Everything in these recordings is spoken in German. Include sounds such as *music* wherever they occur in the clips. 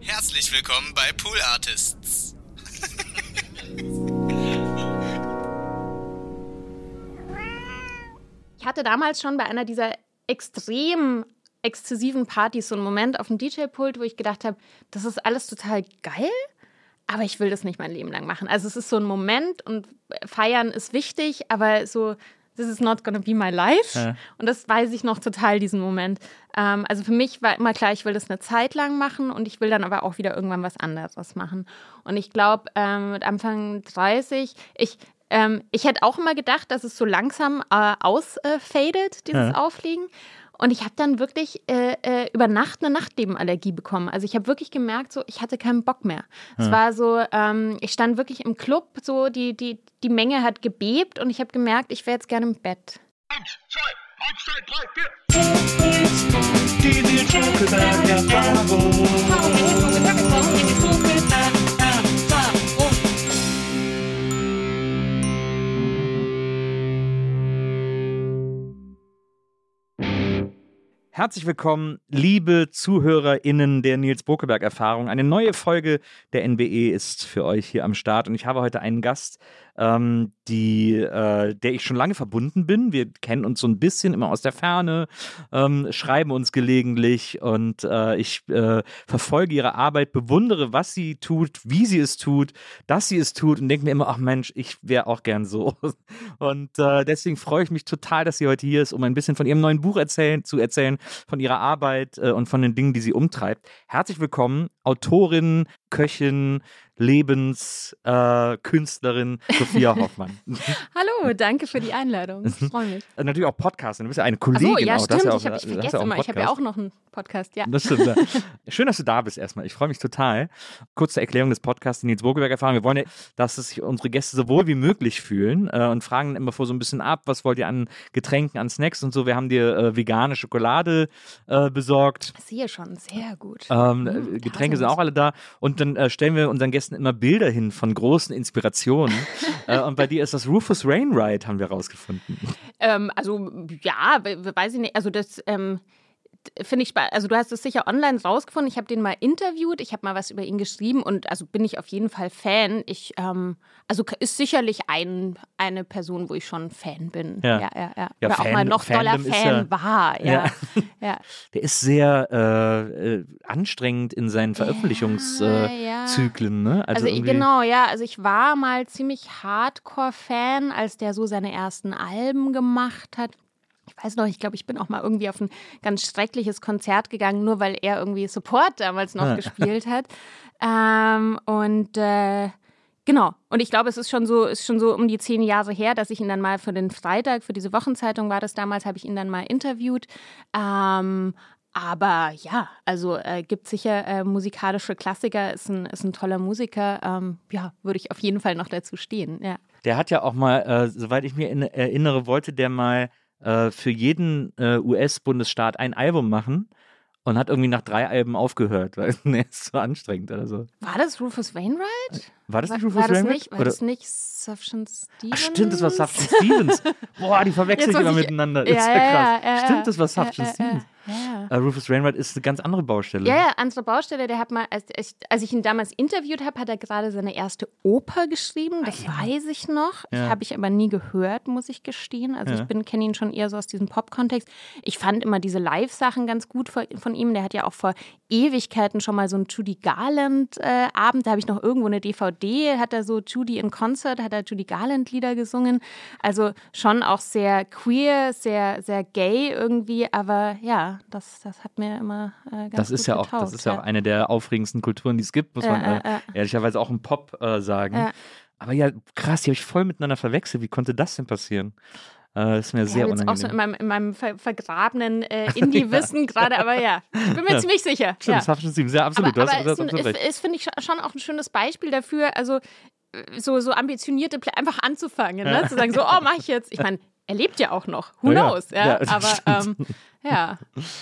Herzlich willkommen bei Pool Artists. Ich hatte damals schon bei einer dieser extrem exzessiven Partys so einen Moment auf dem DJ-Pult, wo ich gedacht habe, das ist alles total geil, aber ich will das nicht mein Leben lang machen. Also es ist so ein Moment und feiern ist wichtig, aber so this is not gonna be my life. Ja. Und das weiß ich noch total, diesen Moment. Ähm, also für mich war immer klar, ich will das eine Zeit lang machen und ich will dann aber auch wieder irgendwann was anderes machen. Und ich glaube, ähm, mit Anfang 30, ich, ähm, ich hätte auch immer gedacht, dass es so langsam äh, ausfadet, dieses ja. Aufliegen. Und ich habe dann wirklich äh, äh, über Nacht eine Nachtlebenallergie bekommen. Also ich habe wirklich gemerkt, so ich hatte keinen Bock mehr. Ja. Es war so, ähm, ich stand wirklich im Club, so die, die, die Menge hat gebebt und ich habe gemerkt, ich wäre jetzt gerne im Bett. Eins, zwei, eins, zwei, drei, vier. Die Herzlich willkommen, liebe ZuhörerInnen der Nils Bokeberg-Erfahrung. Eine neue Folge der NBE ist für euch hier am Start und ich habe heute einen Gast, ähm, die, äh, der ich schon lange verbunden bin. Wir kennen uns so ein bisschen immer aus der Ferne, ähm, schreiben uns gelegentlich und äh, ich äh, verfolge ihre Arbeit, bewundere, was sie tut, wie sie es tut, dass sie es tut und denke mir immer, ach Mensch, ich wäre auch gern so. *laughs* Und äh, deswegen freue ich mich total, dass sie heute hier ist, um ein bisschen von ihrem neuen Buch erzählen, zu erzählen, von ihrer Arbeit äh, und von den Dingen, die sie umtreibt. Herzlich willkommen, Autorin, Köchin, Lebenskünstlerin äh, Sophia *laughs* Hoffmann. Hallo, danke für die Einladung. Ich freue mich. Äh, natürlich auch Podcast. Du bist ja eine Kollegin. Ach so, ja, auch. stimmt. Ja ich, hab, ich vergesse ja immer. Ich habe ja auch noch einen Podcast. Ja. Das stimmt. Schön, dass du da bist erstmal. Ich freue mich total. Kurze Erklärung des Podcasts, die Nils Burgeberg erfahren. Wir wollen ja, dass sich unsere Gäste so wohl wie möglich fühlen äh, und fragen immer vor so ein bisschen ab, was wollt ihr an Getränken, an Snacks und so. Wir haben dir äh, vegane Schokolade äh, besorgt. Ich sehe schon, sehr gut. Ähm, mhm, Getränke sind auch alle da. Und dann äh, stellen wir unseren Gästen immer Bilder hin von großen Inspirationen. *laughs* äh, und bei dir ist das Rufus Rainwright, haben wir rausgefunden. Ähm, also ja, weiß ich nicht. Also das ähm, finde ich spannend. Also du hast es sicher online rausgefunden. Ich habe den mal interviewt, ich habe mal was über ihn geschrieben und also bin ich auf jeden Fall Fan. Ich, ähm, also ist sicherlich ein, eine Person, wo ich schon Fan bin. Ja, ja, ja. ja. ja Oder Fan, auch mal noch doller Fan war. Ja. *laughs* ja. Der ist sehr äh, äh, anstrengend in seinen Veröffentlichungszyklen. Ne? Also, also genau, ja. Also ich war mal ziemlich Hardcore-Fan, als der so seine ersten Alben gemacht hat ich weiß noch, ich glaube, ich bin auch mal irgendwie auf ein ganz schreckliches Konzert gegangen, nur weil er irgendwie Support damals noch gespielt hat. Ähm, und äh, genau. Und ich glaube, es ist schon so, ist schon so um die zehn Jahre her, dass ich ihn dann mal für den Freitag, für diese Wochenzeitung war das damals, habe ich ihn dann mal interviewt. Ähm, aber ja, also äh, gibt sicher äh, musikalische Klassiker, ist ein, ist ein toller Musiker. Ähm, ja, würde ich auf jeden Fall noch dazu stehen. Ja. Der hat ja auch mal, äh, soweit ich mir erinnere, wollte der mal äh, für jeden äh, US-Bundesstaat ein Album machen und hat irgendwie nach drei Alben aufgehört, weil es *laughs* nee, ist so anstrengend oder so. War das Rufus Wainwright? War das nicht Rufus war, war Wainwright? Nicht, war das nicht Sufjan Stevens? Ach, stimmt, das war Sufjan *laughs* Stevens. Boah, die verwechseln ich immer miteinander. Ja, ist ja, krass. Ja, ja, stimmt, das war Sufjan Stevens. Ja. Uh, Rufus Wainwright ist eine ganz andere Baustelle. Ja, ja, andere Baustelle. Der hat mal, als, als ich ihn damals interviewt habe, hat er gerade seine erste Oper geschrieben. Das ah, ja. weiß ich noch. Ja. Habe ich aber nie gehört, muss ich gestehen. Also ich kenne ihn schon eher so aus diesem Pop-Kontext. Ich fand immer diese Live-Sachen ganz gut von, von, ihm. Der hat ja auch vor Ewigkeiten schon mal so einen Judy Garland-Abend. Äh, da habe ich noch irgendwo eine DVD. Hat er so Judy in Concert, hat er Judy Garland-Lieder gesungen. Also schon auch sehr queer, sehr, sehr gay irgendwie. Aber ja, das, das hat mir immer äh, ganz das ist ja auch Das ist ja, auch eine der aufregendsten Kulturen, die es gibt, muss man äh, ehrlicherweise auch im Pop äh, sagen. Aber ja, krass, die habe ich voll miteinander verwechselt. Wie konnte das denn passieren? Äh, das ist mir ja, sehr unangenehm. auch so in meinem, in meinem ver vergrabenen äh, *laughs* Indie-Wissen gerade, aber ja, ich bin mir ja. ziemlich sicher. Stimmt, ja. das schon sehr absolut. Aber, aber ist, ist, ist finde ich, schon auch ein schönes Beispiel dafür, also äh, so, so ambitionierte Pläne einfach anzufangen, ne? zu sagen, so, oh, mach ich jetzt. Ich meine, er lebt ja auch noch, who knows, ja, aber ähm, ja,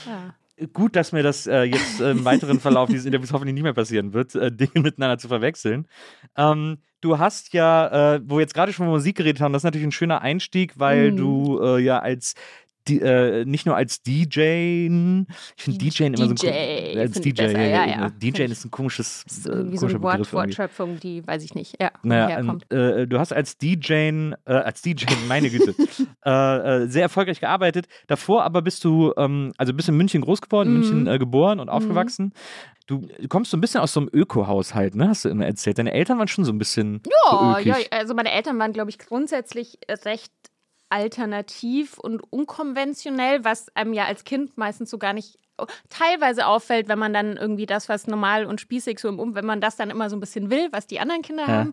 ja. Gut, dass mir das äh, jetzt äh, im weiteren Verlauf dieses Interviews hoffentlich nicht mehr passieren wird, äh, Dinge miteinander zu verwechseln. Ähm, du hast ja, äh, wo wir jetzt gerade schon über Musik geredet haben, das ist natürlich ein schöner Einstieg, weil mhm. du äh, ja als die, äh, nicht nur als DJ, ich finde DJ immer DJ, so ein als find ich DJ, besser, ja, ja. DJ ist ein komisches, *laughs* ist irgendwie so eine Wort. Wortschöpfung, die weiß ich nicht, ja, Naja, ähm, äh, du hast als DJ, äh, als DJ, meine Güte, *laughs* äh, äh, sehr erfolgreich gearbeitet. Davor aber bist du, ähm, also bist in München groß geworden, Mhm. München äh, geboren und aufgewachsen. Du kommst so ein bisschen aus so einem Öko-Haushalt, ne? Hast du immer erzählt. Deine Eltern waren schon so ein bisschen so Ja, ökig. ja, also meine Eltern waren, glaube ich, grundsätzlich recht alternativ und unkonventionell, was einem ja als Kind meistens so gar nicht teilweise auffällt, wenn man dann irgendwie das, was normal und spießig so im Um, wenn man das dann immer so ein bisschen will, was die anderen Kinder Ja. haben.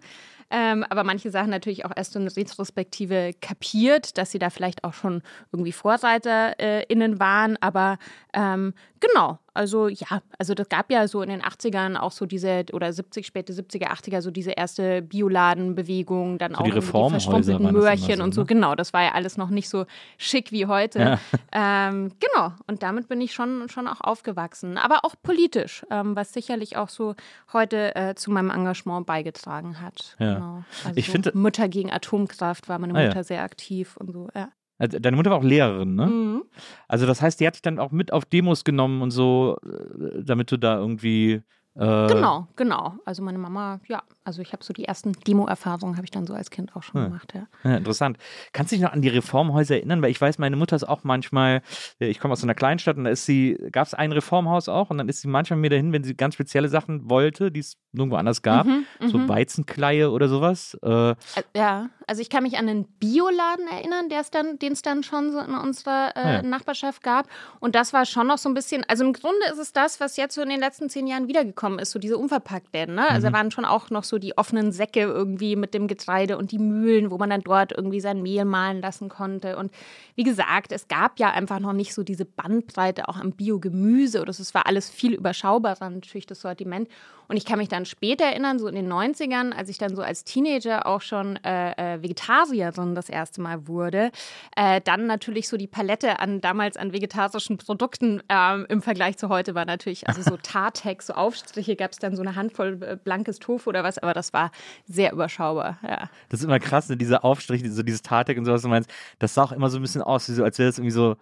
Ähm, aber manche Sachen natürlich auch erst in Retrospektive kapiert, dass sie da vielleicht auch schon irgendwie VorreiterInnen waren. Aber ähm, genau, also ja, also das gab ja so in den 80ern auch so diese, oder 70, späte 70er, 80er, so diese erste Bioladenbewegung, dann So auch die Reformhäuser verschrumpelten Möhrchen so, und so. ne? Genau, das war ja alles noch nicht so schick wie heute. Ja. *laughs* Ähm, genau, und damit bin ich schon, schon auch aufgewachsen. Aber auch politisch, ähm, was sicherlich auch so heute äh, zu meinem Engagement beigetragen hat. Ja. Genau. Also Ich finde- Mütter gegen Atomkraft war meine Ah, ja. Mutter sehr aktiv und so, ja. Also, deine Mutter war auch Lehrerin, ne? Mhm. Also das heißt, die hat dich dann auch mit auf Demos genommen und so, äh, damit du da irgendwie. Äh, Genau, genau. Also meine Mama, ja, also ich habe so die ersten Demo-Erfahrungen habe ich dann so als Kind auch schon Ja. gemacht, ja. Ja, interessant. Kannst du dich noch an die Reformhäuser erinnern? Weil ich weiß, meine Mutter ist auch manchmal, äh, ich komme aus einer Kleinstadt und da ist sie, gab es ein Reformhaus auch und dann ist sie manchmal mir dahin, wenn sie ganz spezielle Sachen wollte, die es nirgendwo anders gab, Mhm, so mhm. Weizenkleie oder sowas. Äh, Äh, Ja, also ich kann mich an einen Bioladen erinnern, den es dann schon so in unserer äh, Ah ja. Nachbarschaft gab. Und das war schon noch so ein bisschen, also im Grunde ist es das, was jetzt so in den letzten zehn Jahren wiedergekommen ist, so diese Unverpacktläden. Ne? Also da waren schon auch noch so die offenen Säcke irgendwie mit dem Getreide und die Mühlen, wo man dann dort irgendwie sein Mehl mahlen lassen konnte. Und wie gesagt, es gab ja einfach noch nicht so diese Bandbreite auch am Biogemüse oder so. es war alles viel überschaubarer natürlich das Sortiment. Und ich kann mich dann später erinnern, so in den 90ern, als ich dann so als Teenager auch schon äh, äh, Vegetarierin das erste Mal wurde, äh, dann natürlich so die Palette an damals an vegetarischen Produkten ähm, im Vergleich zu heute war natürlich, also so *laughs* Tartex, so Aufstriche gab es dann so eine Handvoll äh, blankes Tofu oder was, aber das war sehr überschaubar, ja. das ist immer krass, ne? diese Aufstriche, so dieses Tartek und sowas, du meinst, das sah auch immer so ein bisschen aus, so, als wäre das irgendwie so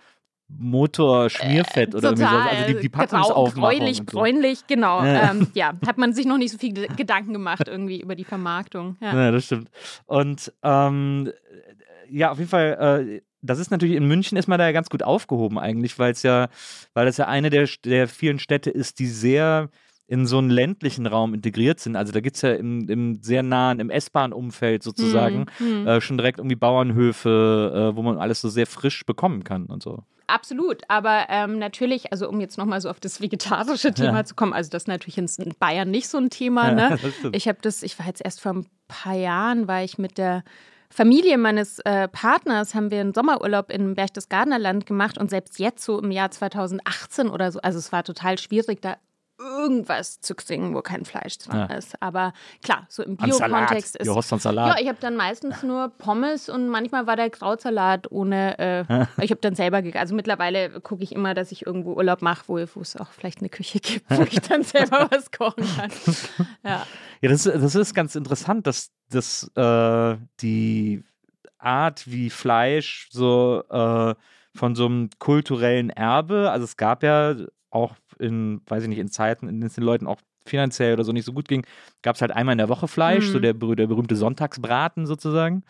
Motorschmierfett oder irgendwie sowas. Also die, die Packungsaufmachung. gräulich, so. bräunlich, genau. Ja. Ähm, ja, hat man sich noch nicht so viel Ge- Gedanken gemacht irgendwie über die Vermarktung. Ja. Ja, das stimmt. Und ähm, ja, auf jeden Fall, äh, das ist natürlich in München ist man da ja ganz gut aufgehoben eigentlich, weil es ja, weil das ja eine der, der vielen Städte ist, die sehr in so einen ländlichen Raum integriert sind. Also da gibt es ja im, im sehr nahen, im S-Bahn-Umfeld sozusagen Hm, hm. äh, schon direkt irgendwie Bauernhöfe, äh, wo man alles so sehr frisch bekommen kann und so. Absolut, aber ähm, natürlich, also um jetzt nochmal so auf das vegetarische *laughs* Thema Ja. zu kommen, also das ist natürlich in Bayern nicht so ein Thema. Ja, ne? *laughs* Ich habe das, ich war jetzt erst vor ein paar Jahren, war ich mit der Familie meines äh, Partners, haben wir einen Sommerurlaub in Berchtesgadener gemacht und selbst jetzt so im Jahr 2018 oder so, also es war total schwierig, da irgendwas zu kriegen, wo kein Fleisch dran Ja. ist. Aber klar, so im. Bio-Kontext ist Du hast Salat. ja, ich habe dann meistens nur Pommes und manchmal war der Krautsalat ohne. Äh, *laughs* ich habe dann selber gegessen. Also mittlerweile gucke ich immer, dass ich irgendwo Urlaub mache, wo, wo es auch vielleicht eine Küche gibt, wo ich dann *laughs* selber was kochen kann. Ja. Ja, das, das ist ganz interessant, dass, dass äh, die Art, wie Fleisch so äh, von so einem kulturellen Erbe, also es gab ja auch in, weiß ich nicht, in Zeiten, in denen es den Leuten auch finanziell oder so nicht so gut ging, gab es halt einmal in der Woche Fleisch, Mhm. so der, der berühmte Sonntagsbraten sozusagen.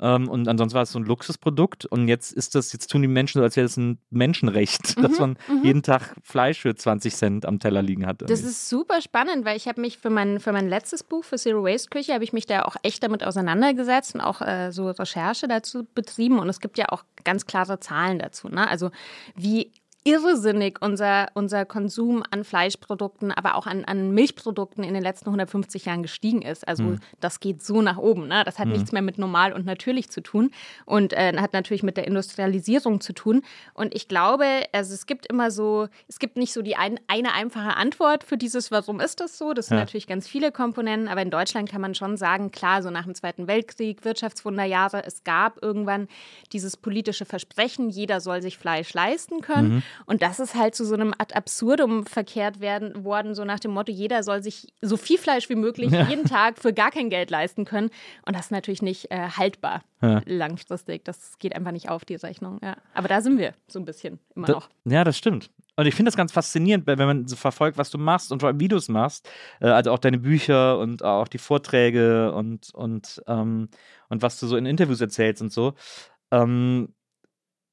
Ähm, und ansonsten war es so ein Luxusprodukt. Und jetzt ist das, jetzt tun die Menschen so, als wäre das ein Menschenrecht, *laughs* Mhm, dass man jeden Tag Fleisch für 20 Cent am Teller liegen hat. Das irgendwie. ist super spannend, weil ich habe mich für mein, für mein letztes Buch, für Zero Waste Küche, habe ich mich da auch echt damit auseinandergesetzt und auch äh, so Recherche dazu betrieben. Und es gibt ja auch ganz klare Zahlen dazu. Ne? Also wie irrsinnig unser, unser Konsum an Fleischprodukten, aber auch an, an Milchprodukten in den letzten 150 Jahren gestiegen ist. Also das geht so nach oben. Ne? Das hat nichts mehr mit normal und natürlich zu tun und äh, hat natürlich mit der Industrialisierung zu tun. Und ich glaube, also es gibt immer so, es gibt nicht so die ein, eine einfache Antwort für dieses, warum ist das so? Das sind Ja. natürlich ganz viele Komponenten, aber in Deutschland kann man schon sagen, klar, so nach dem Zweiten Weltkrieg, Wirtschaftswunderjahre, es gab irgendwann dieses politische Versprechen, jeder soll sich Fleisch leisten können. Und das ist halt zu so einem Ad absurdum verkehrt werden worden, so nach dem Motto, jeder soll sich so viel Fleisch wie möglich ja. jeden Tag für gar kein Geld leisten können. Und das ist natürlich nicht äh, haltbar ja. langfristig. Das geht einfach nicht auf, die Rechnung. Ja. Aber da sind wir so ein bisschen immer da, noch. Ja, das stimmt. Und ich finde das ganz faszinierend, wenn man so verfolgt, was du machst und vor allem Videos machst. Äh, also auch deine Bücher und auch die Vorträge und, und, ähm, und was du so in Interviews erzählst und so. Ähm,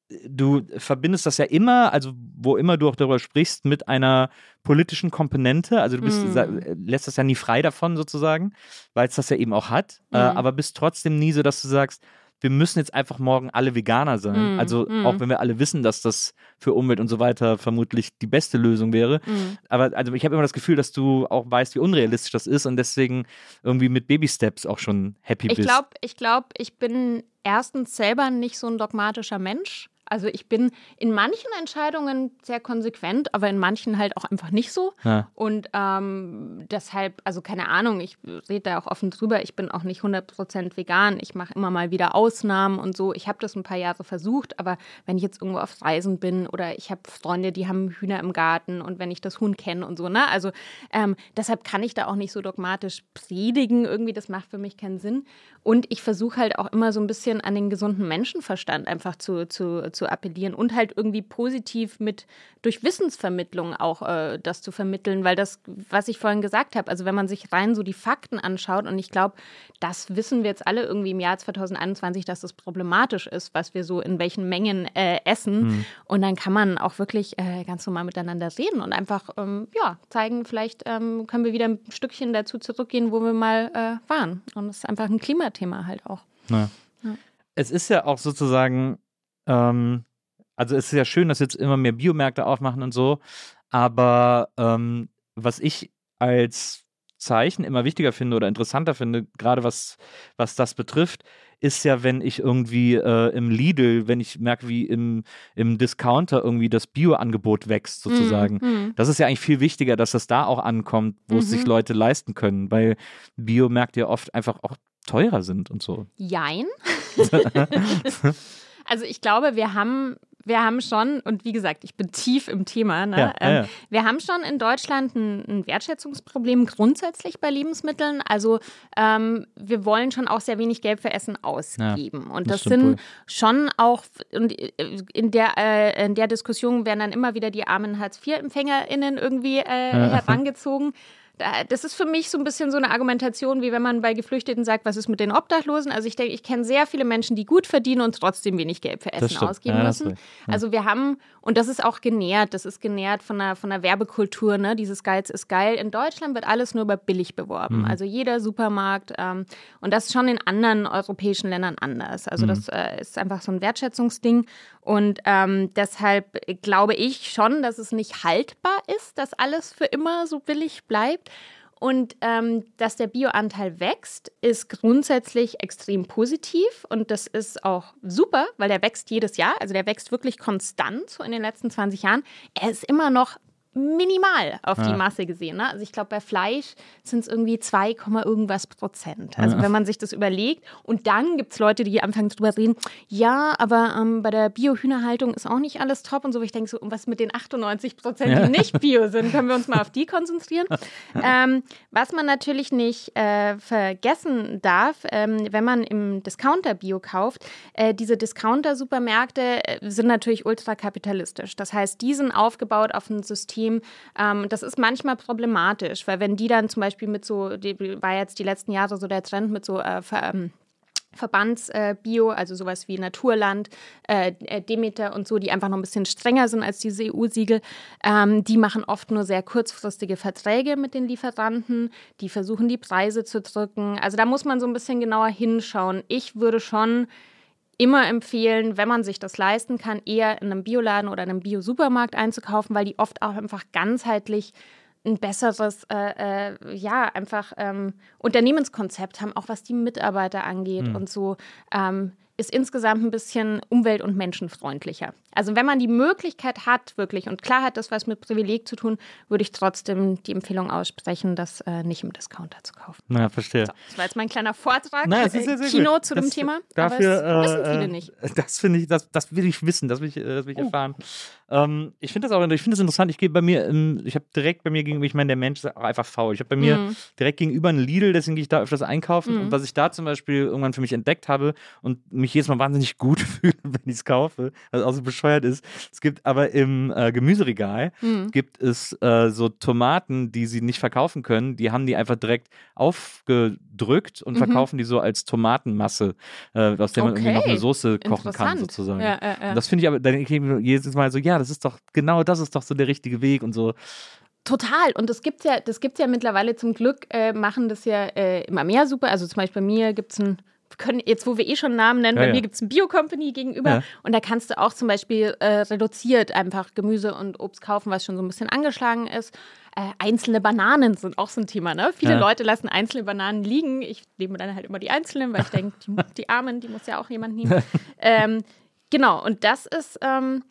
du verbindest das ja immer, also wo immer du auch darüber sprichst, mit einer politischen Komponente. Also du bist, mm. lässt das ja nie frei davon sozusagen, weil es das ja eben auch hat. Mm. Äh, aber bist trotzdem nie so, dass du sagst, wir müssen jetzt einfach morgen alle Veganer sein. Mm. Also auch wenn wir alle wissen, dass das für Umwelt und so weiter vermutlich die beste Lösung wäre. Aber also ich habe immer das Gefühl, dass du auch weißt, wie unrealistisch das ist und deswegen irgendwie mit Baby Steps auch schon happy ich bist. Glaub, ich glaube, ich bin erstens selber nicht so ein dogmatischer Mensch. Also ich bin in manchen Entscheidungen sehr konsequent, aber in manchen halt auch einfach nicht so. Ja. Und ähm, deshalb, also keine Ahnung, ich rede da auch offen drüber, ich bin auch nicht 100% vegan. Ich mache immer mal wieder Ausnahmen und so. Ich habe das ein paar Jahre versucht, aber wenn ich jetzt irgendwo auf Reisen bin oder ich habe Freunde, die haben Hühner im Garten und wenn ich das Huhn kenne und so, ne? Also ähm, deshalb kann ich da auch nicht so dogmatisch predigen. Irgendwie, das macht für mich keinen Sinn. Und ich versuche halt auch immer so ein bisschen an den gesunden Menschenverstand einfach zu, zu, zu appellieren und halt irgendwie positiv mit durch Wissensvermittlung auch äh, das zu vermitteln, weil das, was ich vorhin gesagt habe, also wenn man sich rein so die Fakten anschaut und ich glaube, das wissen wir jetzt alle irgendwie im Jahr 2021, dass das problematisch ist, was wir so in welchen Mengen äh, essen. Mhm. Und dann kann man auch wirklich äh, ganz normal miteinander reden und einfach ähm, ja zeigen, vielleicht ähm, können wir wieder ein Stückchen dazu zurückgehen, wo wir mal äh, waren. Und das ist einfach ein Klima Thema halt auch. Ja. Ja. Es ist ja auch sozusagen, ähm, also es ist ja schön, dass jetzt immer mehr Biomärkte aufmachen und so, aber ähm, was ich als Zeichen immer wichtiger finde oder interessanter finde, gerade was, was das betrifft, ist ja, wenn ich irgendwie äh, im Lidl, wenn ich merke, wie im, im Discounter irgendwie das Bio-Angebot wächst, sozusagen. Mm, mm. Das ist ja eigentlich viel wichtiger, dass das da auch ankommt, wo mm es sich mhm. Leute leisten können, weil Biomärkte ja oft einfach auch teurer sind und so. Jein. *laughs* also ich glaube, wir haben wir haben schon, und wie gesagt, ich bin tief im Thema, ne? ja, ähm, ja, ja. wir haben schon in Deutschland ein, ein, Wertschätzungsproblem grundsätzlich bei Lebensmitteln. Also ähm, wir wollen schon auch sehr wenig Geld für Essen ausgeben. und das, das sind wohl. schon auch, und äh, in der, äh, in der Diskussion werden dann immer wieder die armen Hartz-IV-EmpfängerInnen irgendwie äh, herangezogen das ist für mich so ein bisschen so eine Argumentation, wie wenn man bei Geflüchteten sagt, was ist mit den Obdachlosen? Also ich denke, ich kenne sehr viele Menschen, die gut verdienen und trotzdem wenig Geld für Essen ausgeben ja, müssen. Ja. Also wir haben, und das ist auch genährt, das ist genährt von der, von der Werbekultur, ne? dieses Geiz ist geil. In Deutschland wird alles nur über billig beworben. Mhm. Also jeder Supermarkt. Ähm, und das ist schon in anderen europäischen Ländern anders. Also mhm. das äh, ist einfach so ein Wertschätzungsding. Und ähm, deshalb glaube ich schon, dass es nicht haltbar ist, dass alles für immer so billig bleibt. Und ähm, dass der Bioanteil wächst, ist grundsätzlich extrem positiv und das ist auch super, weil der wächst jedes Jahr. Also der wächst wirklich konstant so in den letzten 20 Jahren. Er ist immer noch minimal auf ja. die Masse gesehen. Ne? Also ich glaube, bei Fleisch sind es irgendwie 2, irgendwas Prozent. Also ja. wenn man sich das überlegt. Und dann gibt es Leute, die anfangen drüber reden, ja, aber ähm, bei der Bio-Hühnerhaltung ist auch nicht alles top und so. Ich denke so, was mit den 98 Prozent, die ja. nicht Bio sind, können wir uns mal auf die *laughs* konzentrieren. ähm, was man natürlich nicht äh, vergessen darf, ähm, wenn man im Discounter Bio kauft, äh, diese Discounter-Supermärkte äh, sind natürlich ultrakapitalistisch. Das heißt, die sind aufgebaut auf ein System, Team. Ähm, das ist manchmal problematisch, weil wenn die dann zum Beispiel mit so, die, war jetzt die letzten Jahre so der Trend mit so äh, ähm, Verbandsbio, äh, also sowas wie Naturland, äh, äh, Demeter und so, die einfach noch ein bisschen strenger sind als diese EU-Siegel. Ähm, die machen oft nur sehr kurzfristige Verträge mit den Lieferanten. Die versuchen, die Preise zu drücken. Also da muss man so ein bisschen genauer hinschauen. Ich würde schon immer empfehlen, wenn man sich das leisten kann, eher in einem Bioladen oder in einem Bio-Supermarkt einzukaufen, weil die oft auch einfach ganzheitlich ein besseres, äh, äh, ja, einfach ähm, Unternehmenskonzept haben, auch was die Mitarbeiter angeht mhm. und so. Ähm, ist insgesamt ein bisschen umwelt- und menschenfreundlicher. Also wenn man die Möglichkeit hat, wirklich, und klar hat das was mit Privileg zu tun, würde ich trotzdem die Empfehlung aussprechen, das äh, nicht im Discounter zu kaufen. Na, verstehe. So, das war jetzt mein kleiner Vortrag, ist sehr, sehr äh, Kino gut. zu das, dem Thema. Dafür, aber das wissen äh, viele äh, nicht. Das finde ich, das, das will ich wissen, das will ich, äh, das will ich Oh. erfahren. Ähm, ich finde das auch, ich finde das interessant. Ich gehe bei mir, ich habe direkt bei mir gegenüber, ich meine, der Mensch ist auch einfach faul. Ich habe bei mir Mhm. direkt gegenüber einen Lidl, deswegen gehe ich da öfters einkaufen. Mhm. Und was ich da zum Beispiel irgendwann für mich entdeckt habe und mich jedes Mal wahnsinnig gut *laughs* fühle, wenn ich es kaufe, was auch so bescheuert ist. Es gibt aber im äh, Gemüseregal Mhm. gibt es äh, so Tomaten, die sie nicht verkaufen können. Die haben die einfach direkt aufgedrückt und Mhm. verkaufen die so als Tomatenmasse, äh, aus der man irgendwie noch eine Soße kochen kann, sozusagen. Ja, ja, ja. Das finde ich aber, dann ich jedes Mal so, ja, das ist doch, genau das ist doch so der richtige Weg und so. Total. Und das gibt's ja, das gibt's ja mittlerweile zum Glück, äh, machen das ja äh, immer mehr super. Also zum Beispiel bei mir gibt es ein, können, jetzt wo wir eh schon Namen nennen, Ja, bei ja. mir gibt es ein Bio-Company gegenüber Ja. und da kannst du auch zum Beispiel äh, reduziert einfach Gemüse und Obst kaufen, was schon so ein bisschen angeschlagen ist. Äh, einzelne Bananen sind auch so ein Thema, ne? Viele Ja. Leute lassen einzelne Bananen liegen. Ich nehme dann halt immer die einzelnen, weil ich *laughs* denke, die, die Armen, die muss ja auch jemand nehmen. ähm, genau, und das ist, ähm,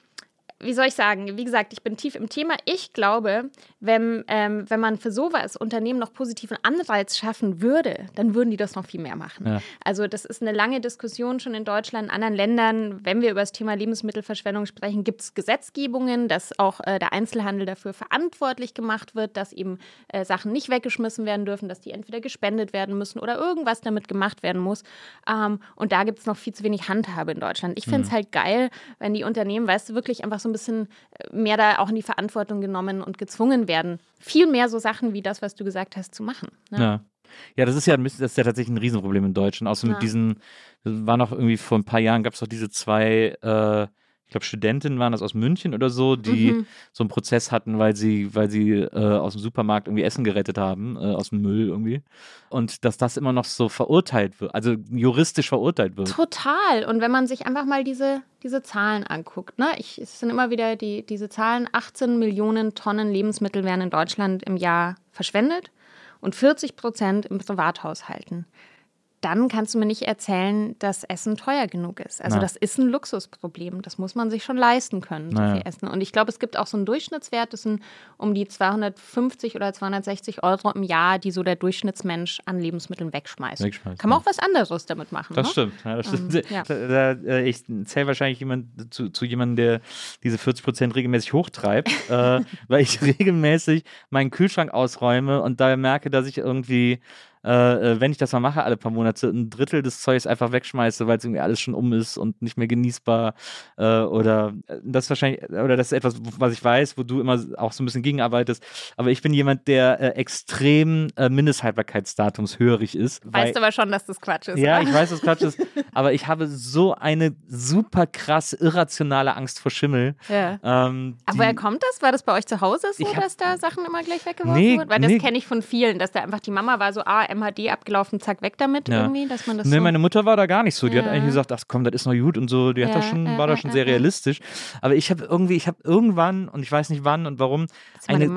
wie soll ich sagen, wie gesagt, ich bin tief im Thema. Ich glaube, wenn, ähm, wenn man für sowas Unternehmen noch positiven Anreiz schaffen würde, dann würden die das noch viel mehr machen. Ja. Also das ist eine lange Diskussion schon in Deutschland, in anderen Ländern. Wenn wir über das Thema Lebensmittelverschwendung sprechen, gibt es Gesetzgebungen, dass auch äh, der Einzelhandel dafür verantwortlich gemacht wird, dass eben äh, Sachen nicht weggeschmissen werden dürfen, dass die entweder gespendet werden müssen oder irgendwas damit gemacht werden muss. Ähm, und da gibt es noch viel zu wenig Handhabe in Deutschland. Ich finde es halt geil, wenn die Unternehmen, weißt du, wirklich einfach so ein bisschen äh, mehr da auch in die Verantwortung genommen und gezwungen werden, viel mehr so Sachen wie das, was du gesagt hast, zu machen. Ne? Ja. Ja, das ist ja, das ist ja tatsächlich ein Riesenproblem in Deutschland. Außer mit Ja. diesen, das war noch irgendwie vor ein paar Jahren, gab es doch diese zwei, äh, glaube, Studentinnen waren das aus München oder so, die Mhm. so einen Prozess hatten, weil sie, weil sie äh, aus dem Supermarkt irgendwie Essen gerettet haben, äh, aus dem Müll irgendwie. Und dass das immer noch so verurteilt wird, also juristisch verurteilt wird. Total. Und wenn man sich einfach mal diese, diese Zahlen anguckt, ne? Ich, es sind immer wieder die, diese Zahlen, 18 Millionen Tonnen Lebensmittel werden in Deutschland im Jahr verschwendet und 40 Prozent im Privathaushalten. Dann kannst du mir nicht erzählen, dass Essen teuer genug ist. Also Na. das ist ein Luxusproblem. Das muss man sich schon leisten können, so Naja. viel Essen. Und ich glaube, es gibt auch so einen Durchschnittswert, das sind um die 250 oder 260 Euro im Jahr, die so der Durchschnittsmensch an Lebensmitteln wegschmeißt. Wegschmeißt, Kann man ja. auch was anderes damit machen. Das ne? stimmt. Ja, das stimmt. Ähm, ja. Da, da, äh, ich zähle wahrscheinlich jemand, zu, zu jemandem, der diese 40 Prozent regelmäßig hochtreibt, *laughs* äh, weil ich regelmäßig meinen Kühlschrank ausräume und da merke, dass ich irgendwie, äh, äh, wenn ich das mal mache, alle paar Monate, ein Drittel des Zeugs einfach wegschmeiße, weil es irgendwie alles schon um ist und nicht mehr genießbar. Äh, oder äh, das ist wahrscheinlich, oder das ist etwas, was ich weiß, wo du immer auch so ein bisschen gegenarbeitest. Aber ich bin jemand, der äh, extrem äh, Mindesthaltbarkeitsdatums hörig ist. weil- Weißt aber schon, dass das Quatsch ist. ja, oder? ich weiß, dass Quatsch ist, *laughs* aber ich habe so eine super krass irrationale Angst vor Schimmel. Ja. Ähm, Aber woher kommt das? War das bei euch zu Hause so, hab- dass da Sachen immer gleich weggeworfen Nee, wurden? Weil das nee. kenne ich von vielen, dass da einfach die Mama war so, ah, MHD abgelaufen, zack, weg damit Ja. irgendwie, dass man das Nee, so... meine Mutter war da gar nicht so. Die hat Ja. eigentlich gesagt, ach komm, das ist noch gut und so. Die hat das schon, ja, war da schon sehr realistisch. Aber ich habe irgendwie, ich habe irgendwann, und ich weiß nicht wann und warum, eine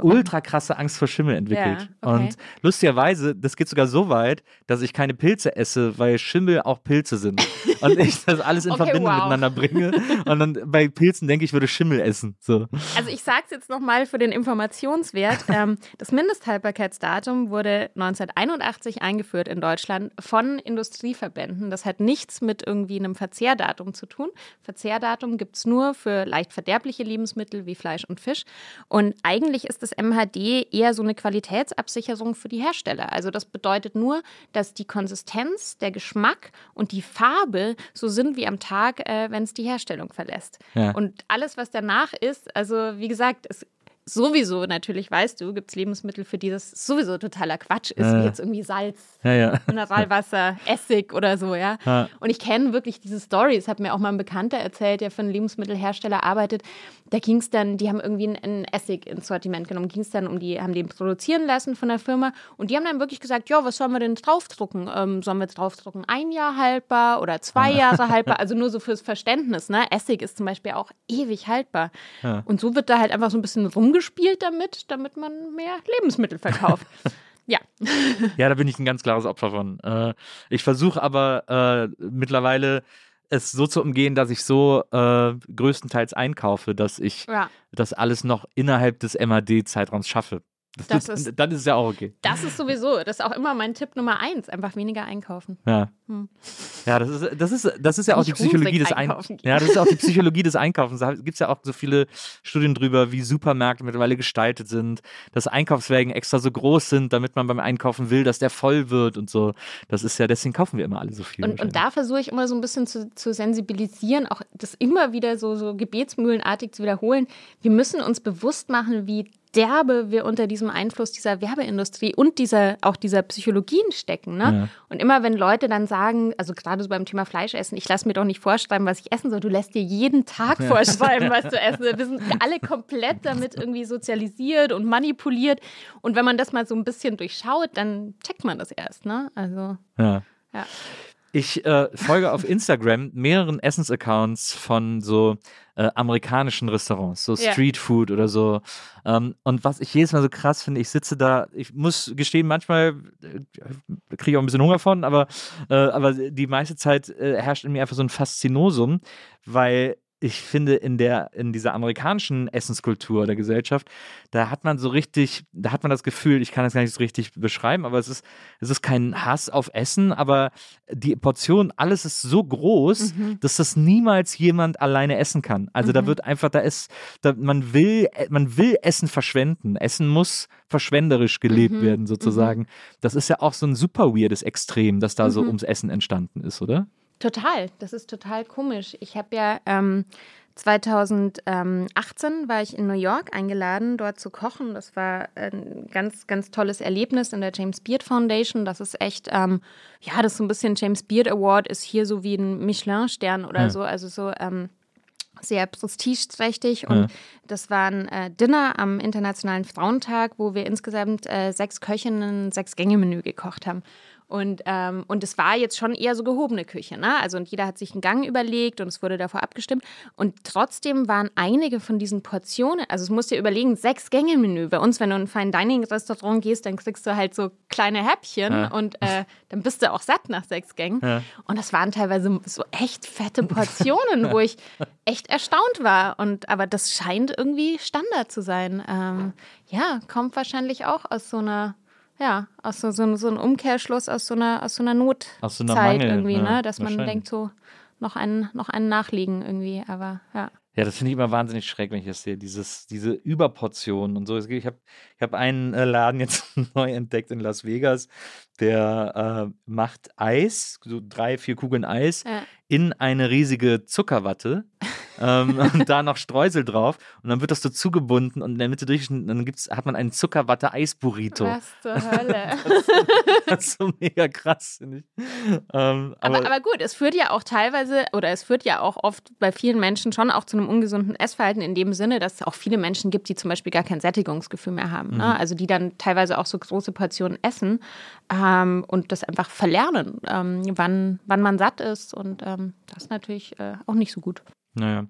ultra krasse Angst vor Schimmel entwickelt. Okay. Und lustigerweise, das geht sogar so weit, dass ich keine Pilze esse, weil Schimmel auch Pilze sind. *laughs* und ich das alles in Okay, Verbindung wow. miteinander bringe. Und dann bei Pilzen denke ich, ich würde Schimmel essen. So. Also ich sage es jetzt nochmal für den Informationswert. *laughs* ähm, das Mindesthaltbarkeitsdatum wurde 1981 eingeführt in Deutschland von Industrieverbänden. Das hat nichts mit irgendwie einem Verzehrdatum zu tun. Verzehrdatum gibt es nur für leicht verderbliche Lebensmittel wie Fleisch und Fisch. Und eigentlich ist das MHD eher so eine Qualitätsabsicherung für die Hersteller. Also das bedeutet nur, dass die Konsistenz, der Geschmack und die Farbe so sind wie am Tag, äh, wenn es die Herstellung verlässt. Ja. Und alles, was danach ist, also wie gesagt, es sowieso natürlich, weißt du, gibt es Lebensmittel, für die das sowieso totaler Quatsch ist, Ja. wie jetzt irgendwie Salz, Ja, ja. *laughs* Mineralwasser, Essig oder so, ja. Und ich kenne wirklich diese Stories, hat mir auch mal ein Bekannter erzählt, der für einen Lebensmittelhersteller arbeitet. Da ging es dann, die haben irgendwie einen, Essig ins Sortiment genommen, ging es dann um die, haben den produzieren lassen von der Firma und die haben dann wirklich gesagt, ja, was sollen wir denn draufdrucken? Ähm, sollen wir draufdrucken, ein Jahr haltbar oder zwei Jahre haltbar? *laughs* Also nur so fürs Verständnis, ne? Essig ist zum Beispiel auch ewig haltbar. Und so wird da halt einfach so ein bisschen rumgespielt damit, damit man mehr Lebensmittel verkauft. *laughs* Ja. ja, da bin ich ein ganz klares Opfer von. Äh, ich versuche aber äh, mittlerweile es so zu umgehen, dass ich so äh, größtenteils einkaufe, dass ich ja. das alles noch innerhalb des MAD-Zeitraums schaffe. *laughs* Das, ist, dann ist es ja auch okay. Das ist sowieso, das ist auch immer mein Tipp Nummer eins, einfach weniger einkaufen. Ja. Hm. Ja, das ist, das ist, das ist ja auch die Psychologie des Einkaufens. Ja, das ist auch die Psychologie des Einkaufens. Da gibt es ja auch so viele Studien drüber, wie Supermärkte mittlerweile gestaltet sind, dass Einkaufswägen extra so groß sind, damit man beim Einkaufen will, dass der voll wird und so. Das ist ja, deswegen kaufen wir immer alle so viel. Und, und da versuche ich immer so ein bisschen zu, zu sensibilisieren, auch das immer wieder so, so gebetsmühlenartig zu wiederholen. Wir müssen uns bewusst machen, wie derbe wir unter diesem Einfluss dieser Werbeindustrie und dieser, auch dieser Psychologien stecken. Ne? Ja. Und immer wenn Leute dann sagen, also gerade so beim Thema Fleischessen, ich lasse mir doch nicht vorschreiben, was ich essen soll, du lässt dir jeden Tag ja. vorschreiben, was du essen sollst. Wir sind alle komplett damit irgendwie sozialisiert und manipuliert. Und wenn man das mal so ein bisschen durchschaut, dann checkt man das erst. Ne? Also, ja. ja. Ich äh, folge auf Instagram mehreren Essensaccounts von so äh, amerikanischen Restaurants, so ja. Street Food oder so. Ähm, und was ich jedes Mal so krass finde, ich sitze da, ich muss gestehen, manchmal äh, kriege ich auch ein bisschen Hunger von, aber, äh, aber die meiste Zeit äh, herrscht in mir einfach so ein Faszinosum, weil ich finde, in der, in dieser amerikanischen Essenskultur der Gesellschaft, da hat man so richtig, da hat man das Gefühl, ich kann das gar nicht so richtig beschreiben, aber es ist, es ist kein Hass auf Essen, aber die Portion, alles ist so groß, mhm. dass das niemals jemand alleine essen kann. Also mhm. da wird einfach, da ist, da, man will, man will Essen verschwenden. Essen muss verschwenderisch gelebt mhm. werden, sozusagen. Mhm. Das ist ja auch so ein super weirdes Extrem, das da so mhm. ums Essen entstanden ist, oder? Total, das ist total komisch. Ich habe ja ähm, 2018 war ich in New York eingeladen, dort zu kochen. Das war ein ganz, ganz tolles Erlebnis in der James Beard Foundation. Das ist echt, ähm, ja, das ist so ein bisschen James Beard Award ist hier so wie ein Michelin-Stern oder ja. so. Also so ähm, sehr prestigeträchtig und ja. das war ein äh, Dinner am Internationalen Frauentag, wo wir insgesamt äh, sechs Köchinnen sechs Gänge-Menü gekocht haben. Und, ähm, und es war jetzt schon eher so gehobene Küche, ne? Also und jeder hat sich einen Gang überlegt und es wurde davor abgestimmt. Und trotzdem waren einige von diesen Portionen, also es musst dir überlegen, sechs Gänge Menü. Bei uns, wenn du in ein Fine Dining Restaurant gehst, dann kriegst du halt so kleine Häppchen ja. und äh, dann bist du auch satt nach sechs Gängen. Ja. Und das waren teilweise so echt fette Portionen, wo ich *laughs* echt erstaunt war. Und aber das scheint irgendwie Standard zu sein. Ähm, ja, kommt wahrscheinlich auch aus so einer ja, aus so, so, so einem Umkehrschluss aus so einer, aus so einer Notzeit so irgendwie, ja, ne? Dass man denkt, so noch einen, noch einen nachliegen irgendwie, aber ja. Ja, das finde ich immer wahnsinnig schräg, wenn ich das sehe. Dieses, diese Überportionen und so. Ich habe ich hab einen äh, Laden jetzt *laughs* neu entdeckt in Las Vegas, der äh, macht Eis, so drei, vier Kugeln Eis, ja. in eine riesige Zuckerwatte ähm, *laughs* und da noch Streusel drauf und dann wird das so zugebunden und in der Mitte durch, dann gibt's, hat man einen Zuckerwatte-Eis-Burrito. Was zur Hölle. *laughs* das, das, ist so mega krass, finde ich. Ähm, aber, aber, aber, gut, es führt ja auch teilweise oder es führt ja auch oft bei vielen Menschen schon auch zu einem ungesunden Essverhalten in dem Sinne, dass es auch viele Menschen gibt, die zum Beispiel gar kein Sättigungsgefühl mehr haben. Ne? Mhm. Ne? Also die dann teilweise auch so große Portionen essen ähm, und das einfach verlernen, ähm, wann, wann man satt ist und ähm, das ist natürlich äh, auch nicht so gut. Naja.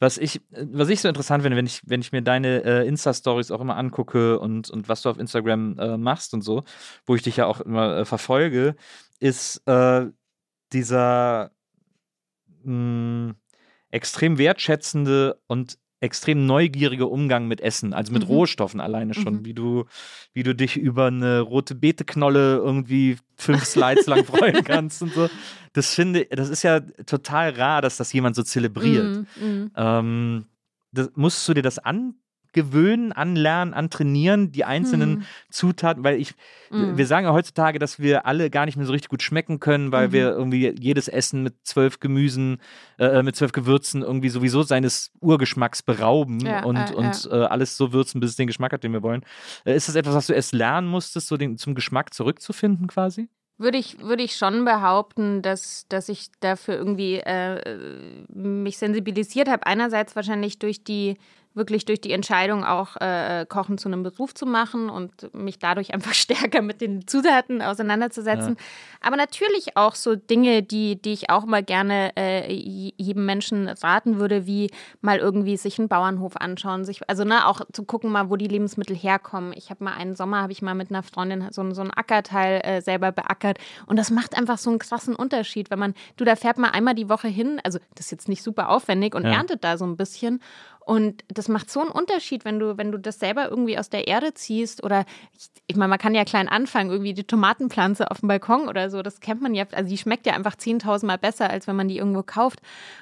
Was ich, was ich so interessant finde, wenn ich, wenn ich mir deine äh, Insta-Stories auch immer angucke und, und was du auf Instagram äh, machst und so, wo ich dich ja auch immer äh, verfolge, ist äh, dieser mh, hm, extrem wertschätzende und extrem neugieriger Umgang mit Essen, also mit mhm. Rohstoffen alleine schon, mhm. wie du, wie du dich über eine rote Beeteknolle irgendwie fünf Slides lang *laughs* freuen kannst und so. Das finde, das ist ja total rar, dass das jemand so zelebriert. Mhm. mhm. Ähm, das, musst du dir das an gewöhnen, anlernen, antrainieren, die einzelnen hm. Zutaten, weil ich, hm. wir sagen ja heutzutage, dass wir alle gar nicht mehr so richtig gut schmecken können, weil mhm. wir irgendwie jedes Essen mit zwölf Gemüsen, äh, mit zwölf Gewürzen irgendwie sowieso seines Urgeschmacks berauben ja, und, äh, und ja. äh, alles so würzen, bis es den Geschmack hat, den wir wollen. Äh, ist das etwas, was du erst lernen musstest, so den, zum Geschmack zurückzufinden quasi? Würde ich, würde ich schon behaupten, dass, dass ich dafür irgendwie äh, mich sensibilisiert habe. Einerseits wahrscheinlich durch die wirklich durch die Entscheidung auch äh, Kochen zu einem Beruf zu machen und mich dadurch einfach *laughs* stärker mit den Zutaten auseinanderzusetzen. Ja. Aber natürlich auch so Dinge, die, die ich auch mal gerne äh, jedem Menschen raten würde, wie mal irgendwie sich einen Bauernhof anschauen, sich, also ne, auch zu gucken mal, wo die Lebensmittel herkommen. Ich habe mal einen Sommer, habe ich mal mit einer Freundin so, so ein Ackerteil äh, selber beackert und das macht einfach so einen krassen Unterschied, wenn man, du, da fährt man einmal die Woche hin, also das ist jetzt nicht super aufwendig und ja. erntet da so ein bisschen und das macht so einen Unterschied, wenn du, wenn du das selber irgendwie aus der Erde ziehst oder ich, ich meine, man kann ja klein anfangen, irgendwie die Tomatenpflanze auf dem Balkon oder so, das kennt man ja, also die schmeckt ja einfach 10.000 Mal besser, als wenn man die irgendwo kauft.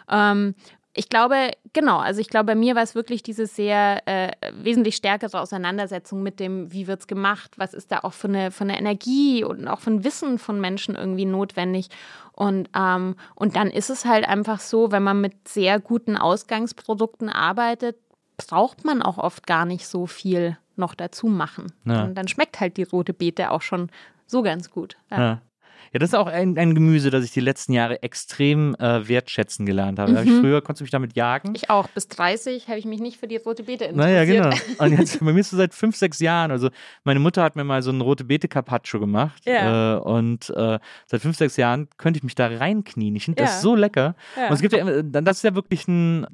Ähm, ich glaube, genau, also ich glaube, bei mir war es wirklich diese sehr äh, wesentlich stärkere Auseinandersetzung mit dem, wie wird es gemacht, was ist da auch für eine, für eine Energie und auch für ein Wissen von Menschen irgendwie notwendig. Und, ähm, und dann ist es halt einfach so, wenn man mit sehr guten Ausgangsprodukten arbeitet, braucht man auch oft gar nicht so viel noch dazu machen. Ja. Und dann schmeckt halt die rote Beete auch schon so ganz gut. Ja. Ja. Ja, das ist auch ein, ein Gemüse, das ich die letzten Jahre extrem äh, wertschätzen gelernt habe. Mhm. habe ich früher, konntest du mich damit jagen? Ich auch. Bis 30 habe ich mich nicht für die rote Beete interessiert. Naja, genau. Und jetzt *laughs* bei mir ist es seit fünf, sechs Jahren. Also meine Mutter hat mir mal so ein rote Beete Carpaccio gemacht. Ja. Äh, und äh, seit fünf, sechs Jahren könnte ich mich da reinknien. Ich finde ja. das so lecker. Ja. Und es gibt ja, das ist ja wirklich ein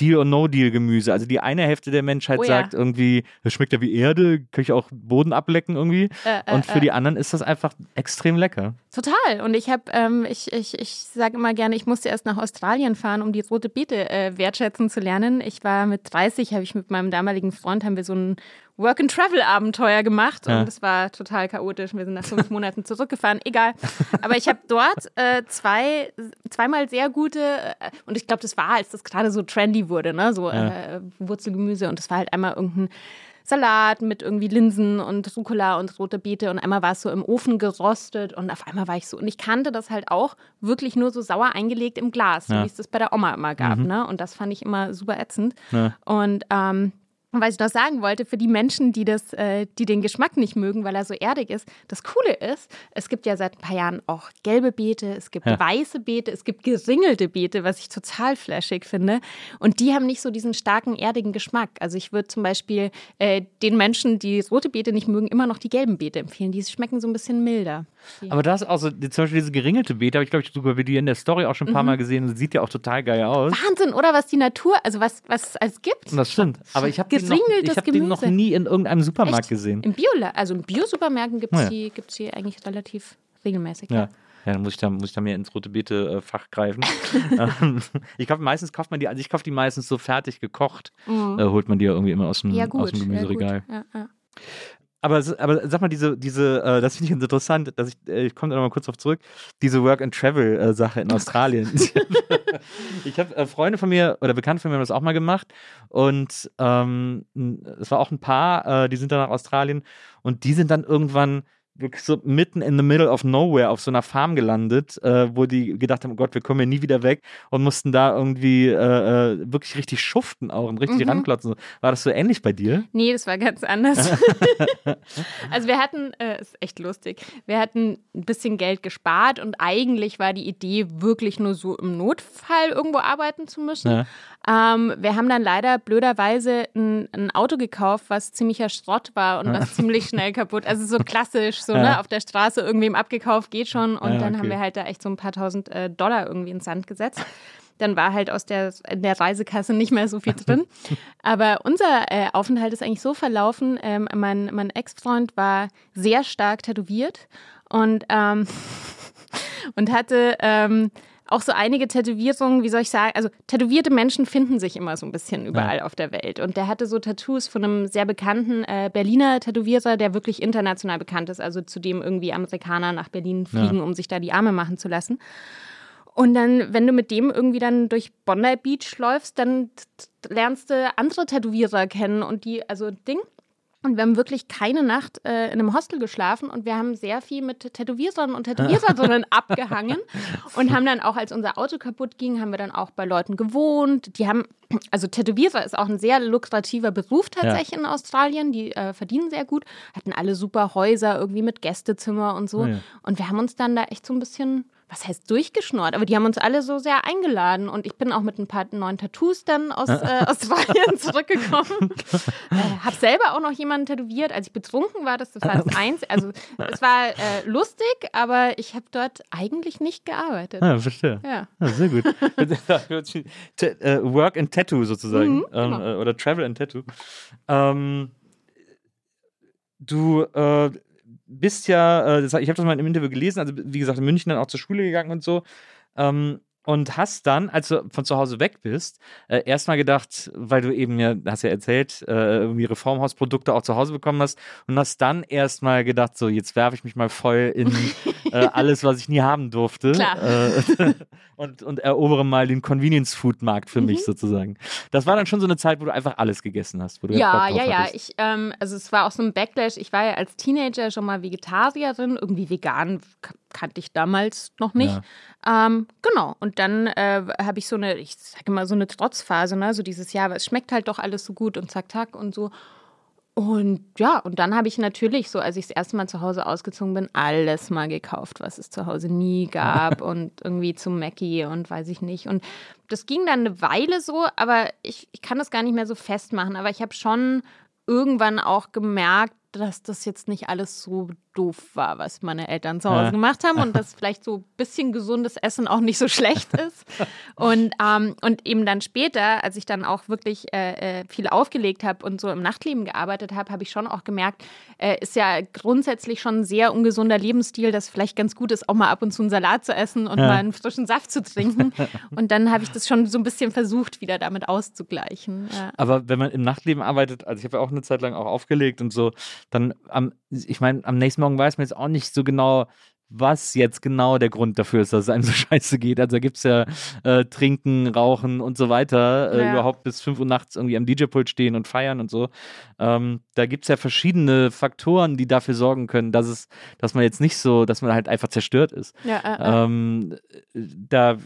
Deal- or No-Deal-Gemüse. Also die eine Hälfte der Menschheit oh, sagt irgendwie, das schmeckt ja wie Erde, kann ich auch Boden ablecken irgendwie. Äh, äh, und für die anderen ist das einfach extrem lecker. Total. Und ich habe, ähm, ich, ich, ich sage immer gerne, ich musste erst nach Australien fahren, um die rote Beete äh, wertschätzen zu lernen. Ich war mit 30, habe ich mit meinem damaligen Freund, haben wir so ein Work-and-Travel-Abenteuer gemacht ja. und es war total chaotisch. Wir sind nach fünf Monaten zurückgefahren. Egal. Aber ich habe dort äh, zwei, zweimal sehr gute, äh, und ich glaube, das war, als das gerade so trendy wurde, ne? so ja. äh, Wurzelgemüse. Und das war halt einmal irgendein Salat mit irgendwie Linsen und Rucola und rote Beete und einmal war es so im Ofen gerostet und auf einmal war ich so und ich kannte das halt auch wirklich nur so sauer eingelegt im Glas, ja. wie es das bei der Oma immer gab, mhm. ne? Und das fand ich immer super ätzend. Ja. Und ähm, und was ich noch sagen wollte, für die Menschen, die, das, äh, die den Geschmack nicht mögen, weil er so erdig ist, das Coole ist, es gibt ja seit ein paar Jahren auch gelbe Beete, es gibt ja. weiße Beete, es gibt geringelte Beete, was ich total flashig finde. Und die haben nicht so diesen starken, erdigen Geschmack. Also ich würde zum Beispiel äh, den Menschen, die rote Beete nicht mögen, immer noch die gelben Beete empfehlen. Die schmecken so ein bisschen milder. Aber das auch so, zum Beispiel diese geringelte Beete, habe ich glaube ich sogar bei dir in der Story auch schon ein paar mhm. Mal gesehen. Sieht ja auch total geil aus. Wahnsinn, oder was die Natur, also was, was es alles gibt. Das stimmt. Aber ich habe Geringeltes Ich habe den noch nie in irgendeinem Supermarkt Echt? gesehen. Im Bio, also in Bio-Supermärkten gibt es ja. die, gibt's die eigentlich relativ regelmäßig. Ja. ja. Ja, dann muss ich da, muss ich da mehr ins rote Beete-Fach greifen. *laughs* Ähm, ich glaube, meistens kauft man die, also ich kaufe die meistens so fertig gekocht, mhm. äh, holt man die ja irgendwie immer aus dem, ja, aus dem Gemüseregal. Ja, ja, aber, aber sag mal, diese, diese, äh, das finde ich ganz interessant, dass ich, äh, ich komme da nochmal kurz drauf zurück, diese Work-and-Travel-Sache in Australien. *laughs* ich habe äh, Freunde von mir oder Bekannte von mir haben das auch mal gemacht und ähm, es war auch ein Paar, äh, die sind dann nach Australien und die sind dann irgendwann wirklich so mitten in the middle of nowhere auf so einer Farm gelandet, äh, wo die gedacht haben, oh Gott, wir kommen hier nie wieder weg und mussten da irgendwie äh, äh wirklich richtig schuften auch und richtig mhm. ranklotzen. War das so ähnlich bei dir? Nee, das war ganz anders. *laughs* also wir hatten, äh, ist echt lustig, wir hatten ein bisschen Geld gespart und eigentlich war die Idee wirklich nur so im Notfall irgendwo arbeiten zu müssen. Ja. Ähm, wir haben dann leider blöderweise ein, ein, Auto gekauft, was ziemlicher Schrott war und was *laughs* ziemlich schnell kaputt. Also so klassisch, so ja. ne, auf der Straße irgendwem abgekauft, geht schon. Und ja, dann haben wir halt da echt so ein paar tausend äh, Dollar irgendwie ins Sand gesetzt. Dann war halt aus der, in der Reisekasse nicht mehr so viel drin. *laughs* Aber unser äh, Aufenthalt ist eigentlich so verlaufen. Ähm, mein mein Ex-Freund war sehr stark tätowiert und, ähm, *laughs* und hatte ähm, auch so einige Tätowierungen, wie soll ich sagen, also tätowierte Menschen finden sich immer so ein bisschen überall ja. auf der Welt. Und der hatte so Tattoos von einem sehr bekannten äh, Berliner Tätowierer, der wirklich international bekannt ist, also zu dem irgendwie Amerikaner nach Berlin fliegen, ja. um sich da die Arme machen zu lassen. Und dann, wenn du mit dem irgendwie dann durch Bondi Beach läufst, dann lernst du andere Tätowierer kennen und die, also Ding. Und wir haben wirklich keine Nacht äh, in einem Hostel geschlafen und wir haben sehr viel mit Tätowierern und Tätowiererinnen *laughs* abgehangen und haben dann auch, als unser Auto kaputt ging, haben wir dann auch bei Leuten gewohnt. Die haben, also Tätowierer ist auch ein sehr lukrativer Beruf tatsächlich ja. in Australien. Die äh, verdienen sehr gut, hatten alle super Häuser irgendwie mit Gästezimmer und so. Ja. Und wir haben uns dann da echt so ein bisschen was heißt durchgeschnort, aber die haben uns alle so sehr eingeladen und ich bin auch mit ein paar neuen Tattoos dann aus *laughs* äh, Australien zurückgekommen. *laughs* äh, hab selber auch noch jemanden tätowiert, als ich betrunken war, das, das war das *laughs* Einzige. Also es war äh, lustig, aber ich habe dort eigentlich nicht gearbeitet. Ah, verstehe. Ja. Ah, sehr gut. Äh, Work and Tattoo sozusagen. Mhm, ähm, genau. äh, oder Travel and Tattoo. Ähm, du äh, bist ja, äh, ich habe das mal im Interview gelesen, also wie gesagt, in München dann auch zur Schule gegangen und so. Ähm, und hast dann, als du von zu Hause weg bist, äh, erstmal gedacht, weil du eben ja, hast ja erzählt, äh, irgendwie Reformhausprodukte auch zu Hause bekommen hast und hast dann erstmal gedacht, so jetzt werfe ich mich mal voll in *laughs* äh, alles, was ich nie haben durfte Klar. Äh, *laughs* und, und erobere mal den Convenience-Food-Markt für Mhm. mich sozusagen. Das war dann schon so eine Zeit, wo du einfach alles gegessen hast. Wo du Ja, ja, ja. hattest. Ich, ähm, also es war auch so ein Backlash. Ich war ja als Teenager schon mal Vegetarierin, irgendwie vegan kannte ich damals noch nicht. Ähm, genau. Und dann äh, habe ich so eine, ich sage immer so eine Trotzphase, ne? So dieses Jahr, aber es schmeckt halt doch alles so gut und zack, zack und so. Und ja, und dann habe ich natürlich so, als ich das erste Mal zu Hause ausgezogen bin, alles mal gekauft, was es zu Hause nie gab *laughs* und irgendwie zum Mackie und weiß ich nicht. Und das ging dann eine Weile so, aber ich, ich kann das gar nicht mehr so festmachen. Aber ich habe schon irgendwann auch gemerkt, dass das jetzt nicht alles so doof war, was meine Eltern zu Hause gemacht haben und *laughs* dass vielleicht so ein bisschen gesundes Essen auch nicht so schlecht ist. Und, ähm, und eben dann später, als ich dann auch wirklich äh, äh, viel aufgelegt habe und so im Nachtleben gearbeitet habe, habe ich schon auch gemerkt, äh, ist ja grundsätzlich schon ein sehr ungesunder Lebensstil, dass vielleicht ganz gut ist, auch mal ab und zu einen Salat zu essen und Ja. mal einen frischen Saft zu trinken. *laughs* Und dann habe ich das schon so ein bisschen versucht, wieder damit auszugleichen. Ja. Aber wenn man im Nachtleben arbeitet, also ich habe ja auch eine Zeit lang auch aufgelegt und so, dann am, ich meine, am nächsten Morgen weiß man jetzt auch nicht so genau, was jetzt genau der Grund dafür ist, dass es einem so *laughs* scheiße geht. Also da gibt es ja äh, Trinken, Rauchen und so weiter, äh, Ja. überhaupt bis 5 Uhr nachts irgendwie am DJ-Pult stehen und feiern und so. Ähm, da gibt es ja verschiedene Faktoren, die dafür sorgen können, dass es, dass man jetzt nicht so, dass man halt einfach zerstört ist. Ja, äh, äh. Ähm, da,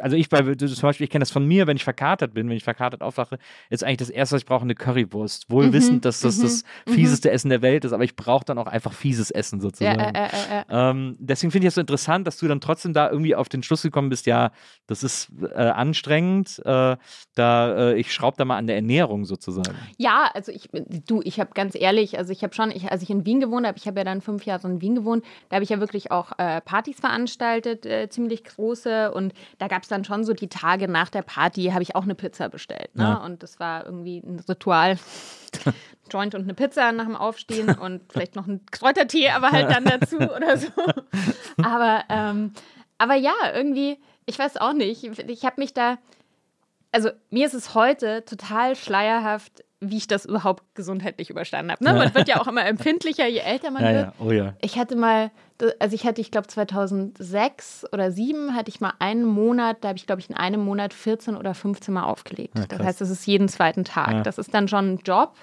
also ich bei, zum Beispiel, ich kenne das von mir, wenn ich verkatert bin, wenn ich verkatert aufwache, ist eigentlich das erste, was ich brauche, eine Currywurst. Wohl Mhm, wissend, dass das mhm, das mhm. fieseste Essen der Welt ist, aber ich brauche dann auch einfach fieses Essen ja, sozusagen. äh, äh, äh. Ähm, deswegen finde ich es so interessant, dass du dann trotzdem da irgendwie auf den Schluss gekommen bist, ja, das ist äh, anstrengend, äh, da äh, ich schraube da mal an der Ernährung sozusagen. Ja, also ich, du, ich habe ganz ehrlich, also ich habe schon, ich, als ich in Wien gewohnt habe, ich habe ja dann fünf Jahre in Wien gewohnt, da habe ich ja wirklich auch äh, Partys veranstaltet, äh, ziemlich große und da gab es dann schon so die Tage nach der Party, habe ich auch eine Pizza bestellt. Ne? Ja. Und das war irgendwie ein Ritual. *laughs* Joint und eine Pizza nach dem Aufstehen und vielleicht noch ein Kräutertee, aber halt dann dazu *laughs* oder so. Aber, ähm, aber ja, irgendwie, ich weiß auch nicht, ich habe mich da, also mir ist es heute total schleierhaft, wie ich das überhaupt gesundheitlich überstanden habe. Ne? Man wird ja auch immer empfindlicher, je älter man Ja, wird. ja, oh ja. Ich hatte mal, also ich hatte, ich glaube 2006 oder 2007 hatte ich mal einen Monat, da habe ich glaube ich in einem Monat 14 oder 15 Mal aufgelegt. Ja, das heißt, das ist jeden zweiten Tag. Das ist dann schon ein Job.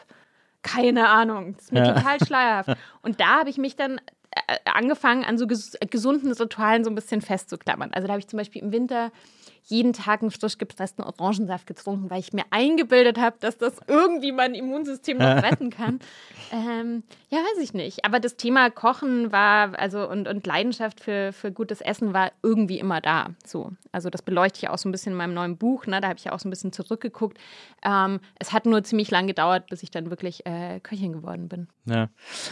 Keine Ahnung, das ist mir total *laughs* schleierhaft. Und da habe ich mich dann äh, angefangen, an so ges gesunden Ritualen so ein bisschen festzuklammern. Also da habe ich zum Beispiel im Winter jeden Tag einen frisch gepressten Orangensaft getrunken, weil ich mir eingebildet habe, dass das irgendwie mein Immunsystem noch *laughs* retten kann. Ähm, ja, weiß ich nicht. Aber das Thema Kochen war, also und, und Leidenschaft für, für gutes Essen war irgendwie immer da. So. Also das beleuchte ich auch so ein bisschen in meinem neuen Buch. Ne? Da habe ich ja auch so ein bisschen zurückgeguckt. Ähm, es hat nur ziemlich lang gedauert, bis ich dann wirklich äh, Köchin geworden bin. Ja.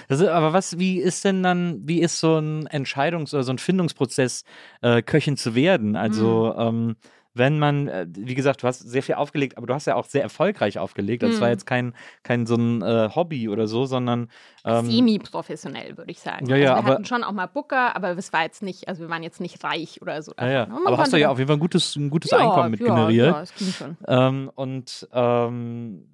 Ist, aber was, wie ist denn dann, wie ist so ein Entscheidungs- oder so ein Findungsprozess, äh, Köchin zu werden? Also, ähm, wenn man, äh, wie gesagt, du hast sehr viel aufgelegt, aber du hast ja auch sehr erfolgreich aufgelegt. Das war jetzt kein, kein so ein äh, Hobby oder so, sondern ähm, Semi-professionell, würde ich sagen. Ja, ja, also wir aber- hatten schon auch mal Booker, aber es war jetzt nicht, also wir waren jetzt nicht reich oder so. ja, ja. aber hast du ja auf jeden Fall ein gutes, ein gutes ja, Einkommen mit ja, generiert. Ja, es ging schon. Ähm, und ähm,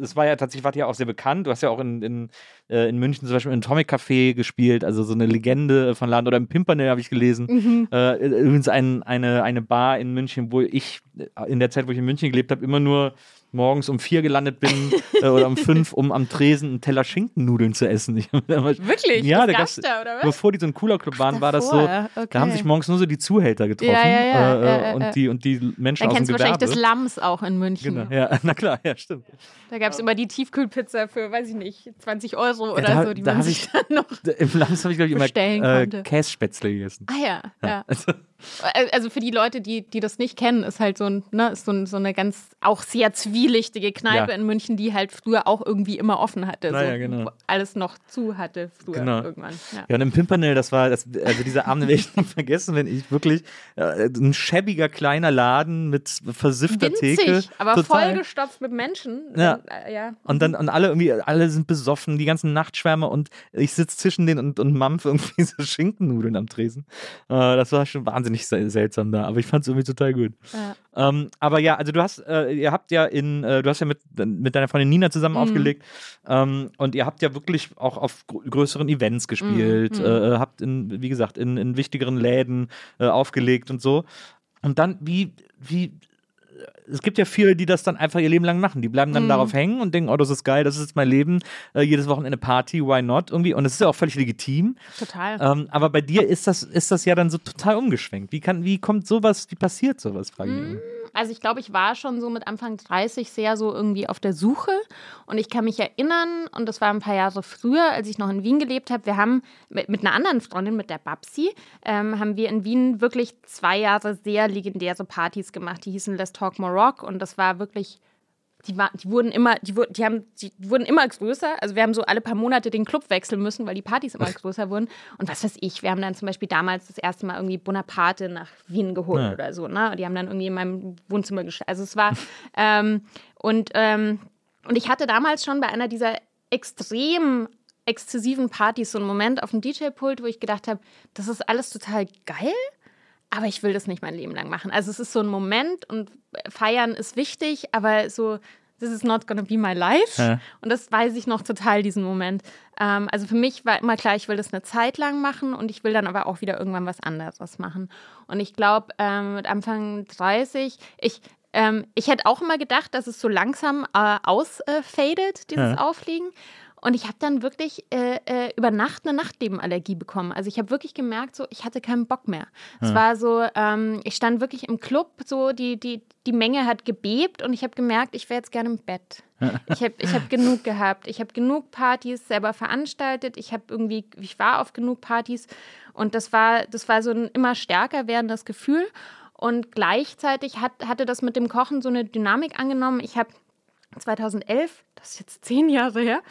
es war ja tatsächlich, wart ja auch sehr bekannt. Du hast ja auch in, in, äh, in München zum Beispiel im Atomic Café gespielt, also so eine Legende von Laden oder im Pimpernel habe ich gelesen. Mhm. Äh, übrigens ein, eine, eine Bar in München, wo ich äh, in der Zeit, wo ich in München gelebt habe, immer nur morgens um vier gelandet bin äh, oder um fünf, um am Tresen einen Teller Schinkennudeln zu essen. Ich, Wirklich? Ja, da gab's da, oder was? bevor die so ein cooler Club waren, war das so, davor, da okay. haben sich morgens nur so die Zuhälter getroffen Ja, ja, ja, äh, ja, ja, und, die, und die Menschen aus dem kennst du wahrscheinlich Gewerbe. das Lams auch in München. Genau, ja, *laughs* na klar, ja, stimmt. Da gab es immer die Tiefkühlpizza für, weiß ich nicht, 20 Euro oder da- so, die da man sich ich- dann noch. *laughs* Im Lams habe ich, glaube ich, immer äh. Kässpätzle gegessen. Ah ja, ja. Also, *laughs* Also für die Leute, die, die das nicht kennen, ist halt so, ein, ne, ist so, ein, so eine ganz auch sehr zwielichtige Kneipe Ja. in München, die halt früher auch irgendwie immer offen hatte. Na so, ja, genau. Alles noch zu hatte früher Genau. irgendwann. Ja. Ja, und im Pimpernel, das war, das, also diese Abende werde ich nicht vergessen, wenn ich wirklich äh, ein schäbiger kleiner Laden mit versiffter Theke. Winzig, aber total. vollgestopft mit Menschen. Ja. Und, äh, ja. Und dann, und alle irgendwie, alle sind besoffen, die ganzen Nachtschwärmer und ich sitze zwischen denen und, und mampfe irgendwie *laughs* so Schinkennudeln am Tresen. Äh, das war schon wahnsinnig se- seltsam da, aber ich fand es irgendwie total gut. Ja. Ähm, aber ja, also du hast, äh, ihr habt ja in, äh, du hast ja mit, mit deiner Freundin Nina zusammen Mhm. aufgelegt ähm, und ihr habt ja wirklich auch auf gr größeren Events gespielt, Mhm. äh, habt in, wie gesagt, in, in wichtigeren Läden äh, aufgelegt und so. Und dann, wie, wie, es gibt ja viele, die das dann einfach ihr Leben lang machen. Die bleiben dann Mhm. darauf hängen und denken, oh, das ist geil, das ist jetzt mein Leben, äh, jedes Wochenende Party, why not? Irgendwie. Und es ist ja auch völlig legitim. Total. Ähm, aber bei dir ist das, ist das ja dann so total umgeschwenkt. Wie kann, wie kommt sowas, wie passiert sowas, frage ich mich. Also ich glaube, ich war schon so mit Anfang 30 sehr so irgendwie auf der Suche. Und ich kann mich erinnern, und das war ein paar Jahre früher, als ich noch in Wien gelebt habe, wir haben mit, mit einer anderen Freundin, mit der Babsi, ähm, haben wir in Wien wirklich zwei Jahre sehr legendäre Partys gemacht, die hießen Let's Talk More Rock und das war wirklich die, war, die wurden immer, die, die, haben, die wurden immer größer. Also wir haben so alle paar Monate den Club wechseln müssen, weil die Partys immer größer wurden. Und was weiß ich, wir haben dann zum Beispiel damals das erste Mal irgendwie Bonaparte nach Wien geholt Ja. oder so. Ne? Die haben dann irgendwie in meinem Wohnzimmer gestellt. Also es war ähm, und ähm, und ich hatte damals schon bei einer dieser extrem exzessiven Partys so einen Moment auf dem DJ-Pult, wo ich gedacht habe, das ist alles total geil, aber ich will das nicht mein Leben lang machen. Also es ist so ein Moment und feiern ist wichtig, aber so, this is not gonna be my life. Ja. Und das weiß ich noch total, diesen Moment. Ähm, also für mich war immer klar, ich will das eine Zeit lang machen und ich will dann aber auch wieder irgendwann was anderes machen. Und ich glaube, ähm, mit Anfang 30, ich, ähm, ich hätte auch immer gedacht, dass es so langsam äh, ausfadet, dieses Ja. Aufliegen. Und ich habe dann wirklich äh, äh, über Nacht eine Nachtlebenallergie bekommen. Also ich habe wirklich gemerkt, so ich hatte keinen Bock mehr. Es war so, ähm, ich stand wirklich im Club, so die, die, die Menge hat gebebt und ich habe gemerkt, ich wäre jetzt gerne im Bett. *laughs* Ich habe ich hab genug gehabt. Ich habe genug Partys selber veranstaltet. Ich habe irgendwie, ich war auf genug Partys und das war, das war so ein immer stärker werdendes Gefühl. Und gleichzeitig hat, hatte das mit dem Kochen so eine Dynamik angenommen. Ich habe 2011, das ist jetzt zehn Jahre her,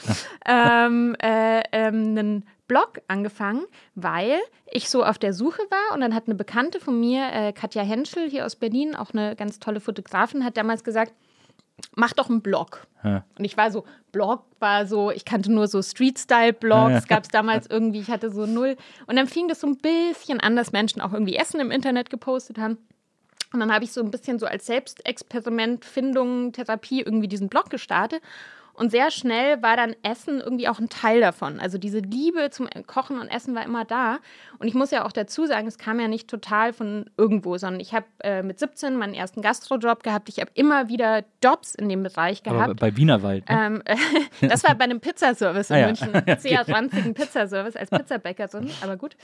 ähm, äh, ähm, einen Blog angefangen, weil ich so auf der Suche war und dann hat eine Bekannte von mir, äh, Katja Henschel hier aus Berlin, auch eine ganz tolle Fotografin, hat damals gesagt, mach doch einen Blog. Ja. Und ich war so, Blog war so, ich kannte nur so Street-Style-Blogs, Ja. gab es damals irgendwie, ich hatte so null. Und dann fing das so ein bisschen an, dass Menschen auch irgendwie Essen im Internet gepostet haben. Und dann habe ich so ein bisschen so als Selbstexperiment, Findung, Therapie irgendwie diesen Blog gestartet. Und sehr schnell war dann Essen irgendwie auch ein Teil davon. Also diese Liebe zum Kochen und Essen war immer da. Und ich muss ja auch dazu sagen, es kam ja nicht total von irgendwo, sondern ich habe äh, mit 17 meinen ersten Gastrojob gehabt. Ich habe immer wieder Jobs in dem Bereich Aber gehabt. bei Wienerwald. Ne? Ähm, *laughs* das war bei einem Pizzaservice in Ah ja. München. *laughs* Sehr ranzigen Pizzaservice als Pizzabäckerin, aber gut.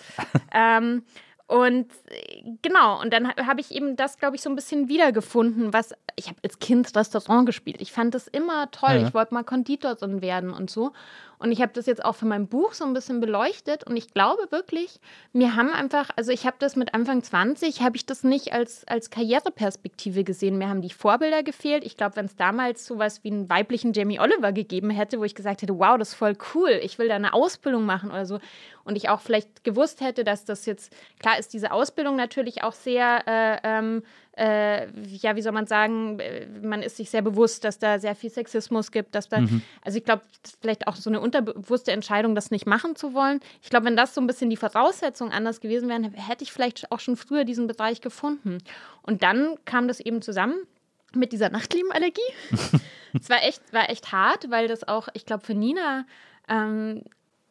Ähm, und äh, genau, und dann ha- habe ich eben das, glaube ich, so ein bisschen wiedergefunden, was ich habe als Kind Restaurant gespielt. Ich fand das immer toll. Ja. Ich wollte mal Konditorin werden und so. Und ich habe das jetzt auch für mein Buch so ein bisschen beleuchtet. Und ich glaube wirklich, mir haben einfach, also ich habe das mit Anfang 20, habe ich das nicht als, als Karriereperspektive gesehen. Mir haben die Vorbilder gefehlt. Ich glaube, wenn es damals sowas wie einen weiblichen Jamie Oliver gegeben hätte, wo ich gesagt hätte, wow, das ist voll cool, ich will da eine Ausbildung machen oder so. Und ich auch vielleicht gewusst hätte, dass das jetzt, klar ist diese Ausbildung natürlich auch sehr, äh, ähm, äh, ja, wie soll man sagen, äh, man ist sich sehr bewusst, dass da sehr viel Sexismus gibt, dass da, also ich glaube, vielleicht auch so eine unterbewusste Entscheidung, das nicht machen zu wollen. Ich glaube, wenn das so ein bisschen die Voraussetzungen anders gewesen wären, hätte ich vielleicht auch schon früher diesen Bereich gefunden. Und dann kam das eben zusammen mit dieser Nachtliebenallergie. *laughs* es war echt, war echt hart, weil das auch, ich glaube, für Nina ähm,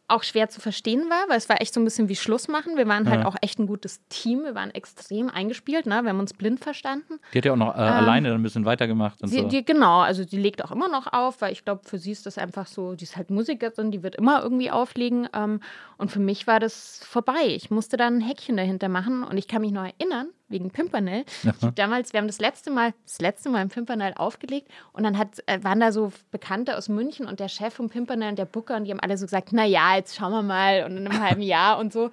auch schwer zu verstehen war, weil es war echt so ein bisschen wie Schluss machen. Wir waren halt Ja. auch echt ein gutes Team. Wir waren extrem eingespielt, ne? Wir haben uns blind verstanden. Die hat ja auch noch äh, alleine dann ein bisschen weitergemacht und Sie, so. die, genau, also die legt auch immer noch auf, weil ich glaube, für sie ist das einfach so, die ist halt Musikerin, die wird immer irgendwie auflegen. Ähm, und für mich war das vorbei. Ich musste dann ein Häkchen dahinter machen und ich kann mich noch erinnern, wegen Pimpernel. Ich damals, wir haben das letzte Mal, das letzte Mal im Pimpernel aufgelegt und dann hat, äh, waren da so Bekannte aus München und der Chef vom Pimpernel und der Booker und die haben alle so gesagt, na ja, jetzt schauen wir mal und in einem halben *laughs* Jahr und so.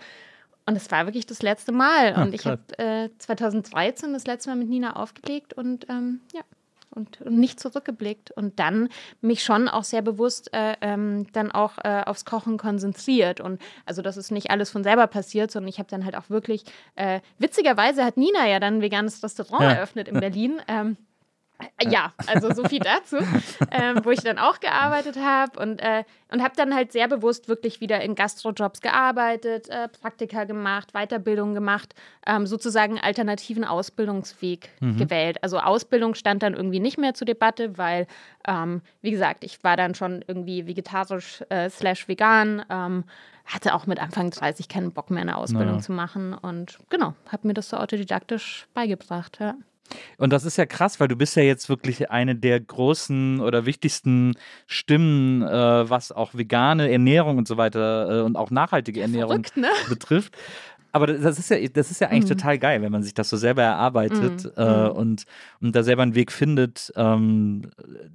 Und es war wirklich das letzte Mal. Und ich krass. habe äh, 2013 das letzte Mal mit Nina aufgelegt und ähm, ja, und, und nicht zurückgeblickt. Und dann mich schon auch sehr bewusst äh, ähm, dann auch äh, aufs Kochen konzentriert. Und also das ist nicht alles von selber passiert, sondern ich habe dann halt auch wirklich, äh, witzigerweise hat Nina ja dann ein veganes Restaurant Ja. eröffnet in Berlin. *laughs* Ähm, äh, ja, also so viel dazu, *laughs* ähm, wo ich dann auch gearbeitet habe und, äh, und habe dann halt sehr bewusst wirklich wieder in Gastrojobs gearbeitet, äh, Praktika gemacht, Weiterbildung gemacht, ähm, sozusagen alternativen Ausbildungsweg gewählt. Also Ausbildung stand dann irgendwie nicht mehr zur Debatte, weil, ähm, wie gesagt, ich war dann schon irgendwie vegetarisch äh, slash vegan, ähm, hatte auch mit Anfang 30 keinen Bock mehr eine Ausbildung Naja. zu machen und genau, habe mir das so autodidaktisch beigebracht. Ja. Und das ist ja krass, weil du bist ja jetzt wirklich eine der großen oder wichtigsten Stimmen, äh, was auch vegane Ernährung und so weiter äh, und auch nachhaltige Ernährung Verrückt, ne? betrifft. Aber das ist ja, das ist ja eigentlich total geil, wenn man sich das so selber erarbeitet Mhm. äh, Mhm. und, und da selber einen Weg findet, ähm,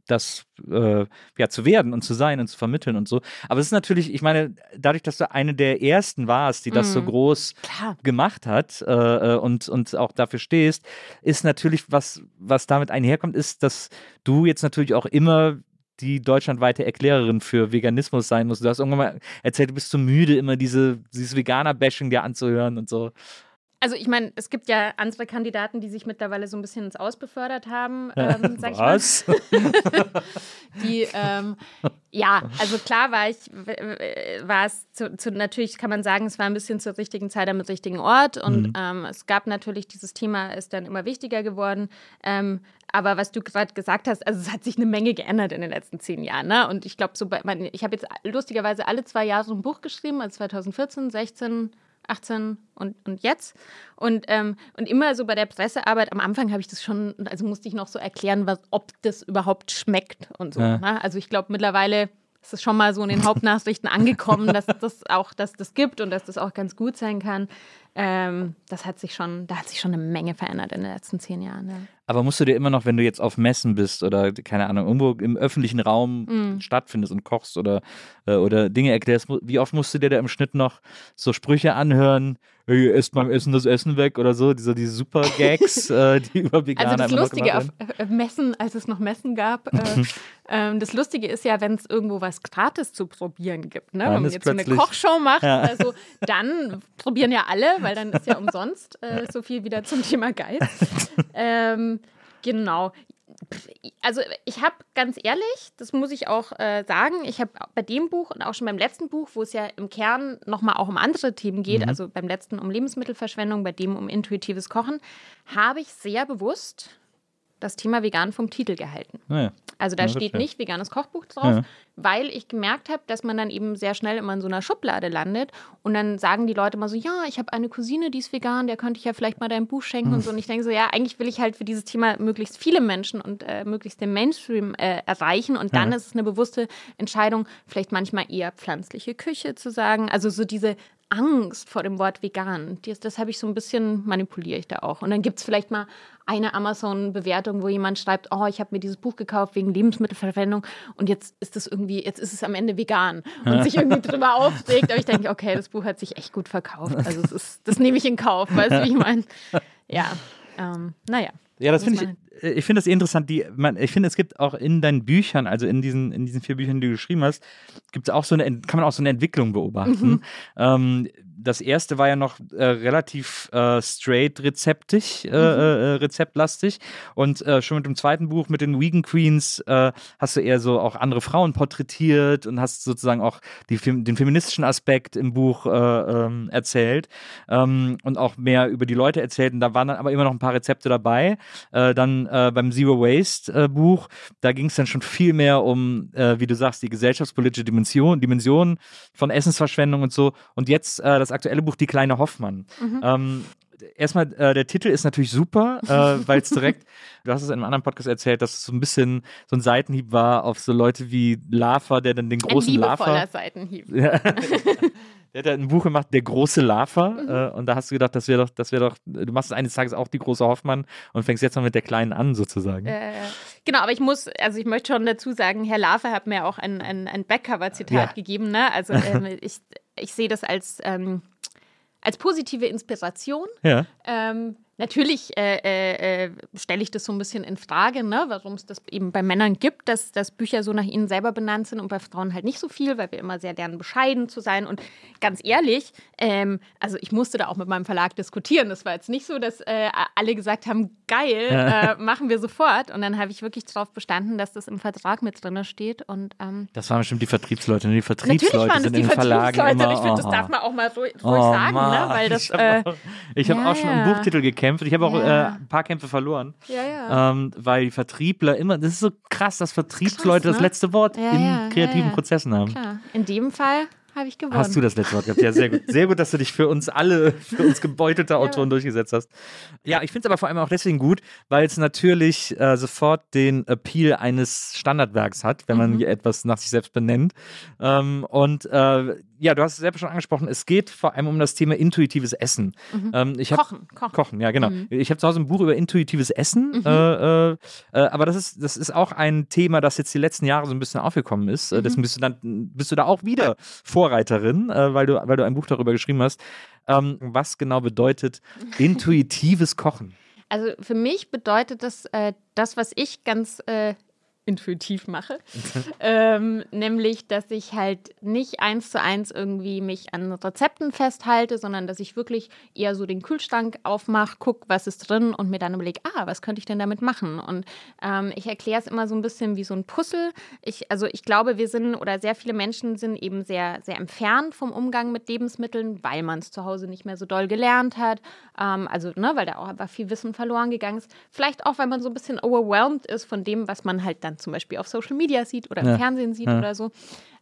das äh, ja zu werden und zu sein und zu vermitteln und so. Aber es ist natürlich, ich meine, dadurch, dass du eine der ersten warst, die das so Mhm. groß Klar. gemacht hat äh, äh, und, und auch dafür stehst, ist natürlich, was, was damit einherkommt, ist, dass du jetzt natürlich auch immer die deutschlandweite Erklärerin für Veganismus sein musst. Du hast irgendwann mal erzählt, du bist so müde, immer diese, dieses Veganer-Bashing dir anzuhören und so. Also ich meine, es gibt ja andere Kandidaten, die sich mittlerweile so ein bisschen ins Aus befördert haben, *laughs* ähm, sag ich mal. Was? *laughs* Die, ähm, ja, also klar war ich, war es zu, zu, natürlich kann man sagen, es war ein bisschen zur richtigen Zeit am richtigen Ort und Mhm. ähm, es gab natürlich, dieses Thema ist dann immer wichtiger geworden. Aber was du gerade gesagt hast, also es hat sich eine Menge geändert in den letzten zehn Jahren. Ne? Und ich glaube, so bei, mein, ich habe jetzt lustigerweise alle zwei Jahre so ein Buch geschrieben, also 2014, 16, 18 und, und jetzt. Und, ähm, und immer so bei der Pressearbeit, am Anfang habe ich das schon, also musste ich noch so erklären, was, ob das überhaupt schmeckt und so. Ja. Ne? Also ich glaube, mittlerweile ist es schon mal so in den Hauptnachrichten angekommen, dass das auch, dass das gibt und dass das auch ganz gut sein kann. Ähm, das hat sich schon, da hat sich schon eine Menge verändert in den letzten zehn Jahren. Ja. Aber musst du dir immer noch, wenn du jetzt auf Messen bist oder keine Ahnung, irgendwo im öffentlichen Raum Mhm. stattfindest und kochst oder, äh, oder Dinge erklärst, wie oft musst du dir da im Schnitt noch so Sprüche anhören, hey, esst beim Essen das Essen weg oder so, diese, diese super Gags, *laughs* äh, die über Veganer Also das Lustige auf äh, Messen, als es noch Messen gab, äh, ähm, das Lustige ist ja, wenn es irgendwo was gratis zu probieren gibt. Ne? Dann Wenn man jetzt so eine Kochshow macht, Ja. also, dann probieren ja alle, weil dann ist ja umsonst äh, so viel wieder zum Thema Geist. ähm, genau. Also ich habe ganz ehrlich, das muss ich auch äh, sagen, ich habe bei dem Buch und auch schon beim letzten Buch, wo es ja im Kern nochmal auch um andere Themen geht, Mhm. also beim letzten um Lebensmittelverschwendung, bei dem um intuitives Kochen, habe ich sehr bewusst das Thema vegan vom Titel gehalten. Naja. Also da Ja, steht verstehe. nicht veganes Kochbuch drauf, Ja. weil ich gemerkt habe, dass man dann eben sehr schnell immer in so einer Schublade landet und dann sagen die Leute mal so, ja, ich habe eine Cousine, die ist vegan, der könnte ich ja vielleicht mal dein Buch schenken und so. Und ich denke so, ja, eigentlich will ich halt für dieses Thema möglichst viele Menschen und äh, möglichst den Mainstream äh, erreichen und dann Ja. ist es eine bewusste Entscheidung, vielleicht manchmal eher pflanzliche Küche zu sagen. Also so diese Angst vor dem Wort vegan, das, das habe ich so ein bisschen, manipuliere ich da auch. Und dann gibt es vielleicht mal eine Amazon-Bewertung, wo jemand schreibt, oh, ich habe mir dieses Buch gekauft wegen Lebensmittelverschwendung und jetzt ist es irgendwie, jetzt ist es am Ende vegan und sich irgendwie *laughs* drüber aufregt. Aber ich denke, okay, das Buch hat sich echt gut verkauft. Also ist, das nehme ich in Kauf, weißt du, wie ich meine? Ja, ähm, naja. Ja, das finde ich, äh, ich finde das eh interessant. Die, man, ich finde, es gibt auch in deinen Büchern, also in diesen, in diesen vier Büchern, die du geschrieben hast, gibt es auch so eine, kann man auch so eine Entwicklung beobachten. Ähm, das erste war ja noch äh, relativ äh, straight rezeptig, äh, Mhm. äh, rezeptlastig. Und äh, schon mit dem zweiten Buch, mit den Vegan Queens, äh, hast du eher so auch andere Frauen porträtiert und hast sozusagen auch die, den feministischen Aspekt im Buch äh, ähm, erzählt ähm, und auch mehr über die Leute erzählt. Und da waren dann aber immer noch ein paar Rezepte dabei. Äh, dann äh, beim Zero Waste äh, Buch, da ging es dann schon viel mehr um, äh, wie du sagst, die gesellschaftspolitische Dimension, Dimension von Essensverschwendung und so. Und jetzt äh, das aktuelle Buch Die kleine Hoffmann. Ähm, Erstmal, äh, der Titel ist natürlich super, äh, *laughs* weil es direkt, du hast es in einem anderen Podcast erzählt, dass es so ein bisschen so ein Seitenhieb war auf so Leute wie Lava, der dann den Ein großen liebevoller Lava. Seitenhieb. *laughs* Ja. Der hat ja ein Buch gemacht, Der große Lava. Mhm. Äh, und da hast du gedacht, das wäre doch, das wäre doch, du machst eines Tages auch die große Hoffmann und fängst jetzt mal mit der kleinen an, sozusagen. Äh, genau, aber ich muss, also ich möchte schon dazu sagen, Herr Lave hat mir auch ein, ein, ein Backcover-Zitat Ja. gegeben. Ne? Also ähm, *laughs* ich, ich sehe das als, ähm, als positive Inspiration. Ja. Ähm, natürlich äh, äh, äh, stelle ich das so ein bisschen in Frage, ne? warum es das eben bei Männern gibt, dass, dass Bücher so nach ihnen selber benannt sind und bei Frauen halt nicht so viel, weil wir immer sehr lernen, bescheiden zu sein. Und ganz ehrlich, ähm, also ich musste da auch mit meinem Verlag diskutieren. Das war jetzt nicht so, dass äh, alle gesagt haben, geil, äh, machen wir sofort. Und dann habe ich wirklich darauf bestanden, dass das im Vertrag mit drin steht. Und ähm, Das waren bestimmt die Vertriebsleute. ne? Die natürlich Vertriebsleute waren sind die in Verlagen Vertriebsleute. immer. Ich finde, das darf man auch mal ruhig, ruhig oh, sagen, ne? Weil das. ich habe Äh, ja, auch schon ja. Buchtitel gekämpft. Ich habe auch Ja. äh, ein paar Kämpfe verloren. ja, ja. Ähm, weil die Vertriebler immer, das ist so krass, dass Vertriebsleute Krass, das ne? letzte Wort Ja, in ja, ja, kreativen ja. Prozessen haben. Klar, in dem Fall habe ich gewonnen. Hast du das letzte Wort gehabt? Ja, sehr gut. Sehr gut, dass du dich für uns alle, für uns gebeutelte Autoren durchgesetzt hast. Ja, ich finde es aber vor allem auch deswegen gut, weil es natürlich äh, sofort den Appeal eines Standardwerks hat, wenn man Mhm. etwas nach sich selbst benennt. Ähm, und äh, ja, du hast es selber schon angesprochen, es geht vor allem um das Thema intuitives Essen. Ähm, ich hab, Kochen, kochen. Kochen, ja, genau. Mhm. Ich habe zu Hause ein Buch über intuitives Essen, äh, äh, äh, aber das ist, das ist auch ein Thema, das jetzt die letzten Jahre so ein bisschen aufgekommen ist. Äh, Deswegen bist du dann bist du da auch wieder Vorreiterin, äh, weil, du, weil du ein Buch darüber geschrieben hast. Ähm, was genau bedeutet *laughs* intuitives Kochen? Also für mich bedeutet das, äh, das, was ich ganz intuitiv mache, *laughs* ähm, nämlich, dass ich halt nicht eins zu eins irgendwie mich an Rezepten festhalte, sondern dass ich wirklich eher so den Kühlschrank aufmache, gucke, was ist drin und mir dann überlege, ah, was könnte ich denn damit machen? Und ähm, ich erkläre es immer so ein bisschen wie so ein Puzzle. Ich, also ich glaube, wir sind oder sehr viele Menschen sind eben sehr, sehr entfernt vom Umgang mit Lebensmitteln, weil man es zu Hause nicht mehr so doll gelernt hat. Ähm, also, ne, weil da auch einfach viel Wissen verloren gegangen ist. Vielleicht auch, weil man so ein bisschen overwhelmed ist von dem, was man halt dann zum Beispiel auf Social Media sieht oder im Ja. Fernsehen sieht Ja. oder so.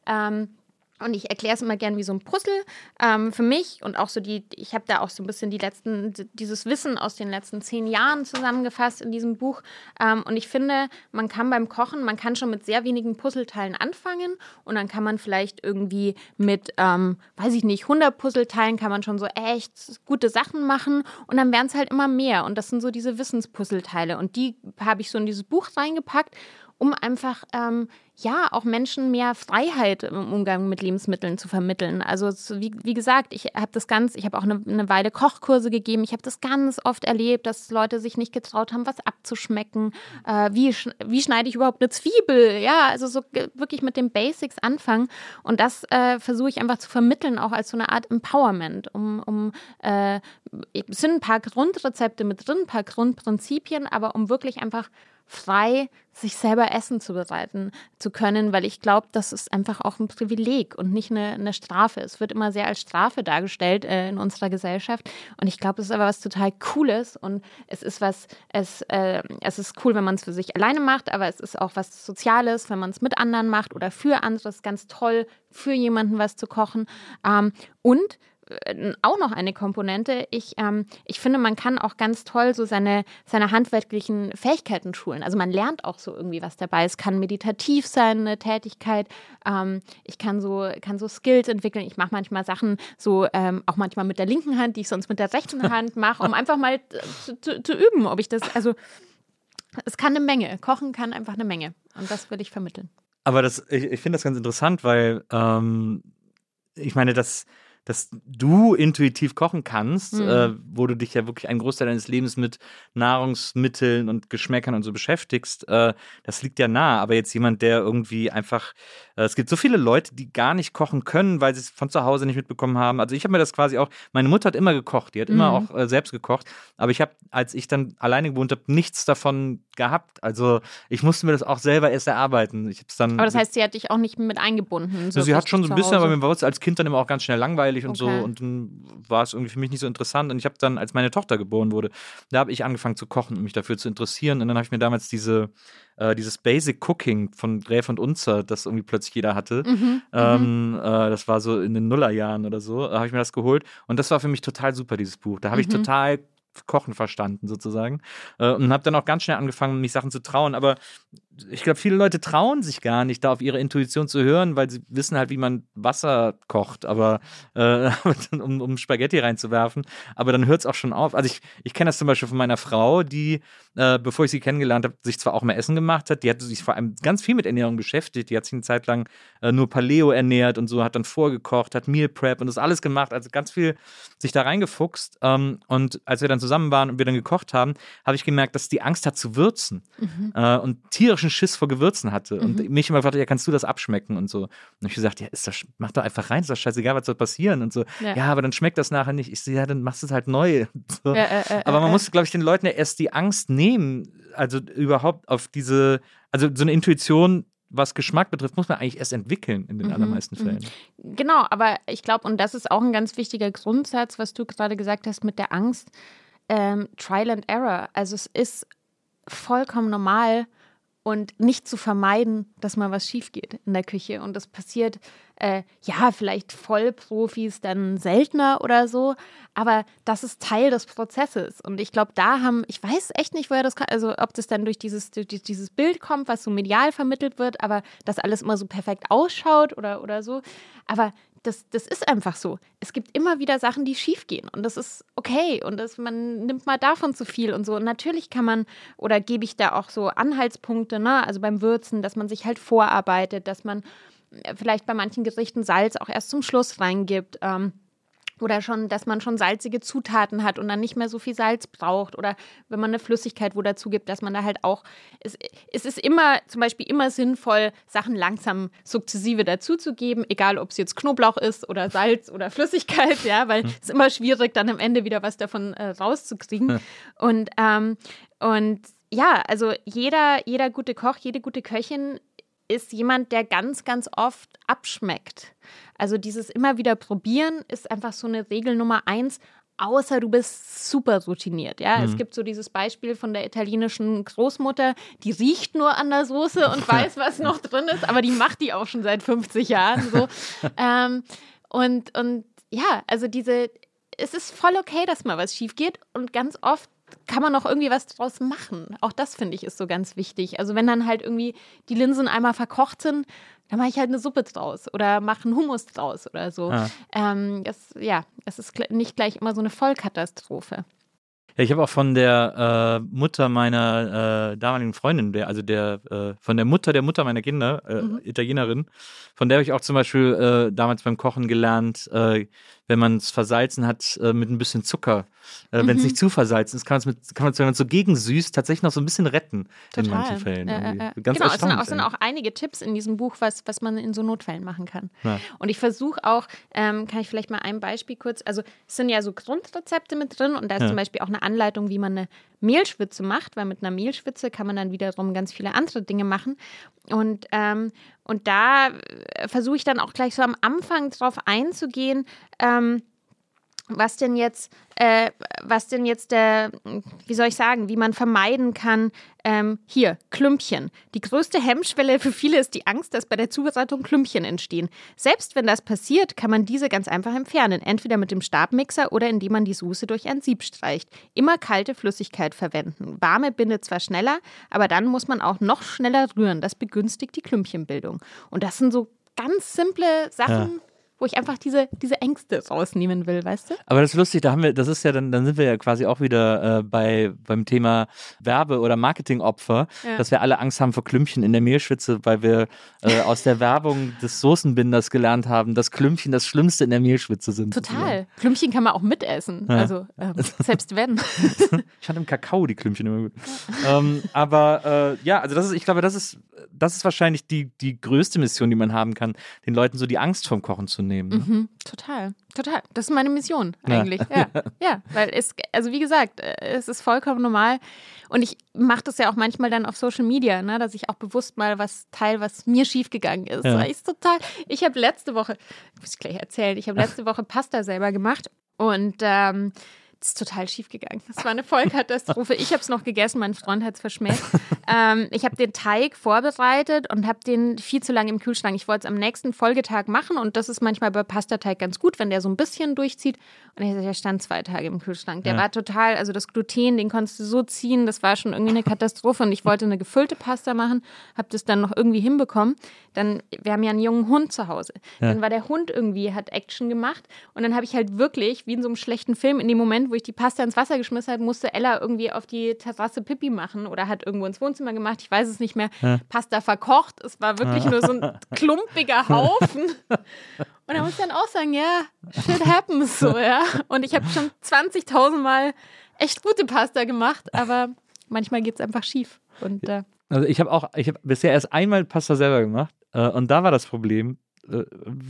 Ähm, und ich erkläre es immer gern wie so ein Puzzle ähm, für mich und auch so die, ich habe da auch so ein bisschen die letzten, dieses Wissen aus den letzten zehn Jahren zusammengefasst in diesem Buch. Ähm, und ich finde, man kann beim Kochen, man kann schon mit sehr wenigen Puzzleteilen anfangen und dann kann man vielleicht irgendwie mit, ähm, weiß ich nicht, 100 Puzzleteilen kann man schon so echt gute Sachen machen und dann werden es halt immer mehr. Und das sind so diese Wissenspuzzleteile und die habe ich so in dieses Buch reingepackt um einfach ähm, ja auch Menschen mehr Freiheit im Umgang mit Lebensmitteln zu vermitteln. Also wie, wie gesagt, ich habe das ganz, ich habe auch eine, eine Weile Kochkurse gegeben. Ich habe das ganz oft erlebt, dass Leute sich nicht getraut haben, was abzuschmecken. Äh, wie, wie schneide ich überhaupt eine Zwiebel? Ja, also so wirklich mit den Basics anfangen. Und das äh, versuche ich einfach zu vermitteln, auch als so eine Art Empowerment, um, um äh, es sind ein paar Grundrezepte mit drin, ein paar Grundprinzipien, aber um wirklich einfach frei sich selber Essen zubereiten zu können, weil ich glaube, das ist einfach auch ein Privileg und nicht eine, eine Strafe. Es wird immer sehr als Strafe dargestellt äh, in unserer Gesellschaft und ich glaube, es ist aber was total Cooles und es ist was, es, äh, es ist cool, wenn man es für sich alleine macht, aber es ist auch was Soziales, wenn man es mit anderen macht oder für andere. Es ist ganz toll, für jemanden was zu kochen ähm, und auch noch eine Komponente. Ich, ähm, ich finde, man kann auch ganz toll so seine, seine handwerklichen Fähigkeiten schulen. Also man lernt auch so irgendwie was dabei. Es kann meditativ sein, eine Tätigkeit. Ähm, ich kann so, kann so Skills entwickeln. Ich mache manchmal Sachen so, ähm, auch manchmal mit der linken Hand, die ich sonst mit der rechten *laughs* Hand mache, um einfach mal zu, zu, zu üben, ob ich das, also es kann eine Menge. Kochen kann einfach eine Menge. Und das würde ich vermitteln. Aber das, ich, ich finde das ganz interessant, weil ähm, ich meine, das, dass du intuitiv kochen kannst, Mhm. äh, wo du dich ja wirklich einen Großteil deines Lebens mit Nahrungsmitteln und Geschmäckern und so beschäftigst, äh, das liegt ja nah. Aber jetzt jemand, der irgendwie einfach, äh, es gibt so viele Leute, die gar nicht kochen können, weil sie es von zu Hause nicht mitbekommen haben. Also ich habe mir das quasi auch, meine Mutter hat immer gekocht, die hat immer Mhm. auch äh, selbst gekocht. Aber ich habe, als ich dann alleine gewohnt habe, nichts davon gehabt. Also ich musste mir das auch selber erst erarbeiten. Ich hab's dann Aber das heißt, sie hat dich auch nicht mit eingebunden. also sie hat schon so ein bisschen, aber mir war es als Kind dann immer auch ganz schnell langweilig und so Okay. und dann war es irgendwie für mich nicht so interessant und ich habe dann, als meine Tochter geboren wurde, da habe ich angefangen zu kochen und mich dafür zu interessieren und dann habe ich mir damals diese, äh, dieses Basic Cooking von Gräf und Unzer, das irgendwie plötzlich jeder hatte, Mhm. ähm, äh, das war so in den Nullerjahren oder so, habe ich mir das geholt und das war für mich total super, dieses Buch. Da habe ich Mhm. total Kochen verstanden sozusagen äh, und habe dann auch ganz schnell angefangen, mich Sachen zu trauen. Aber ich glaube, viele Leute trauen sich gar nicht, da auf ihre Intuition zu hören, weil sie wissen halt, wie man Wasser kocht, aber äh, *laughs* um, um Spaghetti reinzuwerfen. Aber dann hört es auch schon auf. Also ich, ich kenne das zum Beispiel von meiner Frau, die, äh, bevor ich sie kennengelernt habe, sich zwar auch mehr Essen gemacht hat, die hat sich vor allem ganz viel mit Ernährung beschäftigt. Die hat sich eine Zeit lang äh, nur Paleo ernährt und so, hat dann vorgekocht, hat Meal Prep und das alles gemacht, also ganz viel sich da reingefuchst. Ähm, und als wir dann zusammen waren und wir dann gekocht haben, habe ich gemerkt, dass die Angst hat zu würzen äh, und tierischen Schiss vor Gewürzen hatte. Und mich immer gefragt, ja, kannst du das abschmecken und so. Und ich gesagt, ja, ist das, mach doch einfach rein, ist doch scheißegal, was soll passieren und so. Ja. Ja. aber dann schmeckt das nachher nicht. Ich so, ja, dann machst du es halt neu. *laughs* So. Ja, äh, äh, aber man äh, muss, glaube ich, den Leuten ja erst die Angst nehmen, also überhaupt auf diese, also so eine Intuition, was Geschmack betrifft, muss man eigentlich erst entwickeln in den Mhm, allermeisten mhm. Fällen. Genau, aber ich glaube, und das ist auch ein ganz wichtiger Grundsatz, was du gerade gesagt hast mit der Angst, ähm, Trial and Error. Also es ist vollkommen normal und nicht zu vermeiden, dass mal was schief geht in der Küche. Und das passiert, äh, ja, vielleicht Vollprofis dann seltener oder so, aber das ist Teil des Prozesses. Und ich glaube, da haben, ich weiß echt nicht, woher das kommt, also ob das dann durch dieses, durch dieses Bild kommt, was so medial vermittelt wird, aber dass alles immer so perfekt ausschaut oder, oder so. Aber das, das ist einfach so. Es gibt immer wieder Sachen, die schief gehen und das ist okay und das, man nimmt mal davon zu viel und so. Und natürlich kann man oder gebe ich da auch so Anhaltspunkte, ne? also beim Würzen, dass man sich halt vorarbeitet, dass man äh, vielleicht bei manchen Gerichten Salz auch erst zum Schluss reingibt. Ähm, oder schon, dass man schon salzige Zutaten hat und dann nicht mehr so viel Salz braucht. Oder wenn man eine Flüssigkeit wo dazu gibt, dass man da halt auch. Es, es ist immer, zum Beispiel immer sinnvoll, Sachen langsam sukzessive dazuzugeben, egal ob es jetzt Knoblauch ist oder Salz oder Flüssigkeit, ja, weil es ist immer schwierig, dann am Ende wieder was davon äh, rauszukriegen. Und, ähm, und ja, also jeder, jeder gute Koch, jede gute Köchin ist jemand, der ganz, ganz oft abschmeckt. Also dieses immer wieder probieren ist einfach so eine Regel Nummer eins, außer du bist super routiniert. Ja, es gibt so dieses Beispiel von der italienischen Großmutter, die riecht nur an der Soße und *laughs* weiß, was noch drin ist, aber die macht die auch schon seit 50 Jahren so. *laughs* ähm, und, und ja, also diese, es ist voll okay, dass mal was schief geht und ganz oft kann man noch irgendwie was draus machen. Auch das finde ich ist so ganz wichtig. Also wenn dann halt irgendwie die Linsen einmal verkocht sind, dann mache ich halt eine Suppe draus oder mache einen Hummus draus oder so. Ah. Ähm, das, ja, es ist nicht gleich immer so eine Vollkatastrophe. Ja, ich habe auch von der äh, Mutter meiner äh, damaligen Freundin, der, also der, äh, von der Mutter der Mutter meiner Kinder, äh, Mhm. Italienerin, von der habe ich auch zum Beispiel äh, damals beim Kochen gelernt, äh, wenn man es versalzen hat äh, mit ein bisschen Zucker, äh, wenn es Mhm. nicht zu versalzen ist, kann, man's mit, kann man es, wenn man es so gegensüßt, tatsächlich noch so ein bisschen retten in manchen Fällen. Äh. Ganz genau, es sind, auch, sind auch einige Tipps in diesem Buch, was, was man in so Notfällen machen kann. Ja. Und ich versuche auch, ähm, kann ich vielleicht mal ein Beispiel kurz, also es sind ja so Grundrezepte mit drin und da ist Ja. zum Beispiel auch eine Anleitung, wie man eine Mehlschwitze macht, weil mit einer Mehlschwitze kann man dann wiederum ganz viele andere Dinge machen. Und, ähm, und da äh, versuche ich dann auch gleich so am Anfang drauf einzugehen, ähm, was denn jetzt, äh, was denn jetzt der, wie soll ich sagen, wie man vermeiden kann, ähm, hier, Klümpchen. Die größte Hemmschwelle für viele ist die Angst, dass bei der Zubereitung Klümpchen entstehen. Selbst wenn das passiert, kann man diese ganz einfach entfernen, entweder mit dem Stabmixer oder indem man die Soße durch ein Sieb streicht. Immer kalte Flüssigkeit verwenden. Warme bindet zwar schneller, aber dann muss man auch noch schneller rühren. Das begünstigt die Klümpchenbildung. Und das sind so ganz simple Sachen, wo ich einfach diese, diese Ängste rausnehmen will, weißt du? Aber das ist lustig, da haben wir, das ist ja dann, dann sind wir ja quasi auch wieder äh, bei beim Thema Werbe- oder Marketingopfer, Ja. dass wir alle Angst haben vor Klümpchen in der Mehlschwitze, weil wir äh, *laughs* aus der Werbung des Soßenbinders gelernt haben, dass Klümpchen das Schlimmste in der Mehlschwitze sind. Total. Klümpchen kann man auch mitessen. Ja. Also, ähm, *laughs* selbst wenn. Ich fand im Kakao die Klümpchen immer gut. ähm, aber äh, ja, also das ist, ich glaube, das ist, das ist wahrscheinlich die, die größte Mission, die man haben kann, den Leuten so die Angst vom Kochen zu nehmen. Ne? Mhm, total, total. Das ist meine Mission Ja. eigentlich. *laughs* Ja, ja, weil es, also wie gesagt, äh, es ist vollkommen normal. Und ich mache das ja auch manchmal dann auf Social Media, ne, dass ich auch bewusst mal was teile, was mir schiefgegangen ist. Ja. Total. Ich habe letzte Woche, muss ich gleich erzählen, ich habe letzte Woche Pasta selber gemacht und ähm, das ist total schief gegangen. Das war eine Vollkatastrophe. Ich habe es noch gegessen, mein Freund hat es verschmäht. ähm, ich habe den Teig vorbereitet und habe den viel zu lange im Kühlschrank. Ich wollte es am nächsten Folgetag machen und das ist manchmal bei Pastateig ganz gut, wenn der so ein bisschen durchzieht. Und der stand zwei Tage im Kühlschrank. Der Ja. war total, also das Gluten, den konntest du so ziehen, das war schon irgendwie eine Katastrophe. Und ich wollte eine gefüllte Pasta machen, habe das dann noch irgendwie hinbekommen. Dann, wir haben ja einen jungen Hund zu Hause. Dann war der Hund irgendwie, hat Action gemacht. Und dann habe ich halt wirklich, wie in so einem schlechten Film, in dem Moment, wo ich die Pasta ins Wasser geschmissen habe, musste Ella irgendwie auf die Terrasse Pipi machen oder hat irgendwo ins Wohnzimmer gemacht. Ich weiß es nicht mehr. Pasta verkocht. Es war wirklich nur so ein *laughs* klumpiger Haufen. *laughs* Und da muss ich dann auch sagen, ja, shit happens so, ja. Und ich habe schon 20.000 Mal echt gute Pasta gemacht, aber manchmal geht es einfach schief. Und äh, Also ich habe auch, ich habe bisher erst einmal Pasta selber gemacht äh, und da war das Problem, äh,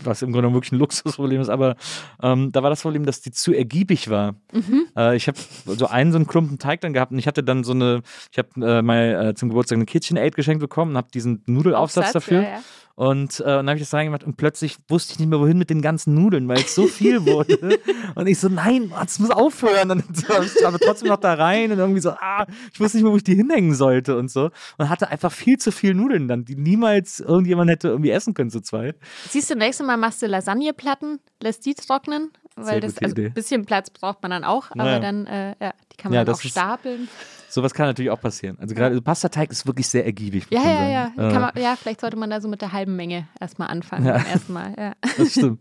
was im Grunde wirklich ein Luxusproblem ist, aber ähm, da war das Problem, dass die zu ergiebig war. Mhm. Äh, ich habe so einen so einen Klumpen Teig dann gehabt und ich hatte dann so eine, ich habe äh, mal äh, zum Geburtstag eine KitchenAid geschenkt bekommen und habe diesen Nudelaufsatz Aufsatz, dafür. ja, ja. Und äh, dann habe ich das reingemacht und plötzlich wusste ich nicht mehr, wohin mit den ganzen Nudeln, weil es so viel wurde. *laughs* und ich so, nein, das muss aufhören. Und *laughs* ich aber trotzdem noch da rein und irgendwie so, ah, ich wusste nicht mehr, wo ich die hinhängen sollte und so. Und hatte einfach viel zu viel Nudeln dann, die niemals irgendjemand hätte irgendwie essen können zu zweit. Siehst du, nächstes Mal machst du Lasagneplatten, lässt die trocknen, weil Sehr das, also ein bisschen Platz braucht man dann auch, aber Ja. dann, äh, ja, die kann man Ja, auch stapeln. Sowas kann natürlich auch passieren. Also gerade Pastateig ist wirklich sehr ergiebig. Ja, ja, ja. Äh, man, ja, vielleicht sollte man da so mit der halben Menge erstmal anfangen Ja. beim ersten Mal. Ja. *laughs* das stimmt.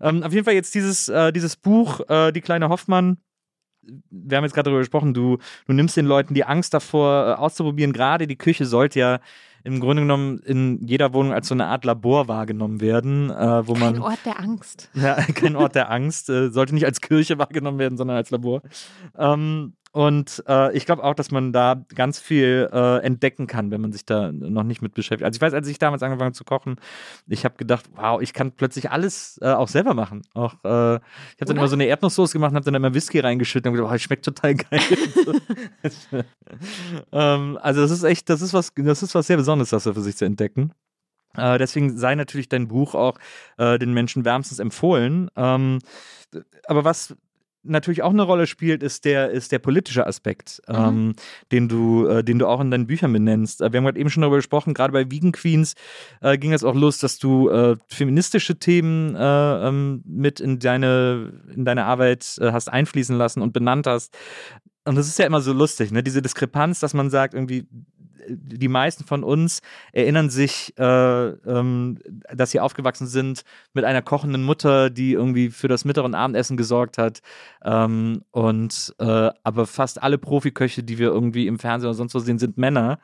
ähm, auf jeden Fall jetzt dieses, äh, dieses Buch, äh, Die kleine Hoffmann. Wir haben jetzt gerade darüber gesprochen, du, du nimmst den Leuten die Angst davor, äh, auszuprobieren. Gerade die Küche sollte ja im Grunde genommen in jeder Wohnung als so eine Art Labor wahrgenommen werden, äh, wo man Ein Ort der Angst. ja, *laughs* kein Ort der Angst, äh, sollte nicht als Kirche wahrgenommen werden, sondern als Labor. Ähm, und äh, ich glaube auch, dass man da ganz viel äh, entdecken kann, wenn man sich da noch nicht mit beschäftigt. Also ich weiß, als ich damals angefangen habe zu kochen, ich habe gedacht, wow, ich kann plötzlich alles äh, auch selber machen. Auch äh, ich habe dann immer so eine Erdnusssoße gemacht und habe dann immer Whisky reingeschüttet und gedacht, oh, das schmeckt total geil. *laughs* *laughs* ähm, also das ist echt, das ist was, das ist was sehr Besonderes, das für sich zu entdecken. Äh, deswegen sei natürlich dein Buch auch äh, den Menschen wärmstens empfohlen. Ähm, aber was natürlich auch eine Rolle spielt, ist der, ist der politische Aspekt, ähm, den, du, äh, den du auch in deinen Büchern benennst. Äh, wir haben gerade eben schon darüber gesprochen, gerade bei Vegan Queens äh, ging es auch los, dass du äh, feministische Themen äh, ähm, mit in deine, in deine Arbeit äh, hast einfließen lassen und benannt hast. Und das ist ja immer so lustig, ne? diese Diskrepanz, dass man sagt, irgendwie, die meisten von uns erinnern sich, äh, ähm, dass sie aufgewachsen sind mit einer kochenden Mutter, die irgendwie für das Mittag- und Abendessen gesorgt hat. Ähm, und äh, aber fast alle Profiköche, die wir irgendwie im Fernsehen oder sonst wo sehen, sind Männer.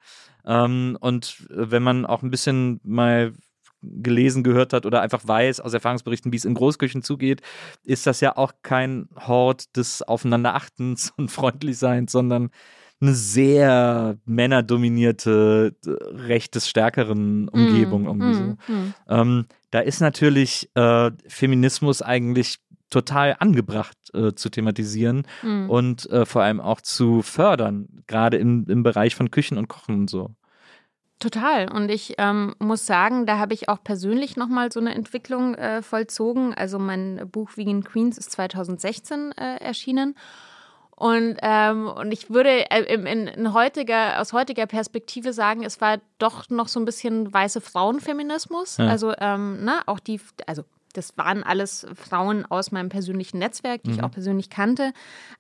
Ähm, und wenn man auch ein bisschen mal gelesen gehört hat oder einfach weiß aus Erfahrungsberichten, wie es in Großküchen zugeht, ist das ja auch kein Hort des Aufeinanderachtens *laughs* und Freundlichseins, sondern eine sehr männerdominierte, recht des stärkeren Umgebung Mm, irgendwie so. mm, mm. Ähm, da ist natürlich äh, Feminismus eigentlich total angebracht äh, zu thematisieren Mm. und äh, vor allem auch zu fördern, gerade im, im Bereich von Küchen und Kochen und so. Total. Und ich ähm, muss sagen, da habe ich auch persönlich nochmal so eine Entwicklung äh, vollzogen. Also mein Buch Vegan Queens ist 2016 äh, erschienen. Und, ähm, und ich würde äh, in, in, in heutiger, aus heutiger Perspektive sagen, es war doch noch so ein bisschen weiße Frauenfeminismus. Ja. Also, ähm, ne, auch die, also das waren alles Frauen aus meinem persönlichen Netzwerk, die mhm. ich auch persönlich kannte.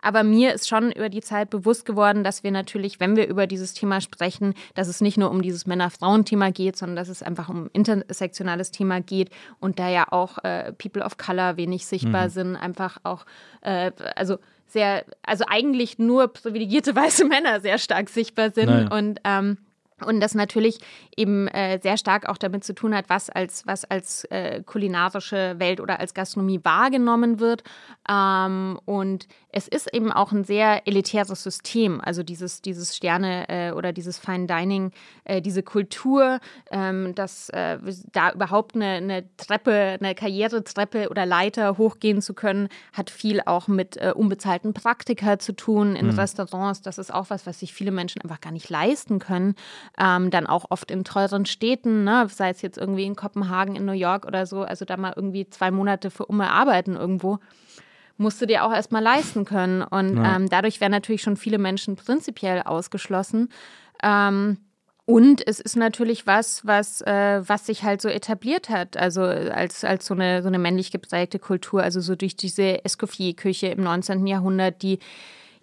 Aber mir ist schon über die Zeit bewusst geworden, dass wir natürlich, wenn wir über dieses Thema sprechen, dass es nicht nur um dieses Männer-Frauen-Thema geht, sondern dass es einfach um intersektionales Thema geht und da ja auch äh, People of Color wenig sichtbar mhm. sind, einfach auch, äh, also sehr, also eigentlich nur privilegierte *laughs* weiße Männer sehr stark sichtbar sind naja. und ähm, und das natürlich eben äh, sehr stark auch damit zu tun hat, was als, was als äh, kulinarische Welt oder als Gastronomie wahrgenommen wird. Ähm, und es ist eben auch ein sehr elitäres System, also dieses, dieses Sterne äh, oder dieses Fine Dining, äh, diese Kultur, ähm, dass äh, da überhaupt eine, eine, Treppe, eine Karrieretreppe oder Leiter hochgehen zu können, hat viel auch mit äh, unbezahlten Praktika zu tun in mhm. Restaurants. Das ist auch was, was sich viele Menschen einfach gar nicht leisten können ähm, dann auch oft in teuren Städten, ne? sei es jetzt irgendwie in Kopenhagen, in New York oder so, also da mal irgendwie zwei Monate für Umme arbeiten irgendwo, musst du dir auch erstmal leisten können. Und ja. ähm, dadurch werden natürlich schon viele Menschen prinzipiell ausgeschlossen. Ähm, und es ist natürlich was, was, äh, was sich halt so etabliert hat, also als, als so, eine, so eine männlich geprägte Kultur, also so durch diese Escoffier-Küche im 19. Jahrhundert, die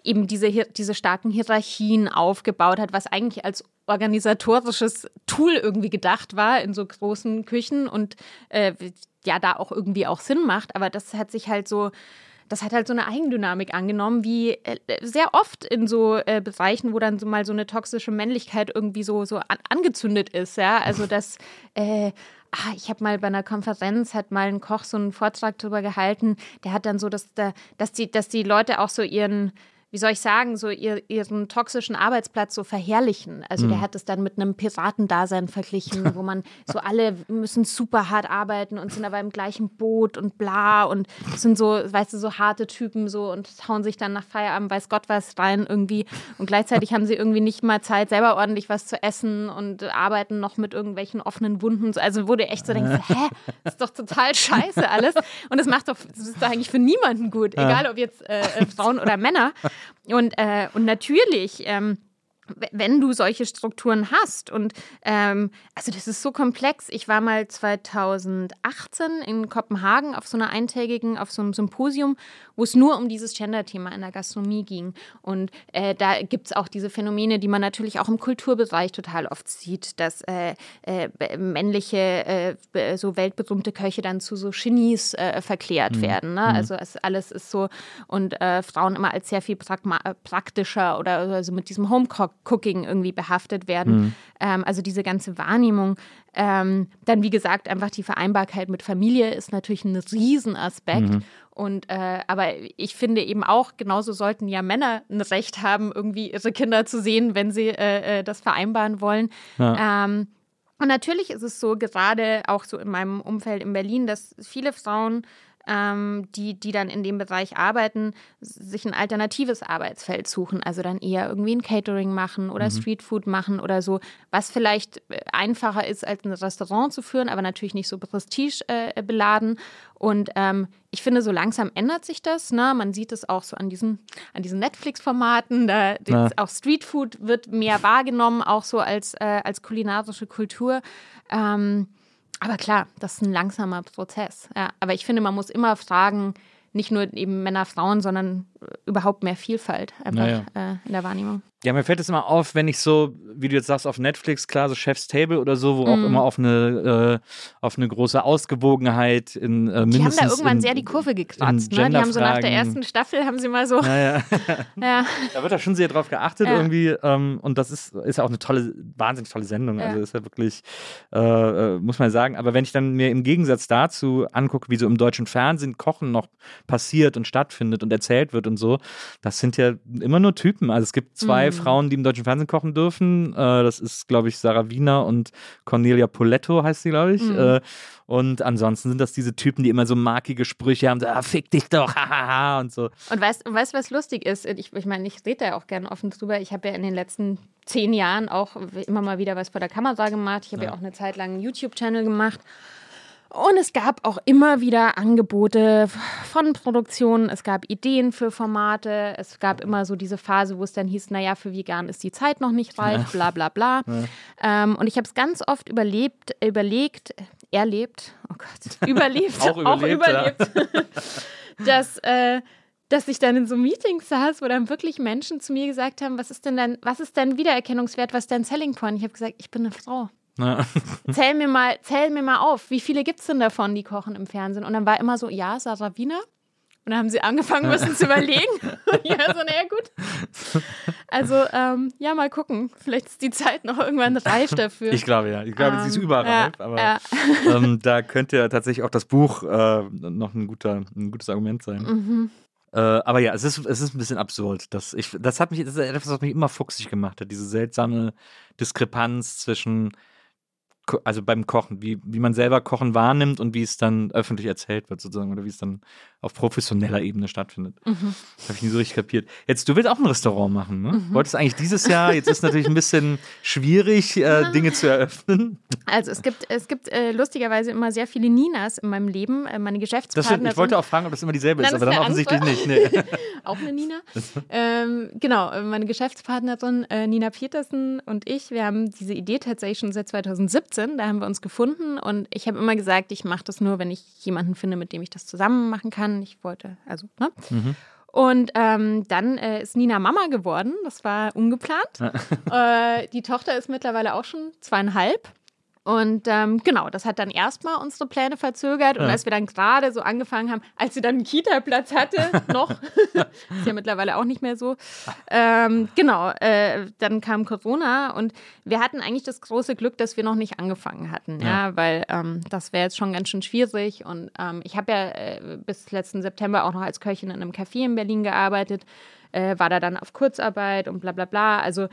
eben diese, diese starken Hierarchien aufgebaut hat, was eigentlich als organisatorisches Tool irgendwie gedacht war in so großen Küchen und äh, ja, da auch irgendwie auch Sinn macht. Aber das hat sich halt so, das hat halt so eine Eigendynamik angenommen, wie äh, sehr oft in so äh, Bereichen, wo dann so mal so eine toxische Männlichkeit irgendwie so, so an, angezündet ist. Ja, also das. Äh, Ah, ich habe mal bei einer Konferenz, hat mal ein Koch so einen Vortrag darüber gehalten, der hat dann so, dass, dass, die, dass die Leute auch so ihren, wie soll ich sagen, so ihr, ihren toxischen Arbeitsplatz so verherrlichen. Also mhm. der hat es dann mit einem Piratendasein verglichen, wo man *laughs* so alle müssen super hart arbeiten und sind aber im gleichen Boot und bla und sind so, weißt du, so harte Typen so und hauen sich dann nach Feierabend weiß Gott was rein irgendwie und gleichzeitig haben sie irgendwie nicht mal Zeit, selber ordentlich was zu essen und arbeiten noch mit irgendwelchen offenen Wunden. Also du echt so denkst, *laughs* hä, das ist doch total scheiße alles und es macht doch, das ist doch eigentlich für niemanden gut, egal ob jetzt äh, äh Frauen oder Männer. Und, äh, und natürlich ähm, wenn du solche Strukturen hast. Und ähm, also das ist so komplex. Ich war mal 2018 in Kopenhagen auf so einer eintägigen, auf so einem Symposium, wo es nur um dieses Gender-Thema in der Gastronomie ging. Und äh, da gibt es auch diese Phänomene, die man natürlich auch im Kulturbereich total oft sieht, dass äh, äh, männliche, äh, so weltberühmte Köche dann zu so Genies äh, verklärt mhm. werden. Ne? Mhm. Also es, alles ist so und äh, Frauen immer als sehr viel praktischer oder also mit diesem Homecock Cooking irgendwie behaftet werden. Mhm. Ähm, also diese ganze Wahrnehmung. Ähm, dann, wie gesagt, einfach die Vereinbarkeit mit Familie ist natürlich ein Riesenaspekt. Mhm. Und äh, aber ich finde eben auch, genauso sollten ja Männer ein Recht haben, irgendwie ihre Kinder zu sehen, wenn sie äh, äh das vereinbaren wollen. Ja. Ähm, und natürlich ist es so, gerade auch so in meinem Umfeld in Berlin, dass viele Frauen ähm, die, die dann in dem Bereich arbeiten, sich ein alternatives Arbeitsfeld suchen. Also dann eher irgendwie ein Catering machen oder mhm. Streetfood machen oder so, was vielleicht äh, einfacher ist, als ein Restaurant zu führen, aber natürlich nicht so prestigebeladen. Äh, und ähm, ich finde, so langsam ändert sich das. Ne? Man sieht es auch so an diesen, an diesen Netflix-Formaten. Da ja. auch Streetfood wird mehr wahrgenommen, auch so als, äh, als kulinarische Kultur. Ähm, aber klar, das ist ein langsamer Prozess. Ja, aber ich finde, man muss immer fragen, nicht nur eben Männer, Frauen, sondern überhaupt mehr Vielfalt einfach naja. äh, in der Wahrnehmung. Ja, mir fällt es immer auf, wenn ich so, wie du jetzt sagst, auf Netflix, klar, so Chef's Table oder so, wo mm. auch mhm. immer auf eine, äh, auf eine große Ausgewogenheit in äh, mindestens Die haben da irgendwann in, sehr die Kurve gekratzt, ne? Die haben so nach der ersten Staffel, haben sie mal so. Naja. *laughs* ja. Da wird da schon sehr drauf geachtet ja. irgendwie ähm, und das ist, ist ja auch eine tolle, wahnsinnig tolle Sendung, ja. also ist ja wirklich, äh, äh, muss man sagen, aber wenn ich dann mir im Gegensatz dazu angucke, wie so im deutschen Fernsehen Kochen noch passiert und stattfindet und erzählt wird und so, das sind ja immer nur Typen, also es gibt zwei mm. Frauen, die im deutschen Fernsehen kochen dürfen. Äh, das ist, glaube ich, Sarah Wiener und Cornelia Poletto heißt sie, glaube ich. Mhm. Äh, und ansonsten sind das diese Typen, die immer so markige Sprüche haben, so, ah, fick dich doch, *laughs* hahaha und so. Und weißt du, was lustig ist? Ich, ich meine, ich rede da ja auch gerne offen drüber. Ich habe ja in den letzten zehn Jahren auch immer mal wieder was vor der Kamera gemacht. Ich habe ja. ja auch eine Zeit lang einen YouTube-Channel gemacht. Und es gab auch immer wieder Angebote von Produktionen, es gab Ideen für Formate, es gab immer so diese Phase, wo es dann hieß, naja, für vegan ist die Zeit noch nicht reif, bla bla bla. Ja. Ähm, und ich habe es ganz oft überlebt, überlegt, erlebt, oh Gott, *laughs* überlebt, Auch auch überlebt, überlebt, *laughs* dass, äh, dass ich dann in so Meetings saß, wo dann wirklich Menschen zu mir gesagt haben, was ist denn dein, was ist dein Wiedererkennungswert, was ist dein Selling Point? Ich habe gesagt, ich bin eine Frau. Ja. Zähl mir mal, zähl mir mal auf, wie viele gibt es denn davon, die kochen im Fernsehen? Und dann war immer so, ja, Sarah Wiener. Und dann haben sie angefangen müssen zu überlegen. *laughs* War so, naja, gut. Also, ähm, ja, mal gucken. Vielleicht ist die Zeit noch irgendwann reif dafür. Ich glaube ja. Ich glaube, sie ist Ähm, überreif, ja, aber ja. *laughs* ähm, da könnte ja tatsächlich auch das Buch äh, noch ein, guter, ein gutes Argument sein. Mhm. Äh, aber ja, es ist, es ist ein bisschen absurd. Das, ich, das hat mich, das ist etwas, was mich immer fuchsig gemacht hat, diese seltsame Diskrepanz zwischen, also beim Kochen, wie, wie man selber Kochen wahrnimmt und wie es dann öffentlich erzählt wird, sozusagen, oder wie es dann auf professioneller Ebene stattfindet. Mhm. Das habe ich nie so richtig kapiert. Jetzt, du willst auch ein Restaurant machen, ne? Wolltest eigentlich dieses Jahr, jetzt ist natürlich ein bisschen schwierig, äh, Dinge zu eröffnen. Also es gibt, es gibt äh, lustigerweise immer sehr viele Ninas in meinem Leben. Äh, meine Das Geschäftspartnerin. ich wollte auch fragen, ob das immer dieselbe ist, Nein, aber das dann ist offensichtlich nicht. Nee. *laughs* auch eine Nina. ähm, genau, äh, meine Geschäftspartnerin äh, Nina Petersen und ich, wir haben diese Idee tatsächlich schon seit 2017. Da haben wir uns gefunden und ich habe immer gesagt, ich mache das nur, wenn ich jemanden finde, mit dem ich das zusammen machen kann. Ich wollte, also, ne? Und ähm, dann äh, ist Nina Mama geworden. Das war ungeplant. äh, die Tochter ist mittlerweile auch schon zweieinhalb. Und ähm, genau, das hat dann erstmal unsere Pläne verzögert. Und Ja. als wir dann gerade so angefangen haben, als sie dann einen Kita-Platz hatte, *laughs* noch, *laughs* ist ja mittlerweile auch nicht mehr so, ähm, genau, äh, dann kam Corona und wir hatten eigentlich das große Glück, dass wir noch nicht angefangen hatten, ja, weil ähm, das wäre jetzt schon ganz schön schwierig. Und ähm, ich habe ja äh, bis letzten September auch noch als Köchin in einem Café in Berlin gearbeitet äh, war da dann auf Kurzarbeit und bla bla bla. Also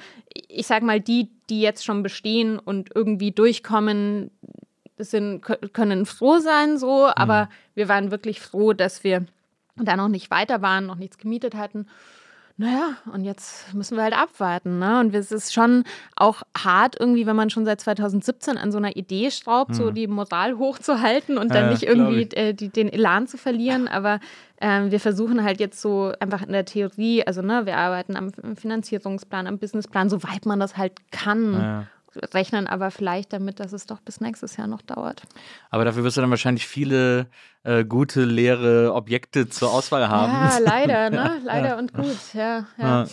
ich sag mal, die, die jetzt schon bestehen und irgendwie durchkommen, sind, kö- können froh sein so, aber wir waren wirklich froh, dass wir da noch nicht weiter waren, noch nichts gemietet hatten. Naja, und jetzt müssen wir halt abwarten. Ne? Und es ist schon auch hart, irgendwie, wenn man schon seit 2017 an so einer Idee schraubt, so die Moral hochzuhalten und dann Ja, nicht irgendwie äh, die, den Elan zu verlieren. Aber ähm, wir versuchen halt jetzt so einfach in der Theorie, also ne, wir arbeiten am Finanzierungsplan, am Businessplan, soweit man das halt kann. Ja. Rechnen aber vielleicht damit, dass es doch bis nächstes Jahr noch dauert. Aber dafür wirst du dann wahrscheinlich viele äh, gute, leere Objekte zur Auswahl haben. Ja, *laughs* leider, ne? Leider und gut. Ja, ja. Ja.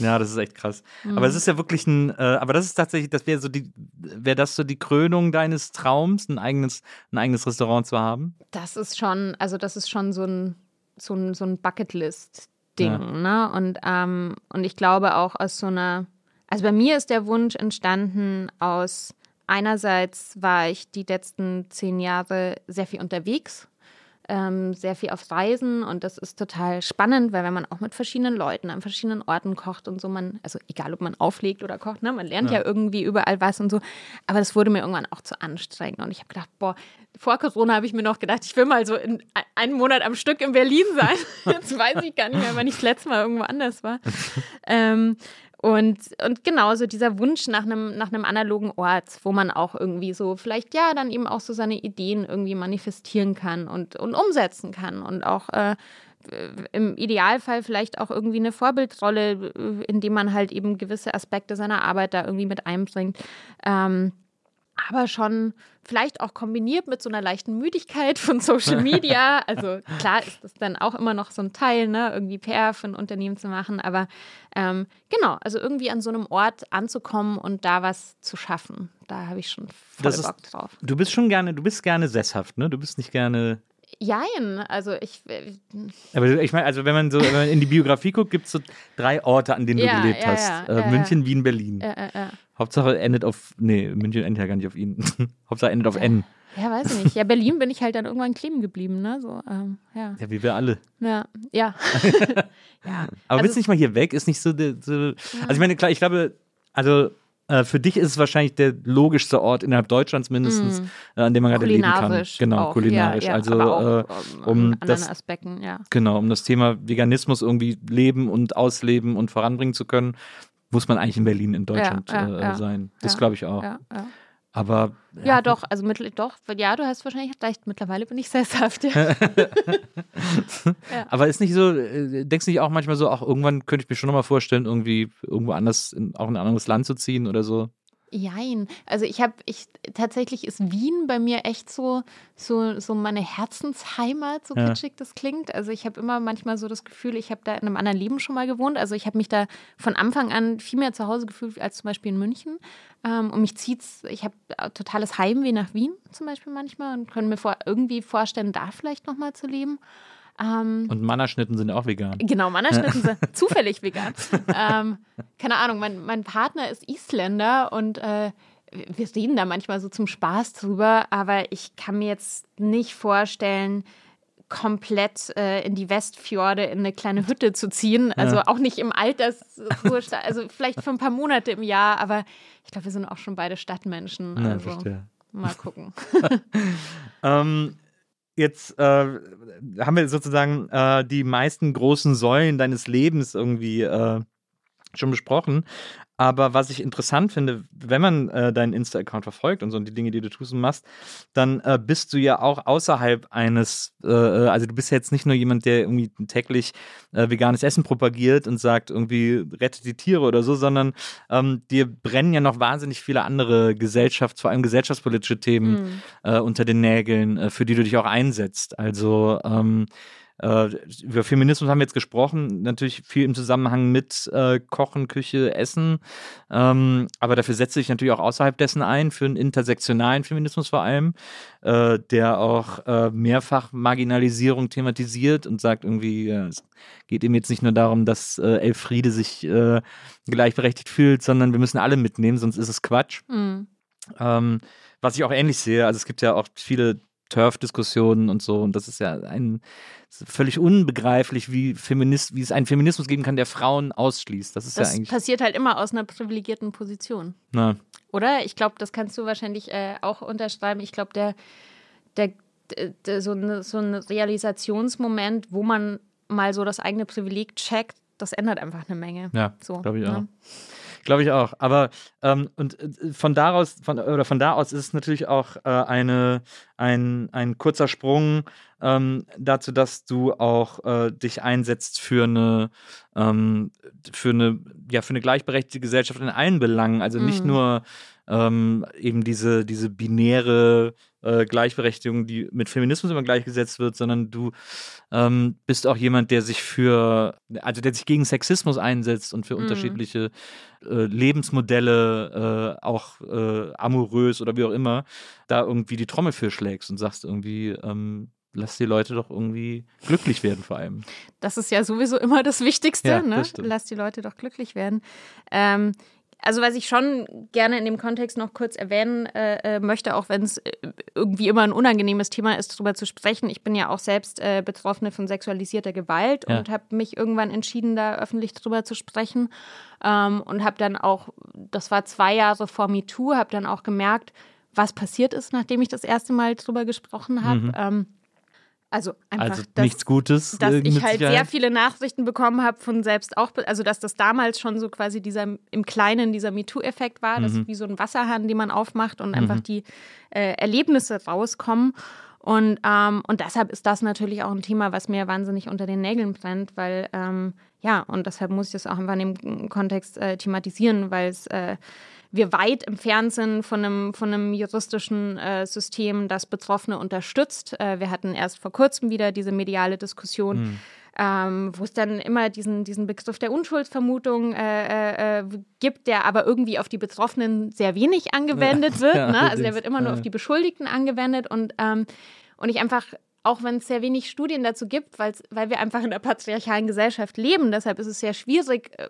Ja, das ist echt krass. Aber es ist ja wirklich ein, äh, aber das ist tatsächlich, das wäre so die, wäre das so die Krönung deines Traums, ein eigenes, ein eigenes Restaurant zu haben? Das ist schon, also das ist schon so ein, so ein, so ein Bucketlist-Ding, Ja. ne? Und, ähm, und ich glaube auch aus so einer, also bei mir ist der Wunsch entstanden aus, einerseits war ich die letzten zehn Jahre sehr viel unterwegs, ähm, sehr viel auf Reisen und das ist total spannend, weil wenn man auch mit verschiedenen Leuten an verschiedenen Orten kocht und so, man, also egal ob man auflegt oder kocht, ne, man lernt ja. irgendwie überall was und so, aber das wurde mir irgendwann auch zu anstrengend und ich habe gedacht, boah, vor Corona habe ich mir noch gedacht, ich will mal so in ein- einen Monat am Stück in Berlin sein. *laughs* Jetzt weiß ich gar nicht mehr, wann ich das letzte Mal irgendwo anders war. *laughs* ähm, und, und genauso dieser Wunsch nach einem, nach einem analogen Ort, wo man auch irgendwie so vielleicht ja dann eben auch so seine Ideen irgendwie manifestieren kann und, und umsetzen kann und auch äh, im Idealfall vielleicht auch irgendwie eine Vorbildrolle, indem man halt eben gewisse Aspekte seiner Arbeit da irgendwie mit einbringt. Ähm, aber schon vielleicht auch kombiniert mit so einer leichten Müdigkeit von Social Media. *laughs* Also klar ist das dann auch immer noch so ein Teil, ne, irgendwie PR für ein Unternehmen zu machen. Aber ähm, genau, also irgendwie an so einem Ort anzukommen und da was zu schaffen. Da habe ich schon voll Das Bock drauf. Du bist schon gerne, du bist gerne sesshaft, ne? Du bist nicht gerne. Jein, also ich, äh, Aber ich meine, also wenn man so wenn man in die Biografie guckt, gibt es so drei Orte, an denen Ja, du gelebt ja, hast. ja, äh, ja, München, Wien, Berlin. Hauptsache endet auf. Nee, München endet ja gar nicht auf ihn. *laughs* Hauptsache endet auf N. Ja, weiß ich nicht. Ja, Berlin bin ich halt dann irgendwann kleben geblieben, ne? So, ähm, ja. Ja, wie wir alle. Ja, ja. *laughs* ja. Aber Also willst du nicht mal hier weg? Ist nicht so. der- so also ich meine, klar, ich glaube, also äh, für dich ist es wahrscheinlich der logischste Ort innerhalb Deutschlands mindestens, äh, an dem man gerade leben kann. Kulinarisch. Genau, auch, kulinarisch. Ja, ja. Also auch, äh, ähm, um das- Aspekten, ja. genau, um das Thema Veganismus irgendwie leben und ausleben und voranbringen zu können, muss man eigentlich in Berlin in Deutschland ja, äh, ja. sein. Das glaube ich auch. Aber ja, doch, also mittl doch, ja, du hast wahrscheinlich recht, mittlerweile bin ich sesshaft. *laughs* Ja. Aber ist nicht so, äh, denkst du nicht auch manchmal so, auch irgendwann könnte ich mir schon nochmal vorstellen, irgendwie irgendwo anders, in, auch in ein anderes Land zu ziehen oder so? Jein. Also ich habe, ich tatsächlich ist Wien bei mir echt so, so, so meine Herzensheimat, so Ja. kitschig das klingt. Also ich habe immer manchmal so das Gefühl, ich habe da in einem anderen Leben schon mal gewohnt. Also ich habe mich da von Anfang an viel mehr zu Hause gefühlt als zum Beispiel in München. Ähm, und mich zieht's, ich habe totales Heimweh nach Wien zum Beispiel manchmal und können mir vor, irgendwie vorstellen, da vielleicht nochmal zu leben. Ähm, Und Mannerschnitten sind auch vegan. Genau, Mannerschnitten sind *laughs* zufällig vegan. Ähm, keine Ahnung, mein, mein Partner ist Isländer und äh, wir reden da manchmal so zum Spaß drüber, aber ich kann mir jetzt nicht vorstellen, komplett äh, in die Westfjorde in eine kleine Hütte zu ziehen. Also Ja. auch nicht im Altersruhestand, also vielleicht für ein paar Monate im Jahr, aber ich glaube, wir sind auch schon beide Stadtmenschen. Ja, Also verstehe. mal gucken. *laughs* *laughs* Ähm, jetzt äh, haben wir sozusagen äh, die meisten großen Säulen deines Lebens irgendwie äh, schon besprochen. Aber was ich interessant finde, wenn man äh, deinen Insta-Account verfolgt und so und die Dinge, die du tust und machst, dann äh, bist du ja auch außerhalb eines, äh, äh, also du bist ja jetzt nicht nur jemand, der irgendwie täglich äh, veganes Essen propagiert und sagt, irgendwie rettet die Tiere oder so, sondern ähm, dir brennen ja noch wahnsinnig viele andere Gesellschafts-, vor allem gesellschaftspolitische Themen Mhm. äh, unter den Nägeln, für die du dich auch einsetzt. Also ähm, äh, über Feminismus haben wir jetzt gesprochen, natürlich viel im Zusammenhang mit äh, Kochen, Küche, Essen. Ähm, aber dafür setzt sich natürlich auch außerhalb dessen ein, für einen intersektionalen Feminismus vor allem, äh, der auch äh, mehrfach Marginalisierung thematisiert und sagt irgendwie, es geht eben jetzt nicht nur darum, dass äh, Elfriede sich äh, gleichberechtigt fühlt, sondern wir müssen alle mitnehmen, sonst ist es Quatsch. Mhm. Ähm, was ich auch ähnlich sehe, also es gibt ja auch viele Turf-Diskussionen und so, und das ist ja ein ist völlig unbegreiflich, wie Feminist, wie es einen Feminismus geben kann, der Frauen ausschließt. Das ist Das ja eigentlich. passiert halt immer aus einer privilegierten Position. Na, Oder? Ich glaube, das kannst du wahrscheinlich äh, auch unterschreiben. Ich glaube, der, der, der, so, eine, so ein Realisationsmoment, wo man mal so das eigene Privileg checkt, das ändert einfach eine Menge. ja, So, glaube ich ne? auch. Glaube ich auch. Aber ähm, und äh, von daraus, von, oder von da aus ist es natürlich auch äh, eine, ein, ein kurzer Sprung ähm, dazu, dass du auch äh, dich einsetzt für eine, ähm, für eine, ja, für eine gleichberechtigte Gesellschaft in allen Belangen. Also nicht Mhm. nur ähm, eben diese, diese binäre äh, Gleichberechtigung, die mit Feminismus immer gleichgesetzt wird, sondern du ähm, bist auch jemand, der sich für, also der sich gegen Sexismus einsetzt und für Mhm. unterschiedliche äh, Lebensmodelle, äh, auch äh, amorös oder wie auch immer, da irgendwie die Trommel für schlägst und sagst irgendwie, ähm, lass die Leute doch irgendwie glücklich werden vor allem. Das ist ja sowieso immer das Wichtigste. Ja, ne? das. Lass die Leute doch glücklich werden. Ähm, also was ich schon gerne in dem Kontext noch kurz erwähnen äh, äh, möchte, auch wenn es äh, irgendwie immer ein unangenehmes Thema ist, darüber zu sprechen. Ich bin ja auch selbst äh, Betroffene von sexualisierter Gewalt Ja. und habe mich irgendwann entschieden, da öffentlich drüber zu sprechen. Ähm, und habe dann auch, das war zwei Jahre vor MeToo, habe dann auch gemerkt, was passiert ist, nachdem ich das erste Mal drüber gesprochen habe. Mhm. Ähm, also einfach, Also dass- nichts Gutes. dass ich halt sehr viele Nachrichten bekommen habe von selbst auch, also dass das damals schon so quasi dieser im Kleinen dieser MeToo-Effekt war, das Mhm. ist wie so ein Wasserhahn, den man aufmacht und einfach die äh, Erlebnisse rauskommen. Und, ähm, und deshalb ist das natürlich auch ein Thema, was mir wahnsinnig unter den Nägeln brennt, weil ähm, ja, und deshalb muss ich das auch einfach in dem Kontext äh, thematisieren, weil es äh, wir weit entfernt sind von einem, von einem juristischen äh, System, das Betroffene unterstützt. Äh, wir hatten erst vor kurzem wieder diese mediale Diskussion, ähm, wo es dann immer diesen, diesen Begriff der Unschuldsvermutung äh, äh, gibt, der aber irgendwie auf die Betroffenen sehr wenig angewendet wird. *laughs* Ja, ne? Also der wird immer nur Ja. auf die Beschuldigten angewendet und, ähm, und ich einfach auch wenn es sehr wenig Studien dazu gibt, weil wir einfach in einer patriarchalen Gesellschaft leben. Deshalb ist es sehr schwierig, äh,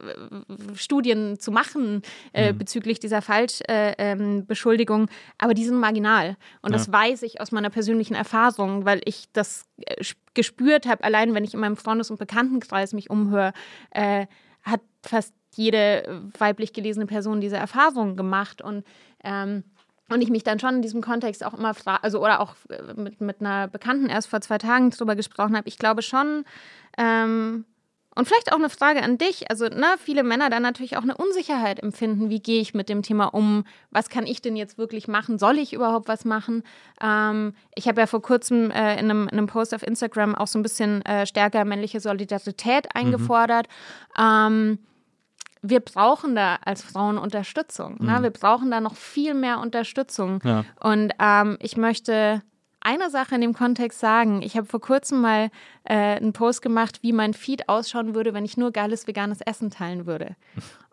Studien zu machen äh, Mhm. bezüglich dieser Falschbeschuldigung. Äh, ähm. Aber die sind marginal. Und das weiß ich aus meiner persönlichen Erfahrung, weil ich das äh, sp- gespürt habe, allein wenn ich in meinem Freundes- und Bekanntenkreis mich umhöre, äh, hat fast jede weiblich gelesene Person diese Erfahrung gemacht. Und ähm, und ich mich dann schon in diesem Kontext auch immer frage, also oder auch äh, mit, mit einer Bekannten erst vor zwei Tagen drüber gesprochen habe, ich glaube schon, ähm, und vielleicht auch eine Frage an dich, also ne, viele Männer dann natürlich auch eine Unsicherheit empfinden, wie gehe ich mit dem Thema um, was kann ich denn jetzt wirklich machen, soll ich überhaupt was machen? Ähm, ich habe ja vor kurzem äh, in, einem, in einem Post auf Instagram auch so ein bisschen äh, stärker männliche Solidarität eingefordert. Ähm, wir brauchen da als Frauen Unterstützung. Ne? Wir brauchen da noch viel mehr Unterstützung. Ja. Und ähm, ich möchte eine Sache in dem Kontext sagen. Ich habe vor kurzem mal äh, einen Post gemacht, wie mein Feed ausschauen würde, wenn ich nur geiles veganes Essen teilen würde.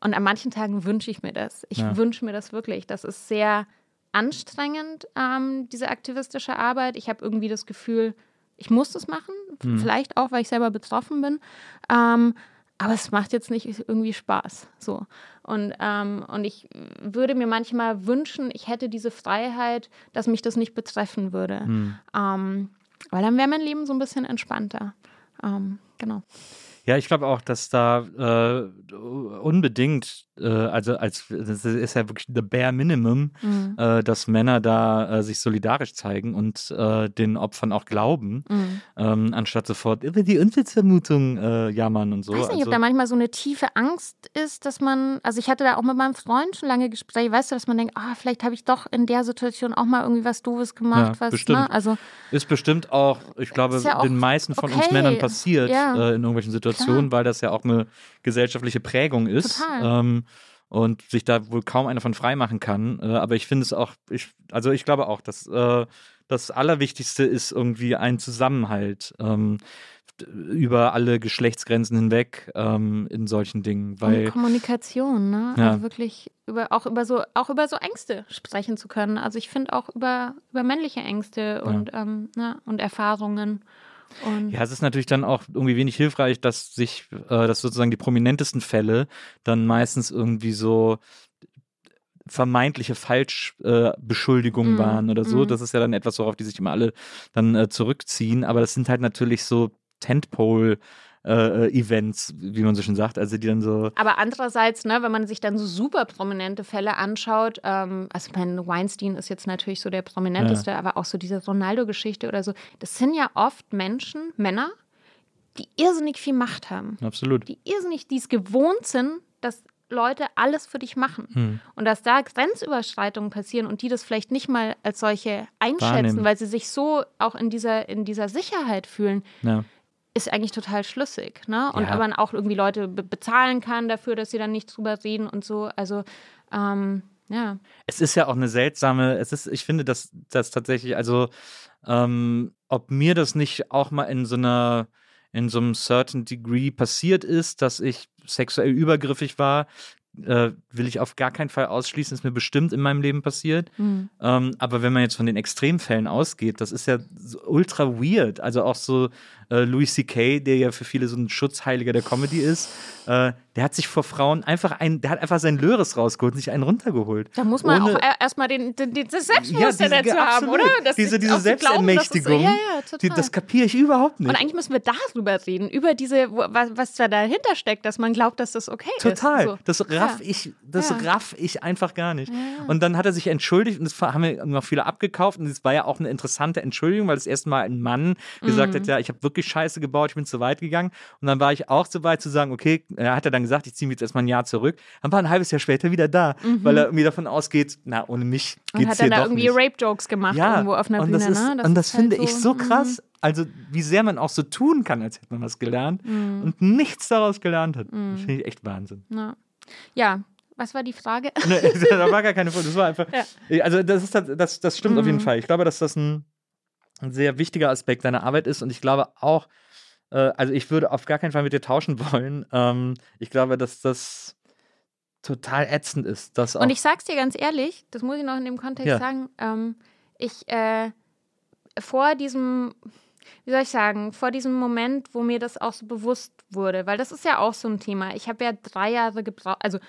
Und an manchen Tagen wünsche ich mir das. Ich Ja. wünsche mir das wirklich. Das ist sehr anstrengend, ähm, diese aktivistische Arbeit. Ich habe irgendwie das Gefühl, ich muss das machen. Vielleicht auch, weil ich selber betroffen bin. Ähm, aber es macht jetzt nicht irgendwie Spaß. So. Und, ähm, und ich würde mir manchmal wünschen, ich hätte diese Freiheit, dass mich das nicht betreffen würde. Ähm, weil dann wäre mein Leben so ein bisschen entspannter. Ähm, genau. Ja, ich glaube auch, dass da äh, unbedingt, äh, also als das ist ja wirklich the bare minimum, Mhm. äh, dass Männer da äh, sich solidarisch zeigen und äh, den Opfern auch glauben, Mhm. ähm, anstatt sofort über die Unschuldsvermutung äh, jammern und so. Ich weiß nicht, also, ob da manchmal so eine tiefe Angst ist, dass man, also ich hatte da auch mit meinem Freund schon lange Gespräche, weißt du, dass man denkt, ah, vielleicht habe ich doch in der Situation auch mal irgendwie was Doofes gemacht, Ja, was, bestimmt. ne? Also ist bestimmt auch, ich glaube, ja auch den meisten von uns okay. Männern passiert Ja. in irgendwelchen Situationen, weil das ja auch eine gesellschaftliche Prägung ist. Total. Ähm, und sich da wohl kaum einer von frei machen kann. Äh, aber ich finde es auch, ich, also ich glaube auch, dass äh, das Allerwichtigste ist irgendwie ein Zusammenhalt ähm, über alle Geschlechtsgrenzen hinweg ähm, in solchen Dingen, weil und Kommunikation, ne? Ja. Also wirklich über auch über so auch über so Ängste sprechen zu können. Also ich finde auch über über männliche Ängste und ähm, ne? und Erfahrungen und Ja, es ist natürlich dann auch irgendwie wenig hilfreich, dass sich, äh, dass sozusagen die prominentesten Fälle dann meistens irgendwie so vermeintliche Falschbeschuldigungen äh, Mm, waren oder so. mm. Das ist ja dann etwas, worauf die sich immer alle dann äh, zurückziehen. Aber das sind halt natürlich so Tentpole äh, Events, wie man so schön sagt. Also die dann so, Aber andererseits, ne, wenn man sich dann so super prominente Fälle anschaut, ähm, also ich meine, Weinstein ist jetzt natürlich so der prominenteste, aber auch so diese Ronaldo-Geschichte oder so, das sind ja oft Menschen, Männer, die irrsinnig viel Macht haben. absolut. Die irrsinnig, die es gewohnt sind, dass Leute alles für dich machen. Hm. Und dass da Grenzüberschreitungen passieren und die das vielleicht nicht mal als solche einschätzen, Wahrnehmen. weil sie sich so auch in dieser, in dieser Sicherheit fühlen, Ja. Ist eigentlich total schlüssig, ne? Und Ja. aber man auch irgendwie Leute be bezahlen kann dafür, dass sie dann nicht drüber reden und so. Also, ähm, ja. Es ist ja auch eine seltsame, es ist, ich finde, dass das tatsächlich, also ähm, ob mir das nicht auch mal in so einer, in so einem certain degree passiert ist, dass ich sexuell übergriffig war, äh, will ich auf gar keinen Fall ausschließen, ist mir bestimmt in meinem Leben passiert. Hm. Ähm, aber wenn man jetzt von den Extremfällen ausgeht, das ist ja so ultra weird. Also auch so äh, Louis C.K., der ja für viele so ein Schutzheiliger der Comedy ist, äh, der hat sich vor Frauen einfach ein, der hat einfach seinen Löres rausgeholt und sich einen runtergeholt. Da muss man Ohne- auch er- erstmal den, den, den, das Selbstbewusstsein Ja, dazu haben, oder? Das diese diese zu glauben, dass es- Selbstermächtigung, ja, ja, total. die, das kapiere ich überhaupt nicht. und eigentlich müssen wir darüber reden, über diese, was, was da dahinter steckt, dass man glaubt, dass das okay Total. ist. So. Das raff ich, das raff ich einfach gar nicht. Und dann hat er sich entschuldigt und das haben mir noch viele abgekauft und es war ja auch eine interessante Entschuldigung, weil das erste Mal ein Mann gesagt Mhm. hat, ja, ich habe wirklich Scheiße gebaut, ich bin zu weit gegangen. Und dann war ich auch so weit zu sagen, okay, er hat er dann gesagt, ich ziehe mich jetzt erstmal ein Jahr zurück. Dann war ein halbes Jahr später wieder da, weil er irgendwie davon ausgeht, na, ohne mich Mhm. Und geht's hat dann da irgendwie. Rape-Jokes gemacht ja, irgendwo auf einer Bühne. das ist, ne? und das halt finde ich so mm, krass. Also, wie sehr man auch so tun kann, als hätte man was gelernt Mhm. und nichts daraus gelernt hat. Das finde ich echt Wahnsinn. Ja. ja, was war die Frage? *laughs* Ne, da war gar keine Frage. Das war einfach. *laughs* Also, das, ist, halt- das, das stimmt auf jeden Fall. Ich glaube, dass das ein, ein sehr wichtiger Aspekt deiner Arbeit ist. Und ich glaube auch, äh, also ich würde auf gar keinen Fall mit dir tauschen *laughs* wollen. Ähm, ich glaube, dass das total ätzend ist. Dass Und ich sag's dir ganz ehrlich, das muss ich noch in dem Kontext Ja. sagen, ähm, ich äh, vor diesem, wie soll ich sagen, vor diesem Moment, wo mir das auch so bewusst wurde, weil das ist ja auch so ein Thema. Ich habe ja drei Jahre gebraucht, also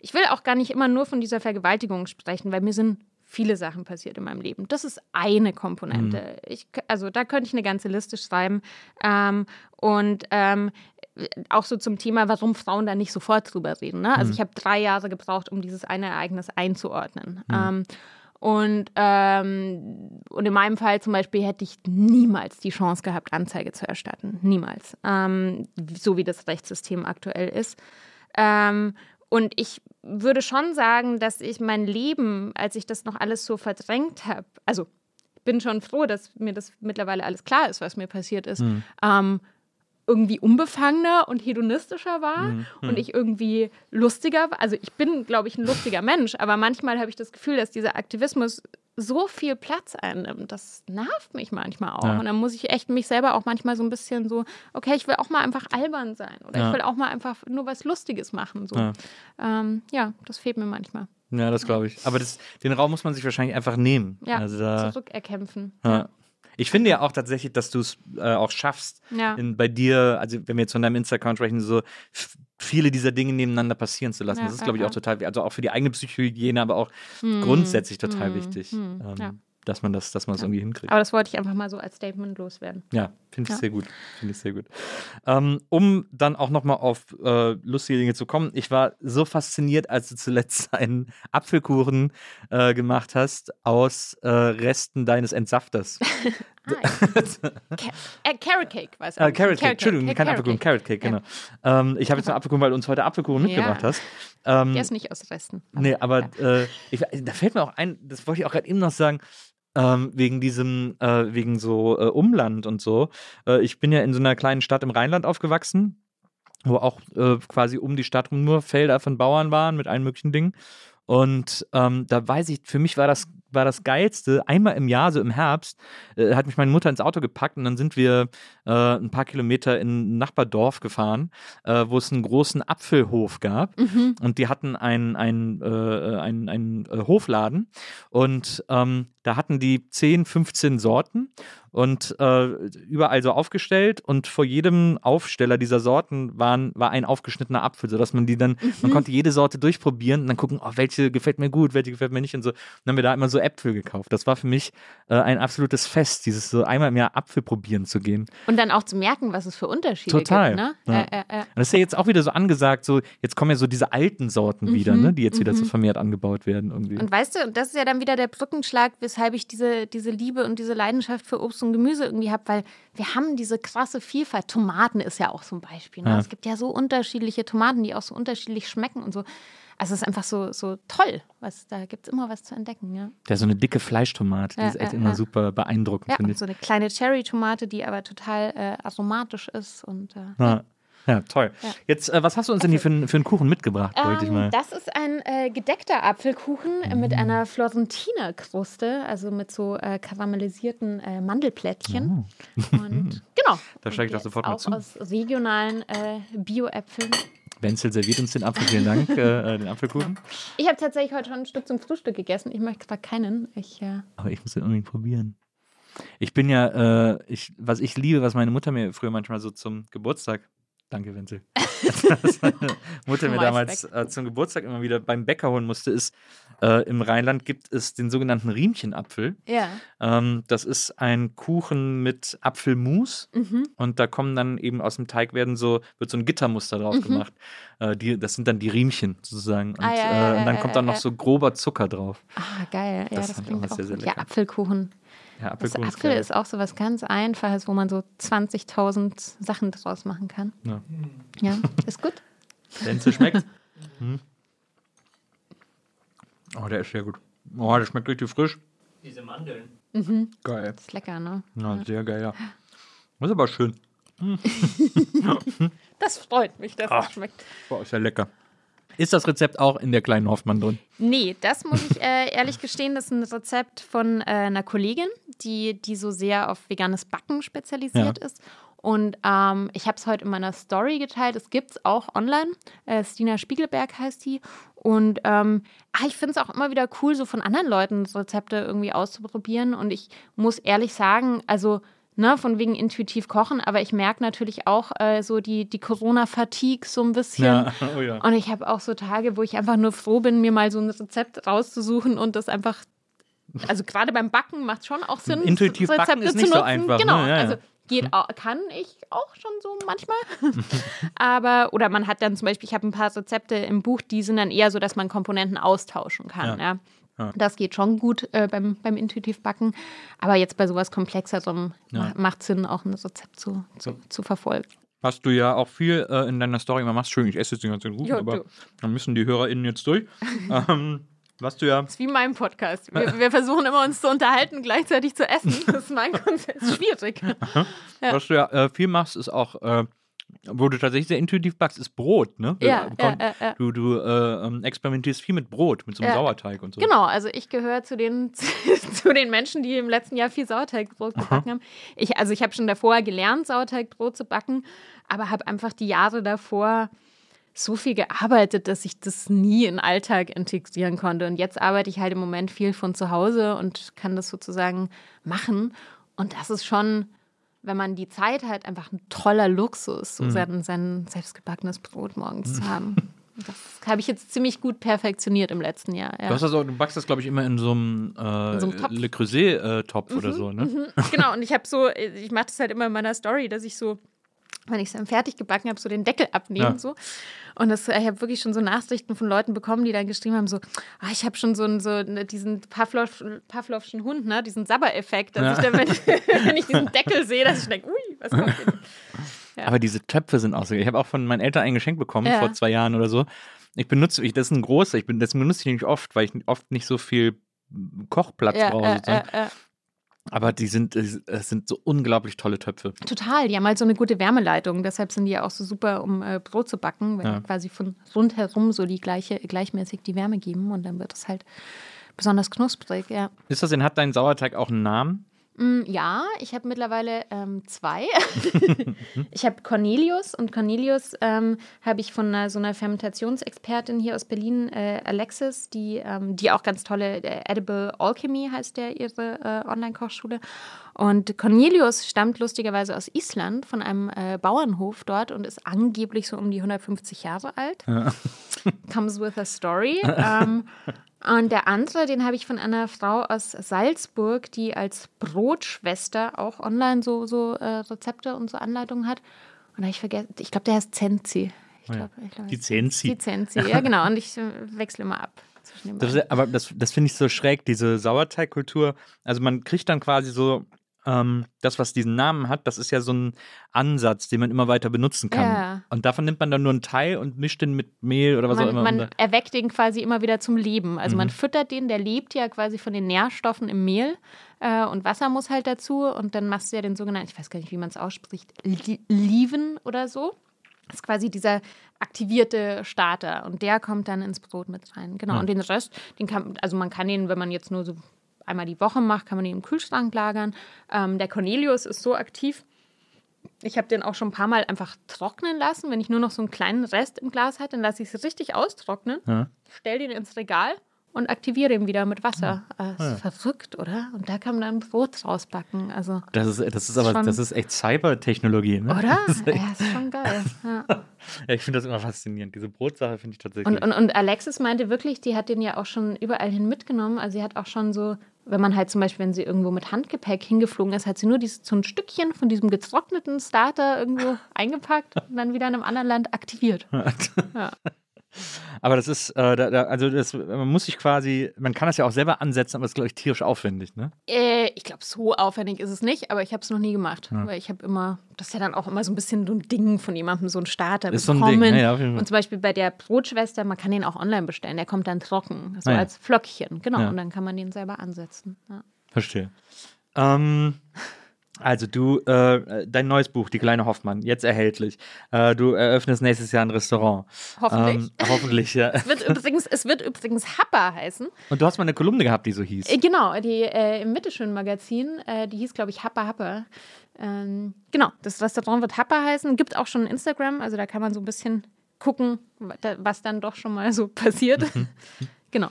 ich will auch gar nicht immer nur von dieser Vergewaltigung sprechen, weil mir sind viele Sachen passiert in meinem Leben. Das ist eine Komponente. Ich, also da könnte ich eine ganze Liste schreiben. Ähm, und ähm, auch so zum Thema, warum Frauen da nicht sofort drüber reden. Ne? Also ich habe drei Jahre gebraucht, um dieses eine Ereignis einzuordnen. Ähm, und, ähm, und in meinem Fall zum Beispiel hätte ich niemals die Chance gehabt, Anzeige zu erstatten. Niemals. Ähm, so wie das Rechtssystem aktuell ist. Und ich würde schon sagen, dass ich mein Leben, als ich das noch alles so verdrängt habe, also bin schon froh, dass mir das mittlerweile alles klar ist, was mir passiert ist, ähm, irgendwie unbefangener und hedonistischer war Mhm. und ich irgendwie lustiger war. Also ich bin, glaube ich, ein lustiger Mensch, aber manchmal habe ich das Gefühl, dass dieser Aktivismus so viel Platz einnimmt. Das nervt mich manchmal auch. Ja. Und dann muss ich echt mich selber auch manchmal so ein bisschen so, okay, ich will auch mal einfach albern sein oder Ja. ich will auch mal einfach nur was Lustiges machen. So. Ja. Ähm, ja, das fehlt mir manchmal. Ja, das glaube ich. Aber das, den Raum muss man sich wahrscheinlich einfach nehmen. Ja, Also da, zurückerkämpfen. ja. Ich finde ja auch tatsächlich, dass du es äh, auch schaffst, Ja. in, bei dir, also wenn wir jetzt von deinem Insta-Account sprechen, so viele dieser Dinge nebeneinander passieren zu lassen. Ja, das ist, glaube ich, auch total, also auch für die eigene Psychohygiene, aber auch grundsätzlich total hm, wichtig, hm, ähm. Dass man das, dass man es irgendwie hinkriegt. Aber das wollte ich einfach mal so als Statement loswerden. Ja, finde ich Ja. sehr gut. Finde ich sehr gut. Ähm, um dann auch nochmal auf äh, lustige Dinge zu kommen. Ich war so fasziniert, als du zuletzt *laughs* einen Apfelkuchen äh, gemacht hast aus äh, Resten deines Entsafters. *laughs* Ah, ja. Ca äh, Carrot Cake, weiß Äh, Carrot Cake, Entschuldigung, kein Apfelkuchen, Carrot Cake, genau. Ähm, ich habe jetzt einen Apfelkuchen, weil du uns heute Apfelkuchen Ja. mitgebracht hast. Ähm, Der ist nicht aus Resten. Nee, aber äh, ich, da fällt mir auch ein, das wollte ich auch gerade eben noch sagen, ähm, wegen diesem, äh, wegen so äh, Umland und so. Äh, ich bin ja in so einer kleinen Stadt im Rheinland aufgewachsen, wo auch äh, quasi um die Stadt rum nur Felder von Bauern waren mit allen möglichen Dingen. Und ähm, da weiß ich, für mich war das, war das Geilste, einmal im Jahr, so im Herbst, äh, hat mich meine Mutter ins Auto gepackt und dann sind wir äh, ein paar Kilometer in ein Nachbardorf gefahren, äh, wo es einen großen Apfelhof gab. Mhm. Und die hatten einen, einen, äh, einen, einen äh, Hofladen und ähm, da hatten die 10, 15 Sorten und äh, überall so aufgestellt und vor jedem Aufsteller dieser Sorten waren, war ein aufgeschnittener Apfel, sodass man die dann, man konnte jede Sorte durchprobieren und dann gucken, oh, welche gefällt mir gut, welche gefällt mir nicht und so. Und dann haben wir da immer so Äpfel gekauft. Das war für mich äh, ein absolutes Fest, dieses so einmal im Jahr Apfel probieren zu gehen. Und dann auch zu merken, was es für Unterschiede Total, gibt. Ne? ja. Äh, äh. Und das ist ja jetzt auch wieder so angesagt, so jetzt kommen ja so diese alten Sorten wieder, ne, die jetzt wieder so vermehrt angebaut werden irgendwie. Und weißt du, und das ist ja dann wieder der Brückenschlag, weshalb ich diese, diese Liebe und diese Leidenschaft für Obst und Gemüse irgendwie habe, weil wir haben diese krasse Vielfalt. Tomaten ist ja auch so ein Beispiel. Ne? Ja. Es gibt ja so unterschiedliche Tomaten, die auch so unterschiedlich schmecken und so. Also es ist einfach so, so toll. Was, da gibt es immer was zu entdecken. Ja, Ja, so eine dicke Fleischtomate, die Ja, ist echt ja, immer super beeindruckend, ja finde und ich. so eine kleine Cherry-Tomate, die aber total äh, aromatisch ist. Und, äh, Ja. ja, toll. Ja. Jetzt, äh, was hast du uns denn hier für, einen- für einen Kuchen mitgebracht, wollte ich Ähm, mal. Das ist ein äh, gedeckter Apfelkuchen äh, mit einer Florentiner Kruste, also mit so äh, karamellisierten äh, Mandelplättchen. Und *laughs* genau. Da steig ich doch sofort mal zu. aus regionalen äh, Bio-Äpfeln. Wenzel serviert uns den Apfel, vielen Dank, äh, äh, den Apfelkuchen. Ich habe tatsächlich heute schon ein Stück zum Frühstück gegessen. Ich möchte zwar keinen. Ich, äh, Aber ich muss den unbedingt probieren. Ich bin ja, äh, ich, was ich liebe, was meine Mutter mir früher manchmal so zum Geburtstag, danke Wenzel, was meine *laughs* Mutter mir damals äh, zum Geburtstag immer wieder beim Bäcker holen musste, ist, äh, im Rheinland gibt es den sogenannten Riemchenapfel. ja. Ähm, das ist ein Kuchen mit Apfelmus Mhm. und da kommen dann eben aus dem Teig werden so, wird so ein Gittermuster drauf Mhm. gemacht. Äh, die, das sind dann die Riemchen sozusagen. Und, Ah, ja, ja, äh, und dann kommt dann noch so grober Zucker drauf. Ah, geil. Ja, Das das, klingt auch sehr, sehr gut. Ja, lecker. Apfelkuchen. Ja, Das Apfelkuchen Apfel ist auch so was ganz Einfaches, wo man so 20.000 Sachen draus machen kann. Ja. Ja, ist gut. Wenn es schmeckt. *laughs* Hm. Oh, der ist sehr gut. Oh, der schmeckt richtig frisch. Diese Mandeln. Geil. Ist lecker, ne? Ja, sehr geil, ja. Das ist aber schön. *laughs* *laughs* Das freut mich, dass Ah. es schmeckt. Boah, ist ja lecker. Ist das Rezept auch in der kleinen Hoffmann drin? Nee, das muss ich äh, ehrlich gestehen, das ist ein Rezept von äh, einer Kollegin, die, die so sehr auf veganes Backen spezialisiert ist. Und ähm, ich habe es heute in meiner Story geteilt. Es gibt es auch online. Äh, Stina Spiegelberg heißt die. Und ähm, ah, ich finde es auch immer wieder cool, so von anderen Leuten Rezepte irgendwie auszuprobieren. Und ich muss ehrlich sagen, also ne, von wegen intuitiv kochen, aber ich merke natürlich auch äh, so die, die Corona-Fatigue so ein bisschen. *laughs* oh ja. Und ich habe auch so Tage, wo ich einfach nur froh bin, mir mal so ein Rezept rauszusuchen und das einfach. Also gerade beim Backen macht es schon auch Sinn. Intuitiv Rezepte backen ist zu nicht so nutzen. einfach, Genau. ne? Ja, ja. Also geht *laughs* auch, kann ich auch schon so manchmal. *laughs* Aber, oder man hat dann zum Beispiel, ich habe ein paar Rezepte im Buch, die sind dann eher so, dass man Komponenten austauschen kann. Ja. Ja. Ja. Das geht schon gut äh, beim, beim intuitiv Backen. Aber jetzt bei sowas Komplexerem Ja. ma- macht Sinn, auch ein Rezept zu, zu, zu verfolgen. Was du ja auch viel äh, in deiner Story immer machst. Schön, ich esse jetzt den ganzen Kuchen, Ja, aber du. dann müssen die HörerInnen jetzt durch. *laughs* ähm, Was du ja. Das ist wie mein Podcast. Wir, wir versuchen immer uns zu unterhalten, gleichzeitig zu essen. Das ist mein Konzept. Das ist schwierig. *laughs* Was du ja äh, viel machst, ist auch, äh, wo du tatsächlich sehr intuitiv backst, ist Brot, ne? Ja, du, ja, ja, ja. Du, du äh, ähm, experimentierst viel mit Brot, mit so einem Ja. Sauerteig und so. Genau, also ich gehöre zu den, *laughs* zu den Menschen, die im letzten Jahr viel Sauerteigbrot gebacken haben. Ich, also ich habe schon davor gelernt, Sauerteigbrot zu backen, aber habe einfach die Jahre davor so viel gearbeitet, dass ich das nie in den Alltag integrieren konnte. Und jetzt arbeite ich halt im Moment viel von zu Hause und kann das sozusagen machen. Und das ist schon, wenn man die Zeit hat, einfach ein toller Luxus, so sein, sein selbstgebackenes Brot morgens zu haben. Das habe ich jetzt ziemlich gut perfektioniert im letzten Jahr. Ja. Du, hast das auch, du backst das, glaube ich, immer in so einem, äh, In so einem Topf. Le Creuset-Topf oder so, ne? Genau, und ich habe so, ich mache das halt immer in meiner Story, dass ich so, wenn ich es dann fertig gebacken habe, so den Deckel abnehmen Ja. so. Und das, ich habe wirklich schon so Nachrichten von Leuten bekommen, die dann geschrieben haben, so, ah, ich habe schon so, einen- so diesen Pavlov, Pavlovschen Hund, ne, diesen Sabber-Effekt, dass Ja. ich dann, wenn, *laughs* wenn ich diesen Deckel sehe, dass ich denke, ui, was kommt denn? *laughs* Ja. Aber diese Töpfe sind auch so. Ich habe auch von meinen Eltern ein Geschenk bekommen vor zwei Jahren oder so. Ich benutze, ich, das ist ein großer, ich bin, das benutze ich nicht oft, weil ich oft nicht so viel Kochplatz Ja, brauche. Aber die sind, es sind so unglaublich tolle Töpfe. Total, die haben halt so eine gute Wärmeleitung, deshalb sind die ja auch so super, um äh, Brot zu backen, weil Ja. die quasi von rundherum so die gleiche, gleichmäßig die Wärme geben und dann wird es halt besonders knusprig, ja. Ist das denn, hat dein Sauerteig auch einen Namen? Mm, Ja, ich habe mittlerweile ähm, zwei. *laughs* ich habe Cornelius und Cornelius ähm, habe ich von einer, so einer Fermentationsexpertin hier aus Berlin, äh, Alexis, die, ähm, die auch ganz tolle äh, Edible Alchemy heißt der ihre äh, Online-Kochschule. Und Cornelius stammt lustigerweise aus Island von einem äh, Bauernhof dort und ist angeblich so um die 150 Jahre alt. Comes with a story. *laughs* und der andere, den habe ich von einer Frau aus Salzburg, die als Brotschwester auch online so, so äh, Rezepte und so Anleitungen hat. Und da habe ich vergessen, ich glaube, der heißt Zenzi. Ich glaube, ich glaub, Die Zenzi. Die Zenzi, ja genau. Und ich äh, wechsle immer ab. Das aber das, das finde ich so schräg, diese Sauerteigkultur. Also man kriegt dann quasi so ähm, das, was diesen Namen hat, das ist ja so ein Ansatz, den man immer weiter benutzen kann. Ja. Und davon nimmt man dann nur einen Teil und mischt den mit Mehl oder was auch man, immer. man erweckt den quasi immer wieder zum Leben. Also Mhm. man füttert den, der lebt ja quasi von den Nährstoffen im Mehl äh, und Wasser muss halt dazu und dann machst du ja den sogenannten, ich weiß gar nicht, wie man es ausspricht, Li- Leaven oder so. Das ist quasi dieser aktivierte Starter und der kommt dann ins Brot mit rein. Genau. Ja. Und den Rest, den kann, also man kann den, wenn man jetzt nur so einmal die Woche macht, kann man den im Kühlschrank lagern. Ähm, der Cornelius ist so aktiv, ich habe den auch schon ein paar Mal einfach trocknen lassen. Wenn ich nur noch so einen kleinen Rest im Glas hatte, dann lasse ich es richtig austrocknen, Ja. stell den ins Regal und aktiviere ihn wieder mit Wasser. Äh, ist verrückt, oder? Und da kann man dann Brot rausbacken. Also, das ist, das ist aber, Schon- das ist echt Cybertechnologie, ne? oder? Das ist echt, ja, ist schon geil. *laughs* Ja. ja, ich finde das immer faszinierend. Diese Brotsache finde ich tatsächlich. Und, und, und Alexis meinte wirklich, die hat den ja auch schon überall hin mitgenommen. Also sie hat auch schon so, wenn man halt zum Beispiel, wenn sie irgendwo mit Handgepäck hingeflogen ist, hat sie nur dieses, so ein Stückchen von diesem getrockneten Starter irgendwo *laughs* eingepackt und dann wieder in einem anderen Land aktiviert. *laughs* Ja. Aber das ist, äh, da, da, also das, man muss sich quasi, man kann das ja auch selber ansetzen, aber das ist, glaube ich, tierisch aufwendig, ne? Äh, ich glaube, so aufwendig ist es nicht, aber ich habe es noch nie gemacht. Weil ich habe immer, das ist ja dann auch immer so ein bisschen so ein Ding von jemandem, so ein Starter Ist so ein bekommen. Ding, ja, ja. Und zum Beispiel bei der Brotschwester, man kann den auch online bestellen, der kommt dann trocken, so Ah, ja. als Flöckchen, genau. Ja. Und dann kann man den selber ansetzen. Ja. Verstehe. Ähm, also du, äh, dein neues Buch, Die kleine Hoffmann, jetzt erhältlich. Äh, du eröffnest nächstes Jahr ein Restaurant. Hoffentlich. Ähm, hoffentlich, ja. Es wird übrigens, es wird übrigens Happa heißen. Und du hast mal eine Kolumne gehabt, die so hieß. Äh, genau, die äh, im Mittelschön-Magazin, äh, die hieß, glaube ich, Happa Happa. Ähm, genau, das Restaurant wird Happa heißen. Gibt auch schon Instagram, also da kann man so ein bisschen gucken, was dann doch schon mal so passiert. *laughs* genau.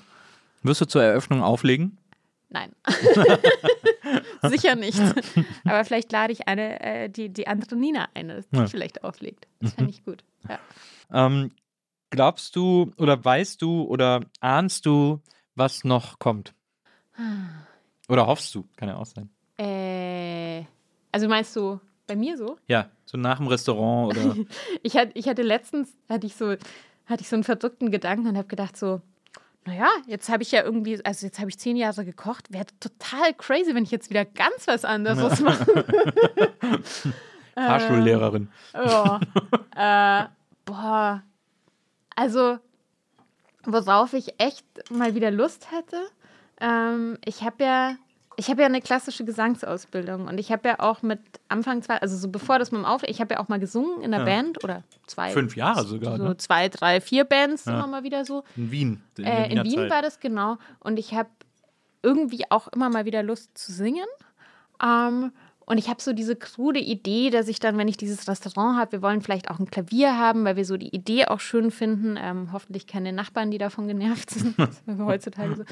Wirst du zur Eröffnung auflegen? Nein. *laughs* Sicher nicht. Aber vielleicht lade ich eine, äh, die, die andere Nina ein, die Ja. vielleicht auflegt. *laughs* Das fände ich gut. Ja. Ähm, glaubst du oder weißt du oder ahnst du, was noch kommt? *sighs* Oder hoffst du? Kann ja auch sein. Äh, also meinst du bei mir so? Ja, so nach dem Restaurant oder. *laughs* Ich hatte, ich hatte letztens, hatte ich so, hatte ich so einen verrückten Gedanken und habe gedacht so, naja, jetzt habe ich ja irgendwie, also jetzt habe ich zehn Jahre gekocht, wäre total crazy, wenn ich jetzt wieder ganz was anderes mache. *laughs* Fahrschullehrerin. Ja. äh, boah. Also, worauf ich echt mal wieder Lust hätte. Ähm, ich habe ja, ich habe ja eine klassische Gesangsausbildung und ich habe ja auch mit Anfang zwei, also so bevor das mit dem Auf, ich habe ja auch mal gesungen in der Ja. Band oder zwei, Fünf Jahre sogar, so ne? zwei, drei, vier Bands Ja. immer mal wieder so. In Wien. In, Äh, in Wien Zeit. war das genau. Und ich habe irgendwie auch immer mal wieder Lust zu singen. Ähm, und ich habe so diese krude Idee, dass ich dann, wenn ich dieses Restaurant habe, wir wollen vielleicht auch ein Klavier haben, weil wir so die Idee auch schön finden. Ähm, hoffentlich keine Nachbarn, die davon genervt sind. *laughs* Das ist heutzutage so.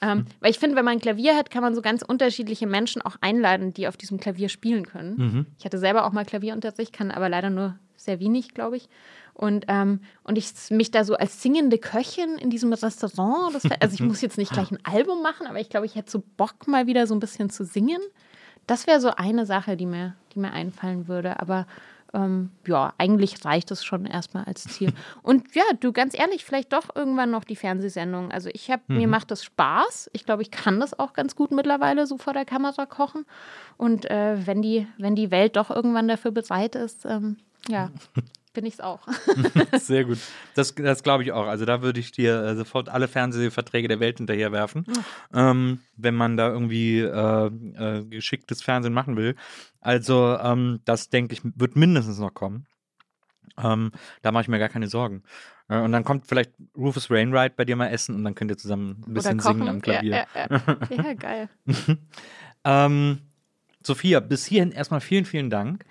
Ähm, weil ich finde, wenn man ein Klavier hat, kann man so ganz unterschiedliche Menschen auch einladen, die auf diesem Klavier spielen können. Mhm. Ich hatte selber auch mal Klavierunterricht, kann aber leider nur sehr wenig, glaube ich. Und, ähm, und ich mich da so als singende Köchin in diesem Restaurant, das wär, also ich muss jetzt nicht gleich ein Album machen, aber ich glaube, ich hätte so Bock, mal wieder so ein bisschen zu singen. Das wäre so eine Sache, die mir, die mir einfallen würde. Aber ähm, ja, eigentlich reicht es schon erstmal als Ziel. *laughs* Und ja, du ganz ehrlich, vielleicht doch irgendwann noch die Fernsehsendung. Also ich habe, mir macht das Spaß. Ich glaube, ich kann das auch ganz gut mittlerweile so vor der Kamera kochen. Und äh, wenn die, wenn die Welt doch irgendwann dafür bereit ist, ähm, ja, *laughs* bin ich es auch. *laughs* Sehr gut. *laughs* Das, das glaube ich auch. Also da würde ich dir äh, sofort alle Fernsehverträge der Welt hinterherwerfen, ähm, wenn man da irgendwie äh, äh, geschicktes Fernsehen machen will. Also ähm, das denke ich wird mindestens noch kommen. Ähm, da mache ich mir gar keine Sorgen. Äh, und dann kommt vielleicht Rufus Wainwright bei dir mal essen und dann könnt ihr zusammen ein bisschen singen am Klavier. Ja, ja, ja. ja geil. *laughs* Ähm, Sophia, bis hierhin erstmal vielen, vielen Dank.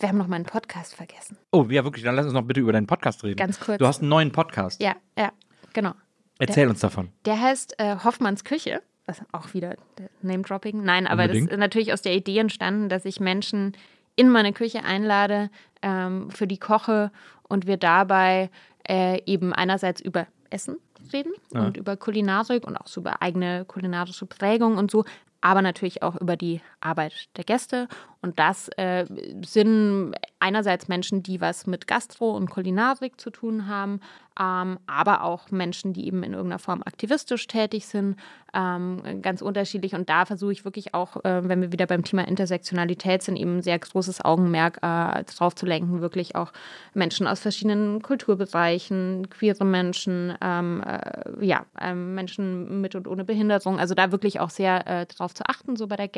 Wir haben noch meinen Podcast vergessen. Oh, ja, wirklich, dann lass uns noch bitte über deinen Podcast reden. Ganz kurz. Du hast einen neuen Podcast. Ja, ja, genau. Erzähl uns davon. Der heißt äh, Hoffmanns Küche. Was auch wieder Name-Dropping. Nein, aber Unbedingt. das ist natürlich aus der Idee entstanden, dass ich Menschen in meine Küche einlade, ähm, für die koche und wir dabei äh, eben einerseits über Essen reden Ja. und über Kulinarik und auch so über eigene kulinarische Prägung und so, aber natürlich auch über die Arbeit der Gäste. Und das äh, sind einerseits Menschen, die was mit Gastro und Kulinarik zu tun haben, ähm, aber auch Menschen, die eben in irgendeiner Form aktivistisch tätig sind, ähm, ganz unterschiedlich. Und da versuche ich wirklich auch, äh, wenn wir wieder beim Thema Intersektionalität sind, eben sehr großes Augenmerk äh, drauf zu lenken, wirklich auch Menschen aus verschiedenen Kulturbereichen, queere Menschen, ähm, äh, ja, ähm, Menschen mit und ohne Behinderung. Also da wirklich auch sehr äh, drauf zu achten, so bei der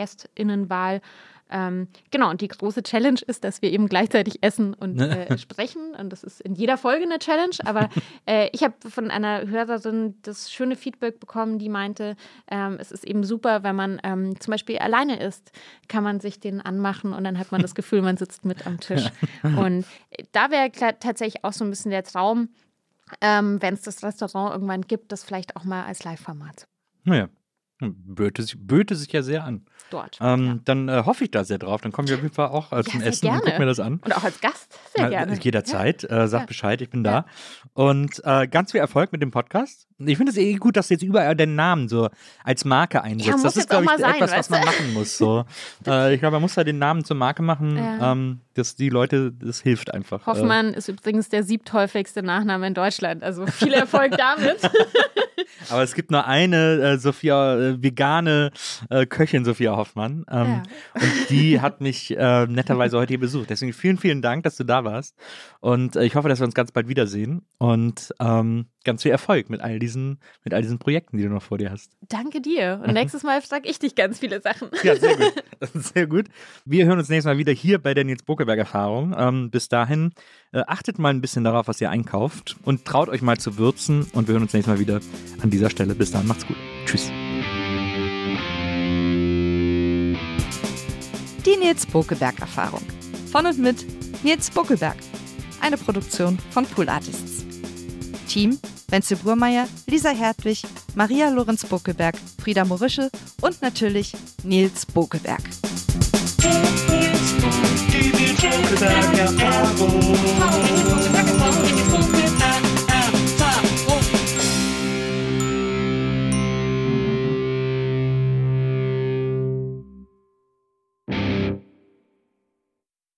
GästInnenwahl. Ähm, genau, und die große Challenge ist, dass wir eben gleichzeitig essen und äh, *laughs* sprechen. Und das ist in jeder Folge eine Challenge. Aber äh, ich habe von einer Hörerin das schöne Feedback bekommen, die meinte, ähm, es ist eben super, wenn man ähm, zum Beispiel alleine isst, kann man sich den anmachen und dann hat man das Gefühl, man sitzt mit am Tisch. *laughs* Und äh, da wäre tatsächlich auch so ein bisschen der Traum, ähm, wenn es das Restaurant irgendwann gibt, das vielleicht auch mal als Live-Format Naja, böte sich, böte sich ja sehr an. dort. Ähm, ja. Dann äh, hoffe ich da sehr drauf. Dann kommen wir auf jeden Fall auch äh, zum sehr Essen und gerne. gucken mir das an. Und auch als Gast sehr Äh, gerne. Jederzeit. Äh, sag Ja. Bescheid, ich bin Ja. da. Und äh, ganz viel Erfolg mit dem Podcast. Ich finde es eh gut, dass du jetzt überall deinen Namen so als Marke einsetzt. Ja, das ist, glaube ich, sein, etwas, was man machen muss. So. *laughs* äh, ich glaube, man muss da den Namen zur Marke machen. Ja. Ähm, dass die Leute, das hilft einfach. Äh, Hoffmann ist übrigens der siebthäufigste Nachname in Deutschland. Also viel Erfolg damit. *laughs* Aber es gibt nur eine äh, Sophia, äh, vegane äh, Köchin Sophia Hoffmann. Ähm, Und die *laughs* hat mich äh, netterweise heute hier besucht. Deswegen vielen, vielen Dank, dass du da warst. Und äh, ich hoffe, dass wir uns ganz bald wiedersehen. Und ähm, ganz viel Erfolg mit all diesen, mit all diesen Projekten, die du noch vor dir hast. Danke dir. Und nächstes Mal frage ich dich ganz viele Sachen. Ja, sehr gut. *laughs* Sehr gut. Wir hören uns nächstes Mal wieder hier bei der Nils Bokeberg Erfahrung. Ähm, bis dahin, äh, achtet mal ein bisschen darauf, was ihr einkauft und traut euch mal zu würzen. Und wir hören uns nächstes Mal wieder an dieser Stelle. Bis dahin, macht's gut. Tschüss. Die Nils Bokeberg Erfahrung. Von und mit Nils Bokeberg. Eine Produktion von Pool Artists. Team Wenzel Burmeier, Lisa Hertwig, Maria Lorenz Bokeberg, Frieda Morische und natürlich Nils Bokeberg. Die Nils.